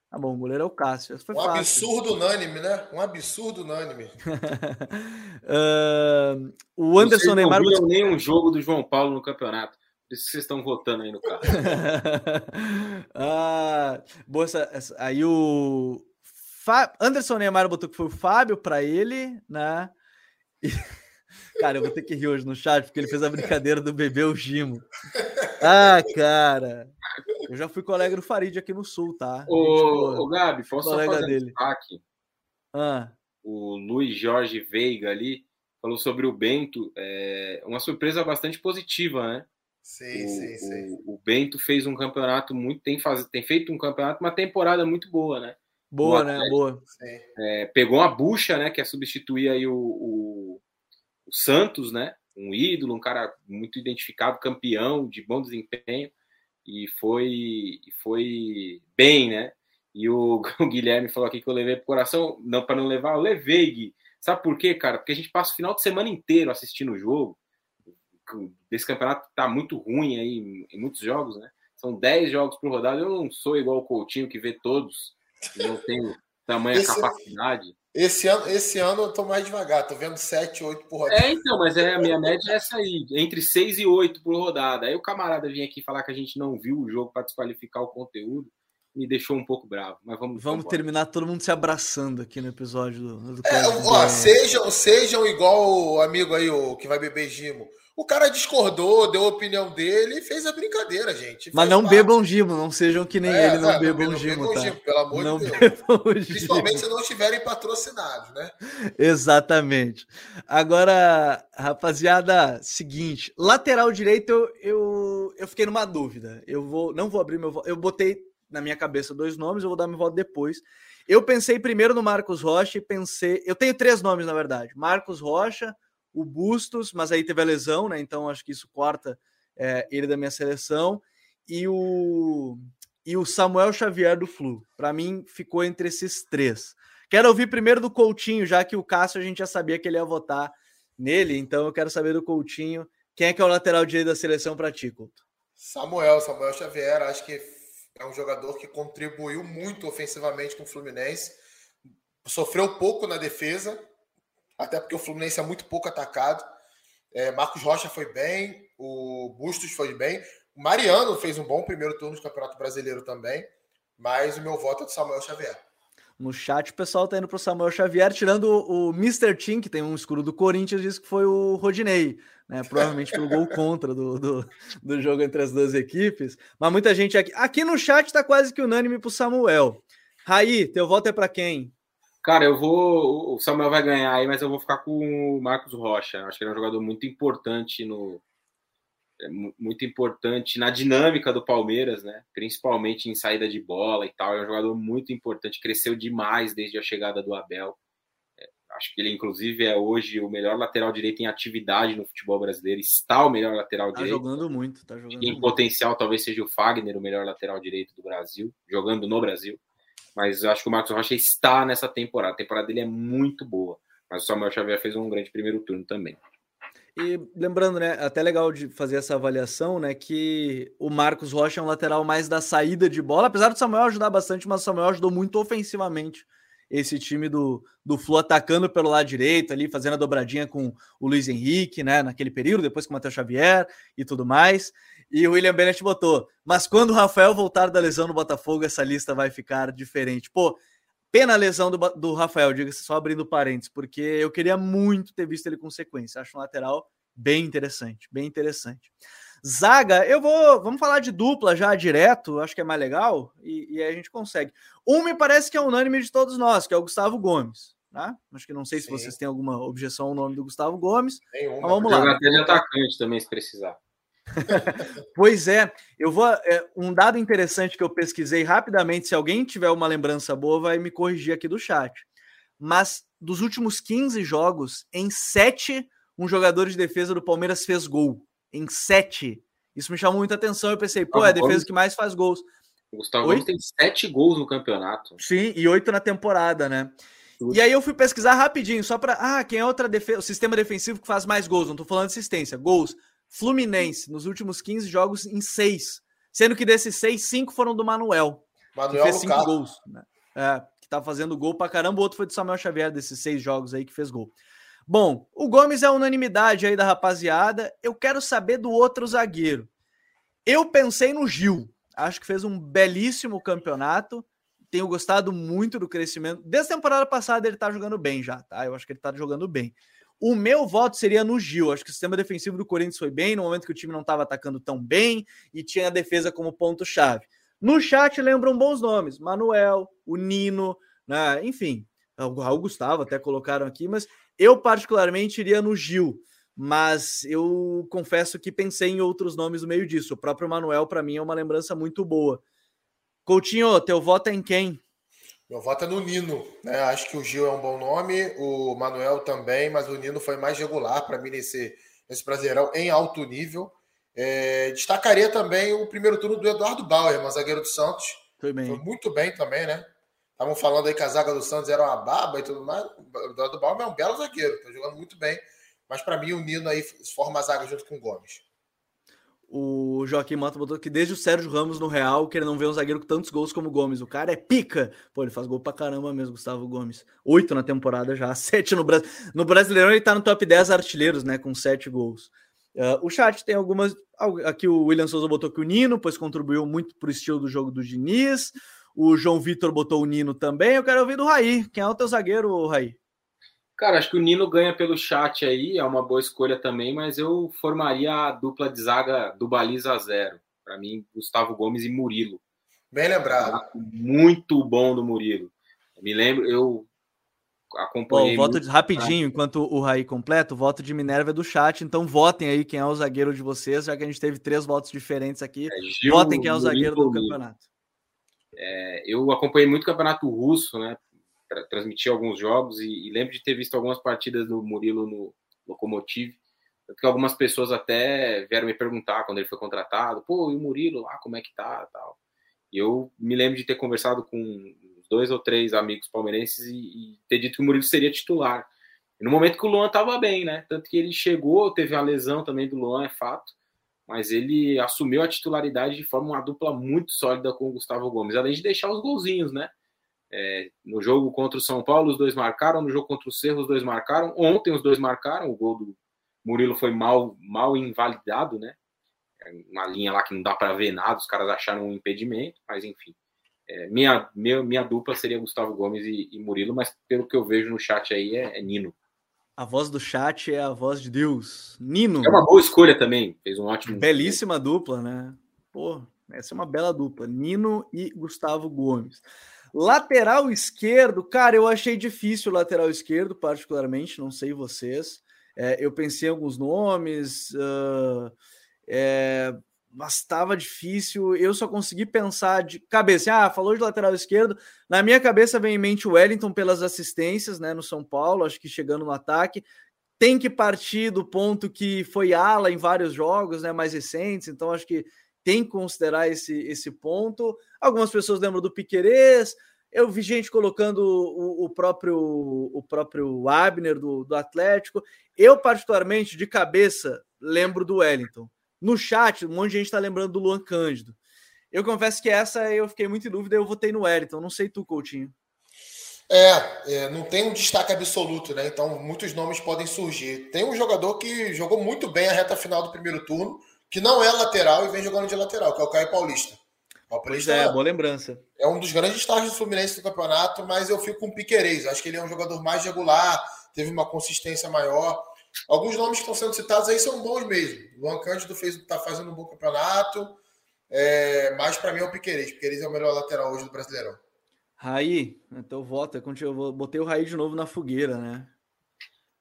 Tá bom, o goleiro é o Cássio. um fácil. absurdo unânime, né? Um absurdo unânime. uh, o Anderson Neymar. Não nem um jogo do João Paulo no campeonato. Isso que vocês estão votando aí no carro. ah, boa essa, aí o Fá... Anderson Neymar botou que foi o Fábio para ele, né? E... Cara, eu vou ter que rir hoje no chat porque ele fez a brincadeira do bebê o Gimo. Ah, cara. Eu já fui colega do Farid aqui no Sul, tá? Ô, ô Gabi, posso colega só fazer dele. Um ah. O Luiz Jorge Veiga ali falou sobre o Bento. É uma surpresa bastante positiva, né? Sim, o, sim, sim. O, o, Bento fez um campeonato muito. Tem, faz, tem feito um campeonato, uma temporada muito boa, né? Boa, né? Boa. É, pegou uma bucha, né? Que é substituir aí o, o, o, Santos, né? Um ídolo, um cara muito identificado, campeão, de bom desempenho. E foi, foi bem, né? E o, o Guilherme falou aqui que eu levei pro coração. Não, para não levar, eu levei, Gui. Sabe por quê, cara? Porque a gente passa o final de semana inteiro assistindo o jogo desse campeonato tá muito ruim aí em, muitos jogos, né? São 10 jogos por rodada. Eu não sou igual o Coutinho que vê todos, não tenho tamanha esse, capacidade. Esse ano, esse ano eu tô mais devagar, tô vendo 7, 8 por rodada. É, então, mas é, a minha média é essa aí, entre 6 e 8 por rodada. Aí o camarada vinha aqui falar que a gente não viu o jogo para desqualificar o conteúdo me deixou um pouco bravo. Mas vamos, vamos terminar todo mundo se abraçando aqui no episódio do, do é, ó, sejam, sejam igual o amigo aí, o que vai beber Gimo. O cara discordou, deu a opinião dele e fez a brincadeira, gente. Mas não parte. bebam gimo, não sejam que nem é, ele, não, é, bebam, não gimo, bebam tá? Gimo, pelo amor não de Deus. Principalmente se não estiverem patrocinados, né? Exatamente. Agora, rapaziada, seguinte, lateral direito eu, eu, eu fiquei numa dúvida. Eu vou, não vou abrir meu voto. Eu botei na minha cabeça dois nomes, eu vou dar meu voto depois. Eu pensei primeiro no Marcos Rocha e pensei, eu tenho três nomes na verdade: Marcos Rocha, o Bustos, mas aí teve a lesão, né? Então acho que isso corta é, ele da minha seleção. E o, e o Samuel Xavier do Flu. Para mim, ficou entre esses três. Quero ouvir primeiro do Coutinho, já que o Cássio a gente já sabia que ele ia votar nele, então eu quero saber do Coutinho. Quem é que é o lateral direito da seleção para ti, Couto? Samuel, Samuel Xavier, acho que é um jogador que contribuiu muito ofensivamente com o Fluminense. Sofreu pouco na defesa, até porque o Fluminense é muito pouco atacado. É, Marcos Rocha foi bem, o Bustos foi bem, o Mariano fez um bom primeiro turno do Campeonato Brasileiro também, mas o meu voto é do Samuel Xavier. no chat, o pessoal tá indo pro Samuel Xavier, tirando o, o Mr. Tim, que tem um escuro do Corinthians, disse que foi o Rodinei, né? Provavelmente pelo gol contra do, do, do, jogo entre as duas equipes. Mas muita gente aqui. Aqui no chat tá quase que unânime pro Samuel. Raí, teu voto é para quem? Cara, eu vou. O Samuel vai ganhar aí, mas eu vou ficar com o Marcos Rocha. Acho que ele é um jogador muito importante no, é muito importante na dinâmica do Palmeiras, né? Principalmente em saída de bola e tal. É um jogador muito importante, cresceu demais desde a chegada do Abel. É, acho que ele, inclusive, é hoje o melhor lateral direito em atividade no futebol brasileiro. Está o melhor lateral tá direito. Tá jogando muito, tá jogando. Em muito. potencial, talvez seja o Fagner o melhor lateral direito do Brasil, jogando no Brasil. Mas eu acho que o Marcos Rocha está nessa temporada. A temporada dele é muito boa. Mas o Samuel Xavier fez um grande primeiro turno também. E lembrando, né, até legal de fazer essa avaliação, né, que o Marcos Rocha é um lateral mais da saída de bola, apesar do Samuel ajudar bastante, mas o Samuel ajudou muito ofensivamente esse time do, do Flu atacando pelo lado direito ali, fazendo a dobradinha com o Luiz Henrique, né, naquele período, depois com o Matheus Xavier e tudo mais. E o William Bennett botou, mas quando o Rafael voltar da lesão no Botafogo, essa lista vai ficar diferente. Pô, Pena a lesão do, do Rafael, diga-se só abrindo parênteses, porque eu queria muito ter visto ele com sequência. Acho um lateral bem interessante, bem interessante. Zaga, eu vou. Vamos falar de dupla já direto, acho que é mais legal, e, e aí a gente consegue. Um me parece que é unânime de todos nós, que é o Gustavo Gomes. Né? Acho que não sei se Sim. vocês têm alguma objeção ao nome do Gustavo Gomes. Mas vamos lá. Até de atacante também, se precisar. pois é, eu vou. É, um dado interessante que eu pesquisei rapidamente, se alguém tiver uma lembrança boa, vai me corrigir aqui do chat. Mas dos últimos 15 jogos, em 7, um jogador de defesa do Palmeiras fez gol. Em 7. Isso me chamou muita atenção. Eu pensei, pô, é a defesa que mais faz gols. O Gustavo Gomes tem 7 gols no campeonato. Sim, e 8 na temporada, né? E aí eu fui pesquisar rapidinho, só para. Ah, quem é outra defesa? O sistema defensivo que faz mais gols. Não tô falando de assistência, gols. Fluminense, nos últimos 15 jogos, em 6. Sendo que desses 6, 5 foram do Manuel. Manuel que fez 5 gols. Né? É, que tá fazendo gol pra caramba. O outro foi do Samuel Xavier, desses 6 jogos aí que fez gol. Bom, o Gomes é a unanimidade aí da rapaziada. Eu quero saber do outro zagueiro. Eu pensei no Gil. Acho que fez um belíssimo campeonato. Tenho gostado muito do crescimento. Desde a temporada passada ele tá jogando bem já, tá? Eu acho que ele tá jogando bem. O meu voto seria no Gil. Acho que o sistema defensivo do Corinthians foi bem, no momento que o time não estava atacando tão bem e tinha a defesa como ponto-chave. No chat lembram bons nomes: Manuel, o Nino, né? enfim, o Raul Gustavo até colocaram aqui, mas eu particularmente iria no Gil. Mas eu confesso que pensei em outros nomes no meio disso. O próprio Manuel, para mim, é uma lembrança muito boa. Coutinho, teu voto é em quem? Meu voto é no Nino, né? Acho que o Gil é um bom nome, o Manuel também, mas o Nino foi mais regular para mim nesse, nesse Brasileirão em alto nível. É, destacaria também o primeiro turno do Eduardo Bauer, zagueiro do Santos. Foi, bem. foi muito bem também, né? Estavam falando aí que a zaga do Santos era uma baba e tudo mais. O Eduardo Bauer é um belo zagueiro, está jogando muito bem. Mas para mim o Nino aí forma a zaga junto com o Gomes. O Joaquim Mota botou que desde o Sérgio Ramos no Real, que ele não vê um zagueiro com tantos gols como o Gomes. O cara é pica. Pô, ele faz gol pra caramba mesmo, Gustavo Gomes. Oito na temporada já, sete no Brasil. No Brasileirão ele tá no top 10 artilheiros, né? Com sete gols. Uh, o chat tem algumas. Aqui o William Souza botou que o Nino, pois contribuiu muito pro estilo do jogo do Diniz. O João Vitor botou o Nino também. Eu quero ouvir do Raí. Quem é o teu zagueiro, Raí? Cara, acho que o Nino ganha pelo chat aí, é uma boa escolha também, mas eu formaria a dupla de zaga do Baliza Zero. Para mim, Gustavo Gomes e Murilo. Bem lembrado. Muito bom do Murilo. Eu me lembro, eu acompanhei. Bom, voto de, rapidinho, enquanto o Raí completa, o voto de Minerva é do chat, então votem aí quem é o zagueiro de vocês, já que a gente teve três votos diferentes aqui. É, Gil, votem quem é o zagueiro Murilo, do campeonato. É, eu acompanhei muito o campeonato russo, né? Tra transmitir alguns jogos e, e, lembro de ter visto algumas partidas do Murilo no Locomotive, porque algumas pessoas até vieram me perguntar quando ele foi contratado, pô, e o Murilo lá, como é que tá, tal. E eu me lembro de ter conversado com dois ou três amigos palmeirenses e, e ter dito que o Murilo seria titular. E no momento que o Luan estava bem, né? Tanto que ele chegou, teve a lesão também do Luan, é fato, mas ele assumiu a titularidade de forma uma dupla muito sólida com o Gustavo Gomes, além de deixar os golzinhos, né? É, no jogo contra o São Paulo, os dois marcaram. No jogo contra o Cerro, os dois marcaram. Ontem, os dois marcaram. O gol do Murilo foi mal, mal invalidado, né? É uma linha lá que não dá para ver nada. Os caras acharam um impedimento, mas enfim. é, minha, minha, minha dupla seria Gustavo Gomes e, e, Murilo, mas pelo que eu vejo no chat aí é, é, Nino. A voz do chat é a voz de Deus. Nino. É uma boa escolha também, fez um ótimo. Belíssima dupla, né? Pô, essa é uma bela dupla. Nino e Gustavo Gomes. Lateral esquerdo, cara, eu achei difícil o lateral esquerdo, particularmente, não sei vocês. É, eu pensei em alguns nomes, uh, é, mas estava difícil. Eu só consegui pensar de cabeça. Ah, falou de lateral esquerdo. Na minha cabeça vem em mente o Wellington pelas assistências né, no São Paulo, acho que chegando no ataque. Tem que partir do ponto que foi ala em vários jogos né, mais recentes, então acho que tem que considerar esse, esse ponto. Algumas pessoas lembram do Piquerez. Eu vi gente colocando o, o próprio o próprio Abner do, do Atlético. Eu, particularmente, de cabeça, lembro do Wellington. No chat, um monte de gente está lembrando do Luan Cândido. Eu confesso que essa eu fiquei muito em dúvida, eu votei no Wellington. Não sei tu, Coutinho. É, é, não tem um destaque absoluto, né? Então, muitos nomes podem surgir. Tem um jogador que jogou muito bem a reta final do primeiro turno, que não é lateral e vem jogando de lateral, que é o Caio Paulista. O Paulista é, boa lembrança. É um dos grandes destaques do Fluminense do campeonato, mas eu fico com o Piquerez. Acho que ele é um jogador mais regular, teve uma consistência maior. Alguns nomes que estão sendo citados aí são bons mesmo. O Luan Cândido está fazendo um bom campeonato, é, mas para mim é o Piquerez. Piquerez é o melhor lateral hoje do Brasileirão. Raí, então vota. Eu botei o Raí de novo na fogueira, né?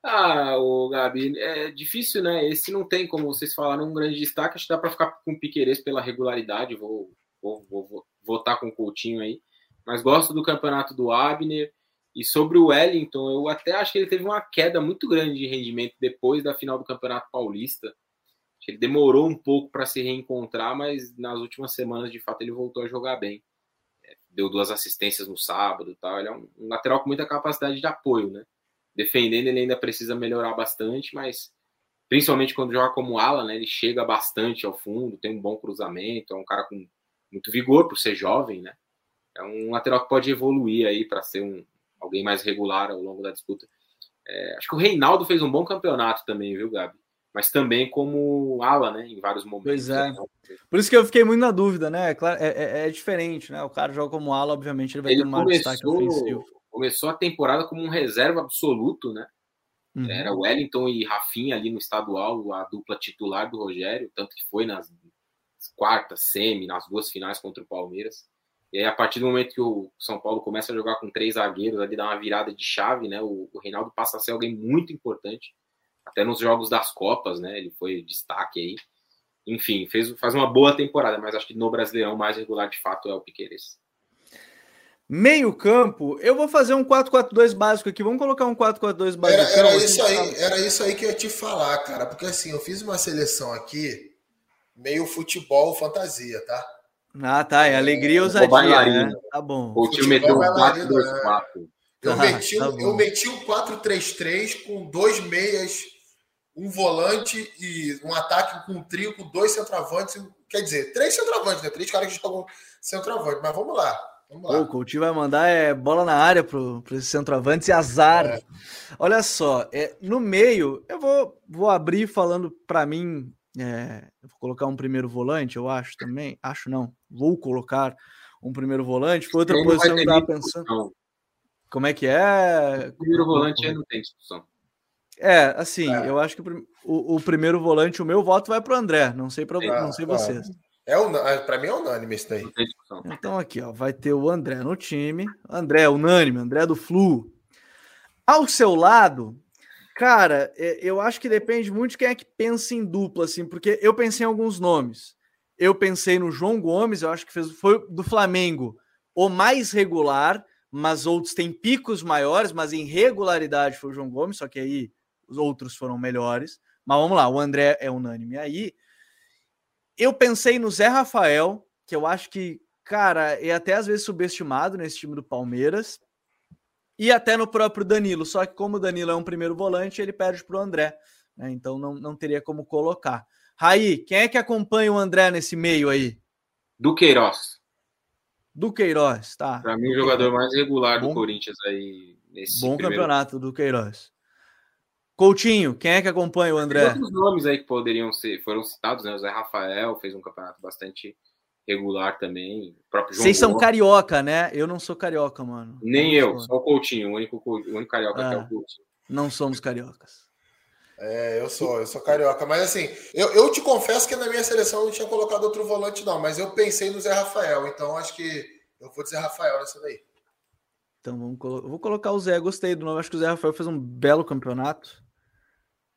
Ah, o Gabi, é difícil, né? Esse não tem, como vocês falaram, um grande destaque. Acho que dá para ficar com o Piqueires pela regularidade. Vou, vou, vou, votar com o Coutinho aí. Mas gosto do campeonato do Abner. E sobre o Wellington, eu até acho que ele teve uma queda muito grande de rendimento depois da final do Campeonato Paulista. Ele demorou um pouco para se reencontrar, mas nas últimas semanas, de fato, ele voltou a jogar bem. É, deu duas assistências no sábado, tal. Ele é um lateral com muita capacidade de apoio, né? Defendendo ele ainda precisa melhorar bastante, mas principalmente quando joga como ala, né, ele chega bastante ao fundo, tem um bom cruzamento, é um cara com muito vigor por ser jovem, né? É um lateral que pode evoluir aí para ser um alguém mais regular ao longo da disputa. É, acho que o Reinaldo fez um bom campeonato também, viu, Gabi? Mas também como ala, né? Em vários momentos. Pois é. Por isso que eu fiquei muito na dúvida, né? É, é, é, diferente, né? O cara joga como ala, obviamente ele vai ele ter um maior começou... destaque ofensivo começou a temporada como um reserva absoluto, né? Uhum. Era Wellington e Rafinha ali no estadual, a dupla titular do Rogério, tanto que foi nas quartas, semi, nas duas finais contra o Palmeiras. E aí, a partir do momento que o São Paulo começa a jogar com três zagueiros, ali dá uma virada de chave, né? O, o Reinaldo passa a ser alguém muito importante, até nos jogos das Copas, né? Ele foi destaque aí. Enfim, fez, faz uma boa temporada, mas acho que no Brasileirão mais regular de fato é o Piqueires. Meio campo, eu vou fazer um 4-4-2 básico aqui. Vamos colocar um 4-4-2 básico. Era, era isso aí, era isso aí que eu ia te falar, cara. Porque assim, eu fiz uma seleção aqui, meio futebol fantasia, tá? Ah, tá. É alegria e ousadia. Né? Tá bom. O time meteu um 4-2-4. Eu, tá, meti, tá eu meti um 4-3-3 com dois meias, um volante e um ataque com um trio com dois centroavantes. Quer dizer, três centroavantes, né? Três caras que jogam centroavante. Mas vamos lá. O Coutinho vai mandar é, bola na área para esses centroavantes e azar. É. Olha só, é, no meio, eu vou, vou abrir falando para mim. É, vou colocar um primeiro volante, eu acho também. Acho não, vou colocar um primeiro volante. Foi outra eu posição que eu estava pensando. Discussão. Como é que é? O primeiro volante aí não tem discussão. É, assim, é. eu acho que o, o, primeiro volante, o meu voto vai para o André. Não sei para não sei vocês. É, para mim é unânime isso daí. Então aqui, ó, vai ter o André no time. André é unânime, André do Flu. Ao seu lado, cara, é, eu acho que depende muito de quem é que pensa em dupla, assim, porque eu pensei em alguns nomes. Eu pensei no João Gomes, eu acho que fez, foi do Flamengo o mais regular, mas outros têm picos maiores, mas em regularidade foi o João Gomes, só que aí os outros foram melhores. Mas vamos lá, o André é unânime aí. Eu pensei no Zé Rafael, que eu acho que, cara, é até às vezes subestimado nesse time do Palmeiras. E até no próprio Danilo. Só que, como o Danilo é um primeiro volante, ele perde para o André. Né? Então não, não teria como colocar. Raí, quem é que acompanha o André nesse meio aí? Do Queiroz. Do Queiroz, tá. Para mim, o jogador mais regular do Corinthians aí nesse Bom primeiro... campeonato do Queiroz. Coutinho, quem é que acompanha o André? Tem outros nomes aí que poderiam ser, foram citados, né? O Zé Rafael fez um campeonato bastante regular também. Vocês são carioca, né? Eu não sou carioca, mano. Nem eu, sou o Coutinho, o único, o único carioca ah, que é o ah, Coutinho. Não somos cariocas. É, eu sou, eu sou carioca. Mas assim, eu, eu te confesso que na minha seleção eu não tinha colocado outro volante, não. Mas eu pensei no Zé Rafael, então acho que eu vou dizer Rafael nessa daí. Então vamos colo... eu vou colocar o Zé, gostei do nome. Acho que o Zé Rafael fez um belo campeonato.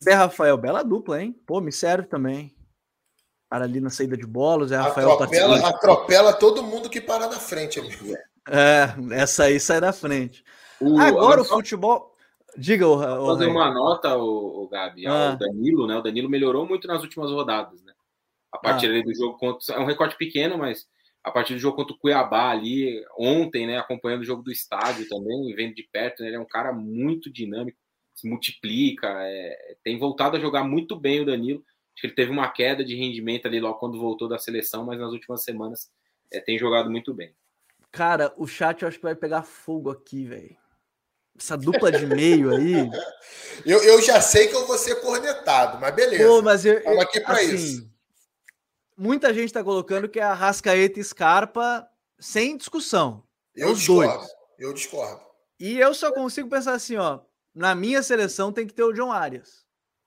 Zé Rafael, bela dupla, hein? Pô, me serve também. Para ali na saída de bola, o Zé Rafael atropela, atropela todo mundo que para na frente, amigo. É, essa aí sai da frente. O, Agora o futebol. Diga, o, o fazer uma nota, o, o Gabi, ah. o Danilo, né? O Danilo melhorou muito nas últimas rodadas, né? A partir ah. do jogo contra. É um recorte pequeno, mas a partir do jogo contra o Cuiabá ali, ontem, né? Acompanhando o jogo do estádio também, vendo de perto, né, ele é um cara muito dinâmico, se multiplica, é, tem voltado a jogar muito bem o Danilo. Acho que ele teve uma queda de rendimento ali logo quando voltou da seleção, mas nas últimas semanas é, tem jogado muito bem. Cara, o chat eu acho que vai pegar fogo aqui, velho. Essa dupla de meio aí. eu, eu já sei que eu vou ser cornetado, mas beleza. Pô, mas eu, Estamos aqui para assim, isso. Muita gente está colocando que é a Rascaeta e Scarpa sem discussão. Eu discordo. Dois. Eu discordo. E eu só consigo pensar assim, ó. Na minha seleção tem que ter o John Arias.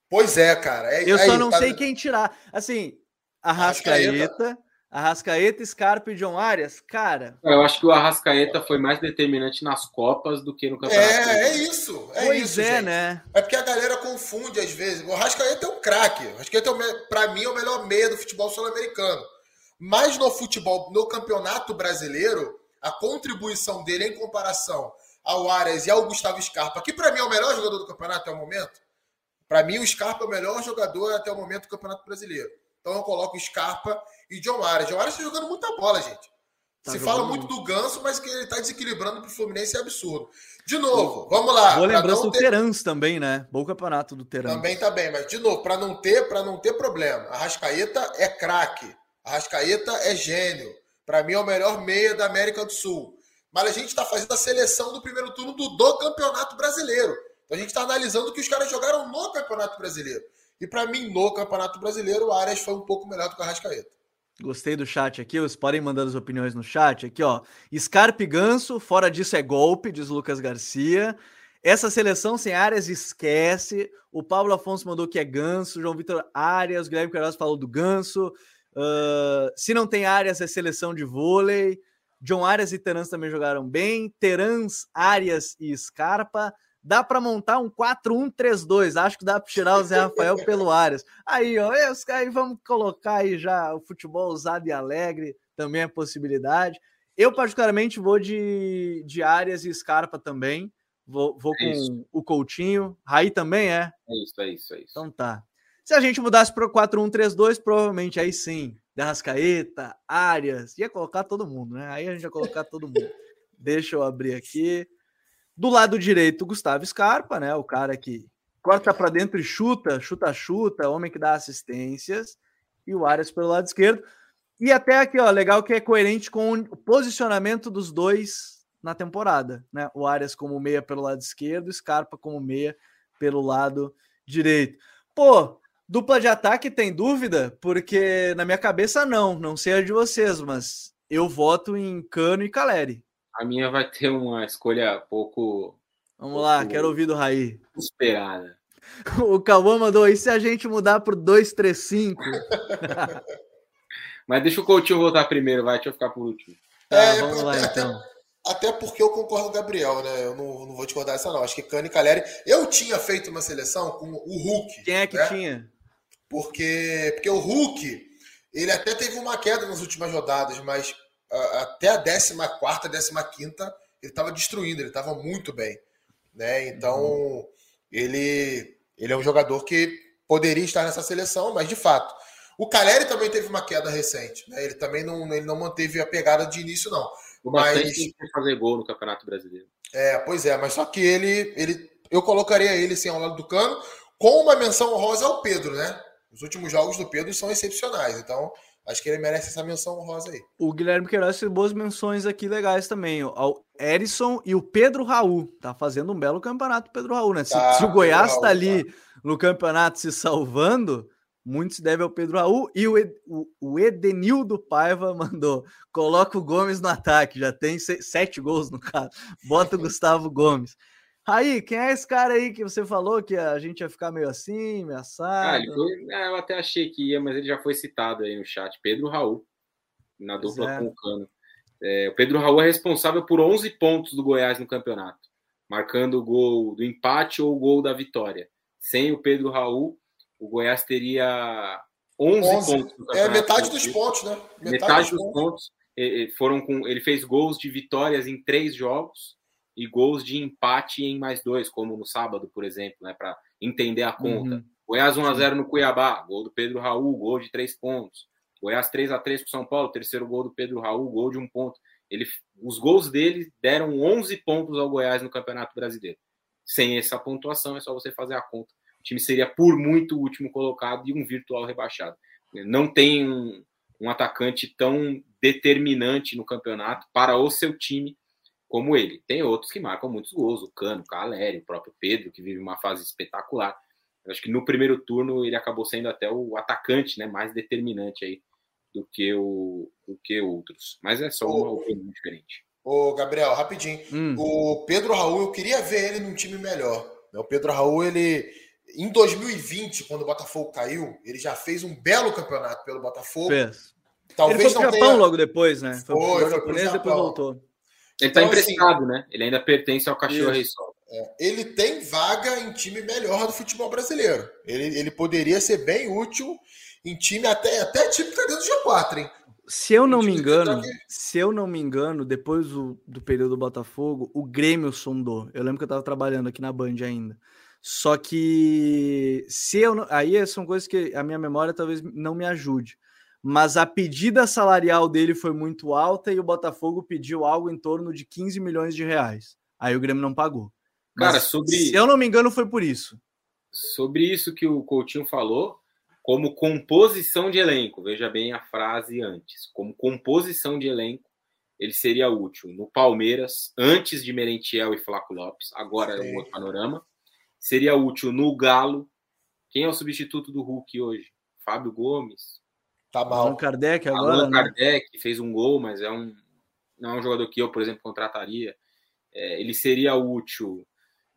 Pois é, cara. É, eu só não tá... sei quem tirar. Assim, a Rascaeta, Arrascaeta, Scarpa e John Arias, cara. Eu acho que o Arrascaeta foi mais determinante nas Copas do que no campeonato. É, é isso. É pois isso, é, gente. né? É porque a galera confunde às vezes. O Arrascaeta é um craque. O Arrascaeta, é para mim, é o melhor meia do futebol sul-americano. Mas no futebol, no campeonato brasileiro, a contribuição dele em comparação ao Arias e ao Gustavo Scarpa, que para mim é o melhor jogador do campeonato até o momento. Para mim, o Scarpa é o melhor jogador até o momento do Campeonato Brasileiro. Então eu coloco Scarpa e John Arias. John Arias está jogando muita bola, gente. Tá Se fala muito do Ganso, mas que ele está desequilibrando para o Fluminense é absurdo. De novo, vamos lá. Boa lembrança do ter... Terans também, né? Bom campeonato do Terans. Também tá bem, mas de novo, para não ter, para não ter problema. A Rascaeta é craque. A Rascaeta é gênio. Para mim é o melhor meia da América do Sul. Mas a gente está fazendo a seleção do primeiro turno do, do Campeonato Brasileiro. Então a gente está analisando o que os caras jogaram no Campeonato Brasileiro. E para mim, no Campeonato Brasileiro, o Arias foi um pouco melhor do que o Arrascaeta. Gostei do chat aqui, vocês podem mandar as opiniões no chat. Aqui, ó. Scarpe Ganso, fora disso é golpe, diz Lucas Garcia. Essa seleção sem áreas esquece. O Pablo Afonso mandou que é ganso. João Vitor Arias, Guilherme Queiroz falou do ganso. Uh, se não tem áreas, é seleção de vôlei. John Arias e Terans também jogaram bem. Terans, Arias e Scarpa dá para montar um 4-1-3-2. Acho que dá para tirar o Zé Rafael pelo Arias. Aí, ó, esse, aí vamos colocar aí já o futebol usado e alegre, também é possibilidade. Eu, particularmente, vou de, de Arias e Scarpa também. Vou, vou é com isso. o Coutinho. Raí também é? É isso, é isso, é isso. Então tá. Se a gente mudasse para 4-1-3-2, provavelmente aí sim. Derrascaeta, Arias, ia colocar todo mundo, né? Aí a gente ia colocar todo mundo. Deixa eu abrir aqui. Do lado direito, Gustavo Scarpa, né? O cara que corta para dentro e chuta, chuta, chuta, homem que dá assistências. E o Arias pelo lado esquerdo. E até aqui, ó, legal que é coerente com o posicionamento dos dois na temporada, né? O Arias como meia pelo lado esquerdo, Scarpa como meia pelo lado direito. Pô, dupla de ataque tem dúvida? Porque na minha cabeça não, não sei a de vocês, mas eu voto em Cano e Caleri. A minha vai ter uma escolha pouco. Vamos pouco lá, quero ouvir do Raí. Esperada. O Cauã mandou aí se a gente mudar para 235. Mas deixa o Coutinho voltar primeiro, vai, deixa eu ficar por último. É, vamos lá até, então. Até porque eu concordo com o Gabriel, né? Eu não, não vou discordar dessa, não. Acho que Cani e Caleri. Eu tinha feito uma seleção com o Hulk. Quem é que né? tinha? Porque, porque o Hulk, ele até teve uma queda nas últimas rodadas, mas até a 14, 15, ele estava destruindo, ele estava muito bem. Né? Então, uhum. ele, ele é um jogador que poderia estar nessa seleção, mas de fato. O Caleri também teve uma queda recente. Né? Ele também não, ele não manteve a pegada de início, não. O mas tem fazer gol no Campeonato Brasileiro. É, pois é, mas só que ele, ele eu colocaria ele assim, ao lado do cano, com uma menção honrosa ao Pedro, né? Os últimos jogos do Pedro são excepcionais. Então, Acho que ele merece essa menção honrosa aí. O Guilherme Queiroz fez boas menções aqui legais também. O Erisson e o Pedro Raul. Tá fazendo um belo campeonato, Pedro Raul, né? Se, tá, se o Goiás Raul, tá ali tá. no campeonato se salvando, Muito se deve ao Pedro Raul. E o, Ed, o, o Edenildo Paiva mandou: coloca o Gomes no ataque, já tem sete gols no caso. Bota o Gustavo Gomes. Aí, quem é esse cara aí que você falou que a gente ia ficar meio assim, meio assado? Ah, foi, é, eu até achei que ia, mas ele já foi citado aí no chat. Pedro Raul, na dupla é. com o Cano. É, o Pedro Raul é responsável por 11 pontos do Goiás no campeonato, marcando o gol do empate ou o gol da vitória. Sem o Pedro Raul, o Goiás teria 11, 11. pontos. é metade dos pontos, né? Metade, metade dos, pontos. pontos foram com. Ele fez gols de vitórias em três jogos e gols de empate em mais dois, como no sábado, por exemplo, né? Para entender a conta. Uhum. Goiás 1x0 no Cuiabá, gol do Pedro Raul, gol de três pontos. Goiás 3 a 3 para São Paulo, terceiro gol do Pedro Raul, gol de um ponto. Ele, os gols dele deram 11 pontos ao Goiás no Campeonato Brasileiro. Sem essa pontuação, é só você fazer a conta. O time seria por muito o último colocado e um virtual rebaixado. Não tem um, um atacante tão determinante no campeonato para o seu time como ele. Tem outros que marcam muitos gols, o Cano, o Caleri, o próprio Pedro, que vive uma fase espetacular. Eu acho que no primeiro turno ele acabou sendo até o atacante né, mais determinante aí do que, o, do que outros. Mas é só uma opinião diferente. Ô, Gabriel, rapidinho. Hum. O Pedro Raul, eu queria ver ele num time melhor. O Pedro Raul, ele. Em 2020, quando o Botafogo caiu, ele já fez um belo campeonato pelo Botafogo. Fez. Talvez ele foi pro Japão tenha... logo depois, né? Foi, foi, foi japonês, depois voltou. Ele está então, emprestado, assim, né? Ele ainda pertence ao Cachorro Rei Sol. É, ele tem vaga em time melhor do futebol brasileiro. Ele, ele poderia ser bem útil em time, até, até time que tá dentro do G4, hein? Se eu não me engano, se eu não me engano, depois do, do período do Botafogo, o Grêmio sondou. Eu lembro que eu estava trabalhando aqui na Band ainda. Só que se eu aí são coisas que a minha memória talvez não me ajude. Mas a pedida salarial dele foi muito alta e o Botafogo pediu algo em torno de 15 milhões de reais. Aí o Grêmio não pagou. Cara, Mas, sobre se eu não me engano foi por isso. Sobre isso que o Coutinho falou, como composição de elenco, veja bem a frase antes, como composição de elenco, ele seria útil no Palmeiras, antes de Merentiel e Flaco Lopes, agora Sim. é um outro panorama. Seria útil no Galo. Quem é o substituto do Hulk hoje? Fábio Gomes. Tá mal. Allan Kardec agora. Allan né? Kardec fez um gol, mas é um, não é um jogador que eu, por exemplo, contrataria. É, ele seria útil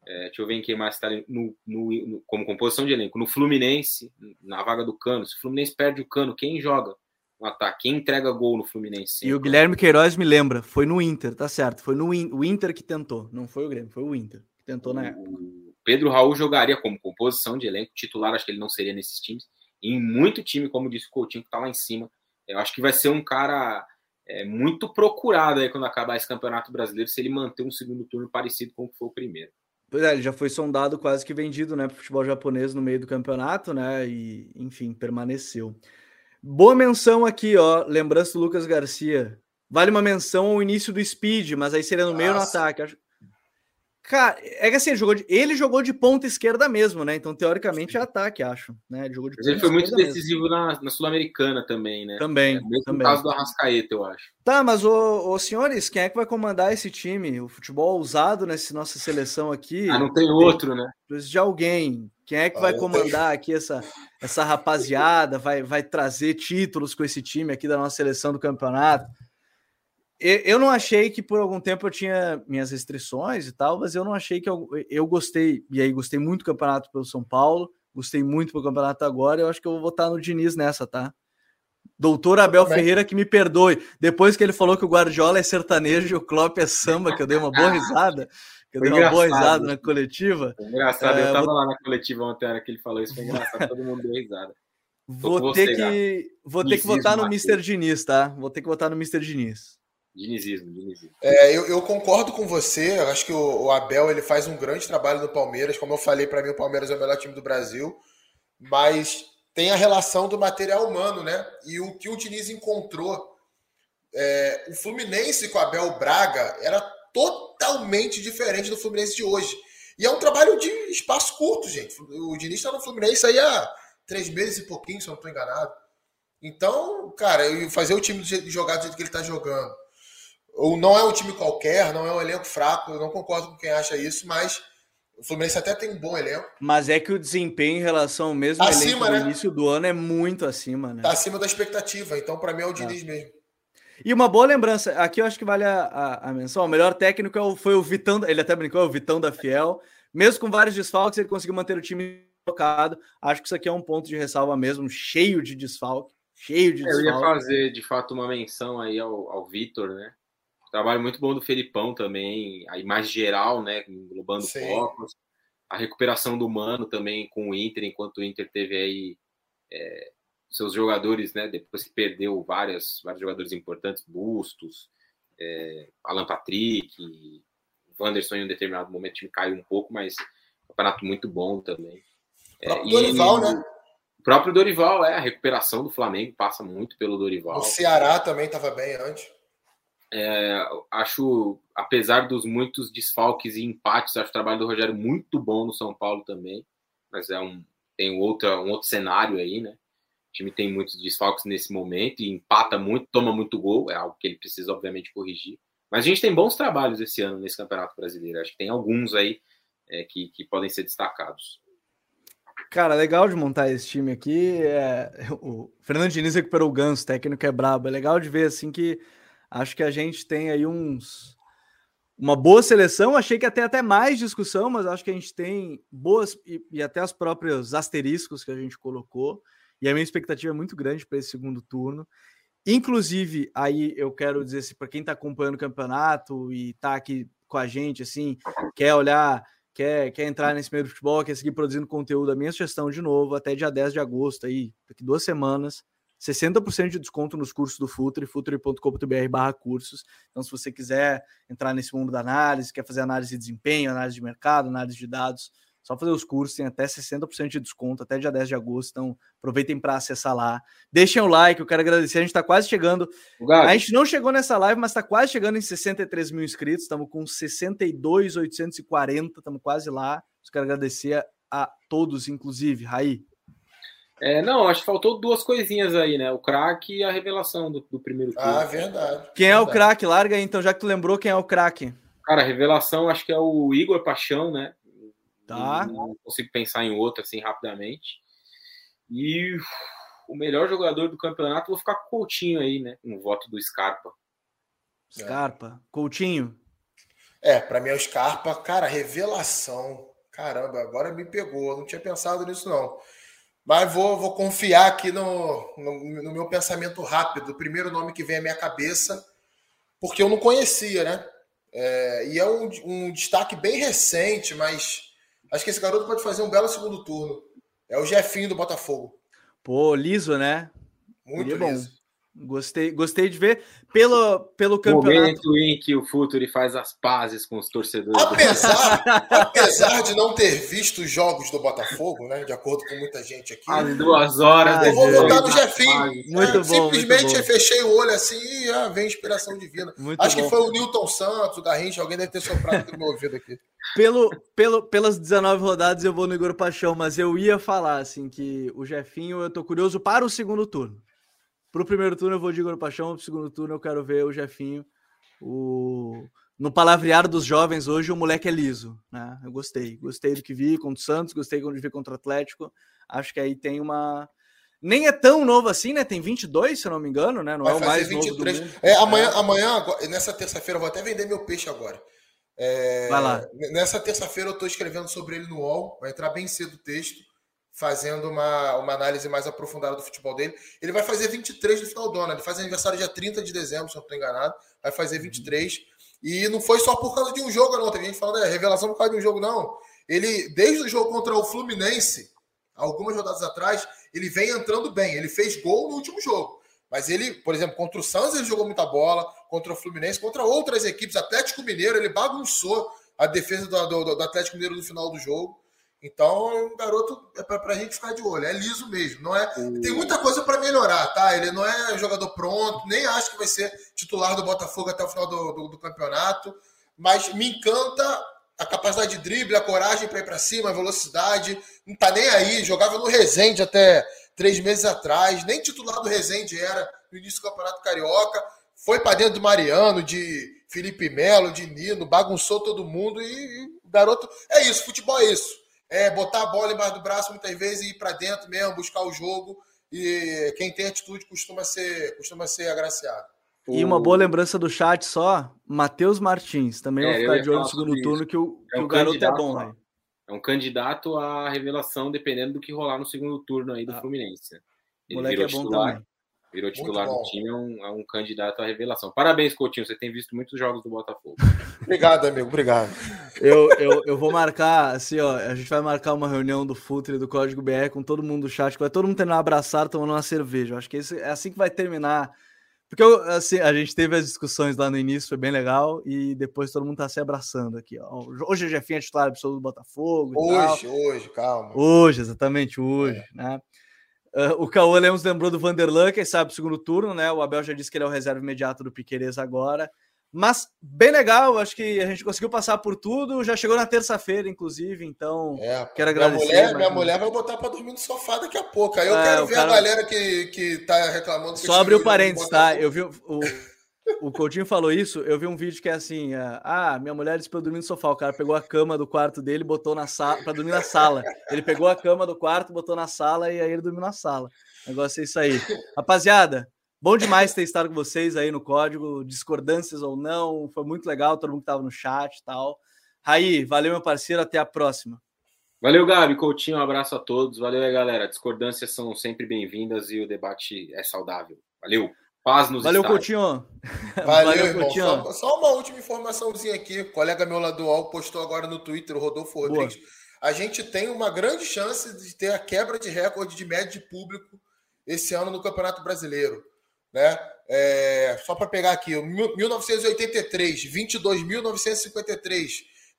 é, deixa eu ver em quem mais está no, no, no, como composição de elenco. No Fluminense, na vaga do Cano. Se o Fluminense perde o Cano, quem joga no ataque? Quem entrega gol no Fluminense? E o Guilherme Queiroz me lembra, foi no Inter, tá certo. Foi no o Inter que tentou, não foi o Grêmio, foi o Inter que tentou na época. O Pedro Raul jogaria como composição de elenco, titular, acho que ele não seria nesses times. Em muito time, como disse o Coutinho, que tá lá em cima. Eu acho que vai ser um cara é, muito procurado aí quando acabar esse campeonato brasileiro, se ele manter um segundo turno parecido com o que foi o primeiro. Pois é, ele já foi sondado quase que vendido, né, para o futebol japonês no meio do campeonato, né, e enfim, permaneceu. Boa menção aqui, ó, lembrança do Lucas Garcia. Vale uma menção ao início do Speed, mas aí seria no Nossa. meio no ataque. Cara, é que assim, ele jogou de, ele jogou de ponta esquerda mesmo, né? Então, teoricamente, é ataque, acho. Né? Ele, jogou de Mas ele foi muito decisivo na, na Sul-Americana também, né? Também. É, mesmo também. no caso do Arrascaeta, eu acho. Tá, mas, ô, ô, senhores, quem é que vai comandar esse time? O futebol usado nessa nossa seleção aqui? Ah, não tem outro, né? Precisa de alguém. Quem é que vai comandar aqui essa, essa rapaziada? Vai, vai trazer títulos com esse time aqui da nossa seleção do campeonato? Eu não achei que por algum tempo eu tinha minhas restrições e tal, mas eu não achei que eu, eu gostei, e aí gostei muito do campeonato pelo São Paulo, gostei muito do campeonato agora, eu acho que eu vou votar no Diniz nessa, tá? Doutor Abel Ferreira que me perdoe. Depois que ele falou que o Guardiola é sertanejo e o Klopp é samba, que eu dei uma boa risada, que eu dei uma boa risada na coletiva. Foi engraçado, é, eu tava vou... lá na coletiva ontem, hora que ele falou isso, foi engraçado, todo mundo deu risada. Vou ter, que, vou ter que votar no Mr. Diniz, tá? Vou ter que votar no Mr. Diniz. Dinizismo, dinizismo. É, eu, eu, concordo com você. Eu acho que o, o, Abel ele faz um grande trabalho no Palmeiras. Como eu falei, para mim o Palmeiras é o melhor time do Brasil. Mas tem a relação do material humano, né? E o que o Diniz encontrou. É, o Fluminense com o Abel Braga era totalmente diferente do Fluminense de hoje. E é um trabalho de espaço curto, gente. O Diniz está no Fluminense aí há três meses e pouquinho, se eu não estou enganado. Então, cara, fazer o time jogar do jeito que ele está jogando ou não é um time qualquer, não é um elenco fraco, eu não concordo com quem acha isso, mas O Fluminense até tem um bom elenco. Mas é que o desempenho em relação ao mesmo acima, elenco né? início do ano é muito acima, né? Tá acima da expectativa. Então, para mim, é o Diniz é. mesmo. E uma boa lembrança, aqui eu acho que vale a, a, a menção. O melhor técnico é foi o Vitão, ele até brincou, é o Vitão da Fiel. Mesmo com vários desfalques, ele conseguiu manter o time tocado. Acho que isso aqui é um ponto de ressalva mesmo, cheio de desfalque. Cheio de desfalque. Eu ia fazer, de fato, uma menção aí ao, ao Vitor, né? Trabalho muito bom do Felipão também, a imagem geral, né? Englobando focos. A recuperação do Mano também com o Inter, enquanto o Inter teve aí é, seus jogadores, né? Depois que perdeu várias, vários jogadores importantes, Bustos, é, Alan Patrick, Wanderson em um determinado momento o time caiu um pouco, mas campeonato muito bom também. O próprio é, Dorival, né? O próprio Dorival, é, a recuperação do Flamengo passa muito pelo Dorival. O Ceará também estava bem antes. É, acho, apesar dos muitos desfalques e empates, acho o trabalho do Rogério muito bom no São Paulo também. Mas é um, tem outra, um outro cenário aí, né? O time tem muitos desfalques nesse momento e empata muito, toma muito gol, é algo que ele precisa, obviamente, corrigir. Mas a gente tem bons trabalhos esse ano nesse Campeonato Brasileiro. Acho que tem alguns aí é, que, que podem ser destacados. Cara, legal de montar esse time aqui. É, o Fernando Diniz recuperou o Ganso, técnico é brabo. É legal de ver assim que acho que a gente tem aí uns uma boa seleção. Achei que até até mais discussão, mas acho que a gente tem boas e, e até os próprios asteriscos que a gente colocou. E a minha expectativa é muito grande para esse segundo turno. Inclusive, aí eu quero dizer assim, para quem está acompanhando o campeonato e está aqui com a gente, assim, quer olhar, quer, quer entrar nesse meio do futebol, quer seguir produzindo conteúdo, a minha sugestão, de novo, até dia 10 de agosto, aí, daqui duas semanas, 60% de desconto nos cursos do Futre, futre.com.br barra cursos. Então, se você quiser entrar nesse mundo da análise, quer fazer análise de desempenho, análise de mercado, análise de dados, só fazer os cursos, tem até 60% de desconto, até dia 10 de agosto. Então, aproveitem para acessar lá. Deixem o like, eu quero agradecer. A gente está quase chegando. A gente não chegou nessa live, mas está quase chegando em 63 mil inscritos. Estamos com 62,840. Estamos quase lá. Eu quero agradecer a todos, inclusive. Raí. É, não, acho que faltou duas coisinhas aí, né? O craque e a revelação do, do primeiro turno. Ah, verdade. Quem verdade. é o craque? Larga aí, então, já que tu lembrou quem é o craque. Cara, a revelação acho que é o Igor Paixão, né? Tá. Não consigo pensar em outro assim rapidamente. E o melhor jogador do campeonato, vou ficar com o Coutinho aí, né? No voto do Scarpa. Scarpa. É. Coutinho. É, para mim é o Scarpa. Cara, revelação. Caramba, agora me pegou. Eu não tinha pensado nisso, não. Mas vou, vou confiar aqui no, no, no meu pensamento rápido. O primeiro nome que vem à minha cabeça, porque eu não conhecia, né? É, e é um, um destaque bem recente, mas Acho que esse garoto pode fazer um belo segundo turno. É o Jefinho do Botafogo. Pô, liso, né? Muito liso. Bom. Gostei, gostei de ver pelo, pelo campeonato. Momento em que o Futuri faz as pazes com os torcedores. Apesar, apesar de não ter visto os jogos do Botafogo, né? De acordo com muita gente aqui. Às duas horas. Eu vou botar no Jefinho. Muito é, bom, simplesmente muito bom. fechei o olho assim e ah, vem inspiração divina. Muito Acho bom. que foi o Newton Santos, o Garrincha, alguém deve ter soprado no meu ouvido aqui. Pelo, pelo, pelas 19 rodadas eu vou no Igor Paixão, mas eu ia falar assim que o Jefinho, eu tô curioso para o segundo turno. Pro primeiro turno eu vou de Igor Paixão, pro segundo turno eu quero ver o Jefinho. O... No palavreado dos jovens hoje, o moleque é liso, né? Eu gostei. Gostei do que vi contra o Santos, gostei do que vi contra o Atlético. Acho que aí tem uma. Nem é tão novo assim, né? Tem 22, se eu não me engano, né? Não Vai é o mais 23. novo. É, amanhã, amanhã, agora- nessa terça-feira, eu vou até vender meu peixe agora. É, Vai lá. Nessa terça-feira eu estou escrevendo sobre ele no UOL, vai entrar bem cedo o texto, fazendo uma, uma análise mais aprofundada do futebol dele. Ele vai fazer 23 no final do ano, ele faz aniversário dia 30 de dezembro, se eu não estou enganado, vai fazer 23. E não foi só por causa de um jogo, não. Tem gente falando, é revelação por causa de um jogo, não. Ele, desde o jogo contra o Fluminense, algumas rodadas atrás, ele vem entrando bem. Ele fez gol no último jogo. Mas ele, por exemplo, contra o Santos ele jogou muita bola, contra o Fluminense, contra outras equipes, Atlético Mineiro, ele bagunçou a defesa do, do, do Atlético Mineiro no final do jogo. Então, é um garoto é para a gente ficar de olho, é liso mesmo. Não é, tem muita coisa para melhorar, tá? Ele não é jogador pronto, nem acho que vai ser titular do Botafogo até o final do, do, do campeonato, mas me encanta a capacidade de drible, a coragem para ir para cima, a velocidade. Não tá nem aí, jogava no Resende até três meses atrás, nem titular do Resende era no início do Campeonato Carioca. Foi para dentro do Mariano, de Felipe Melo, de Nino, bagunçou todo mundo e O garoto. É isso, futebol é isso. É botar a bola embaixo do braço muitas vezes e ir para dentro mesmo, buscar o jogo. E quem tem atitude costuma ser, costuma ser agraciado. E uma boa lembrança do chat só, Matheus Martins, também é, vai ficar de olho no segundo turno, que o, é que o garoto é bom, né? É um candidato à revelação, dependendo do que rolar no segundo turno aí do ah, Fluminense. Ele moleque é bom titular, também. Virou titular do time, é um, é um, candidato à revelação. Parabéns, Coutinho, você tem visto muitos jogos do Botafogo. obrigado, amigo, obrigado. Eu, eu, eu vou marcar, assim, ó, a gente vai marcar uma reunião do Futre do Código BR com todo mundo do chat, que vai todo mundo terminar abraçado tomando uma cerveja. Eu acho que esse, é assim que vai terminar porque assim, a gente teve as discussões lá no início, foi bem legal, e depois todo mundo tá se abraçando aqui. Ó. Hoje o Jefinho é titular absoluto do Botafogo. Hoje, hoje, calma. Hoje, exatamente hoje, é. né? Uh, o Cauã Lemos lembrou do Vanderlan, quem sabe segundo turno, né? O Abel já disse que ele é o reserva imediato do Piqueires agora. Mas bem legal, acho que a gente conseguiu passar por tudo. Já chegou na terça-feira, inclusive, então é, quero agradecer. Minha mulher, minha mulher vai botar para dormir no sofá daqui a pouco. Aí eu é, quero ver cara... a galera que, que tá reclamando. Só abre o parênteses, tá? Eu vi o, o Coutinho falou isso. Eu vi um vídeo que é assim: é, ah, minha mulher disse para eu dormir no sofá. O cara pegou a cama do quarto dele, botou na sala para dormir na sala. Ele pegou a cama do quarto, botou na sala e aí ele dormiu na sala. O negócio é isso aí. Rapaziada, Bom demais ter estado com vocês aí no código, discordâncias ou não, foi muito legal, todo mundo que estava no chat e tal. Raí, valeu, meu parceiro, até a próxima. Valeu, Gabi, Coutinho, um abraço a todos. Valeu aí, galera. Discordâncias são sempre bem-vindas e o debate é saudável. Valeu. Paz nos Valeu, Coutinho. Valeu, Valeu irmão. Coutinho. Só, só, uma última informaçãozinha aqui. O colega meu lá do UOL postou agora no Twitter, o Rodolfo Rodrigues. Boa. A gente tem uma grande chance de ter a quebra de recorde de média de público esse ano no Campeonato Brasileiro. Né? É, só para pegar aqui, 1983, 22.953,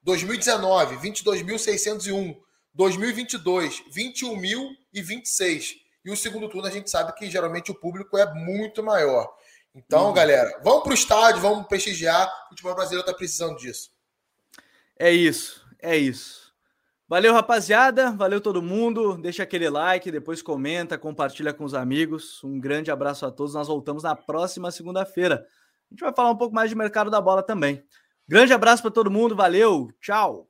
2019, 22.601, 2022, 21.026. E o segundo turno a gente sabe que geralmente o público é muito maior. Então, hum. galera, vamos para o estádio, vamos prestigiar. O futebol brasileiro está precisando disso. É isso, é isso. Valeu, rapaziada. Valeu todo mundo. Deixa aquele like, depois comenta, compartilha com os amigos. Um grande abraço a todos. Nós voltamos na próxima segunda-feira. A gente vai falar um pouco mais de mercado da bola também. Grande abraço para todo mundo. Valeu. Tchau.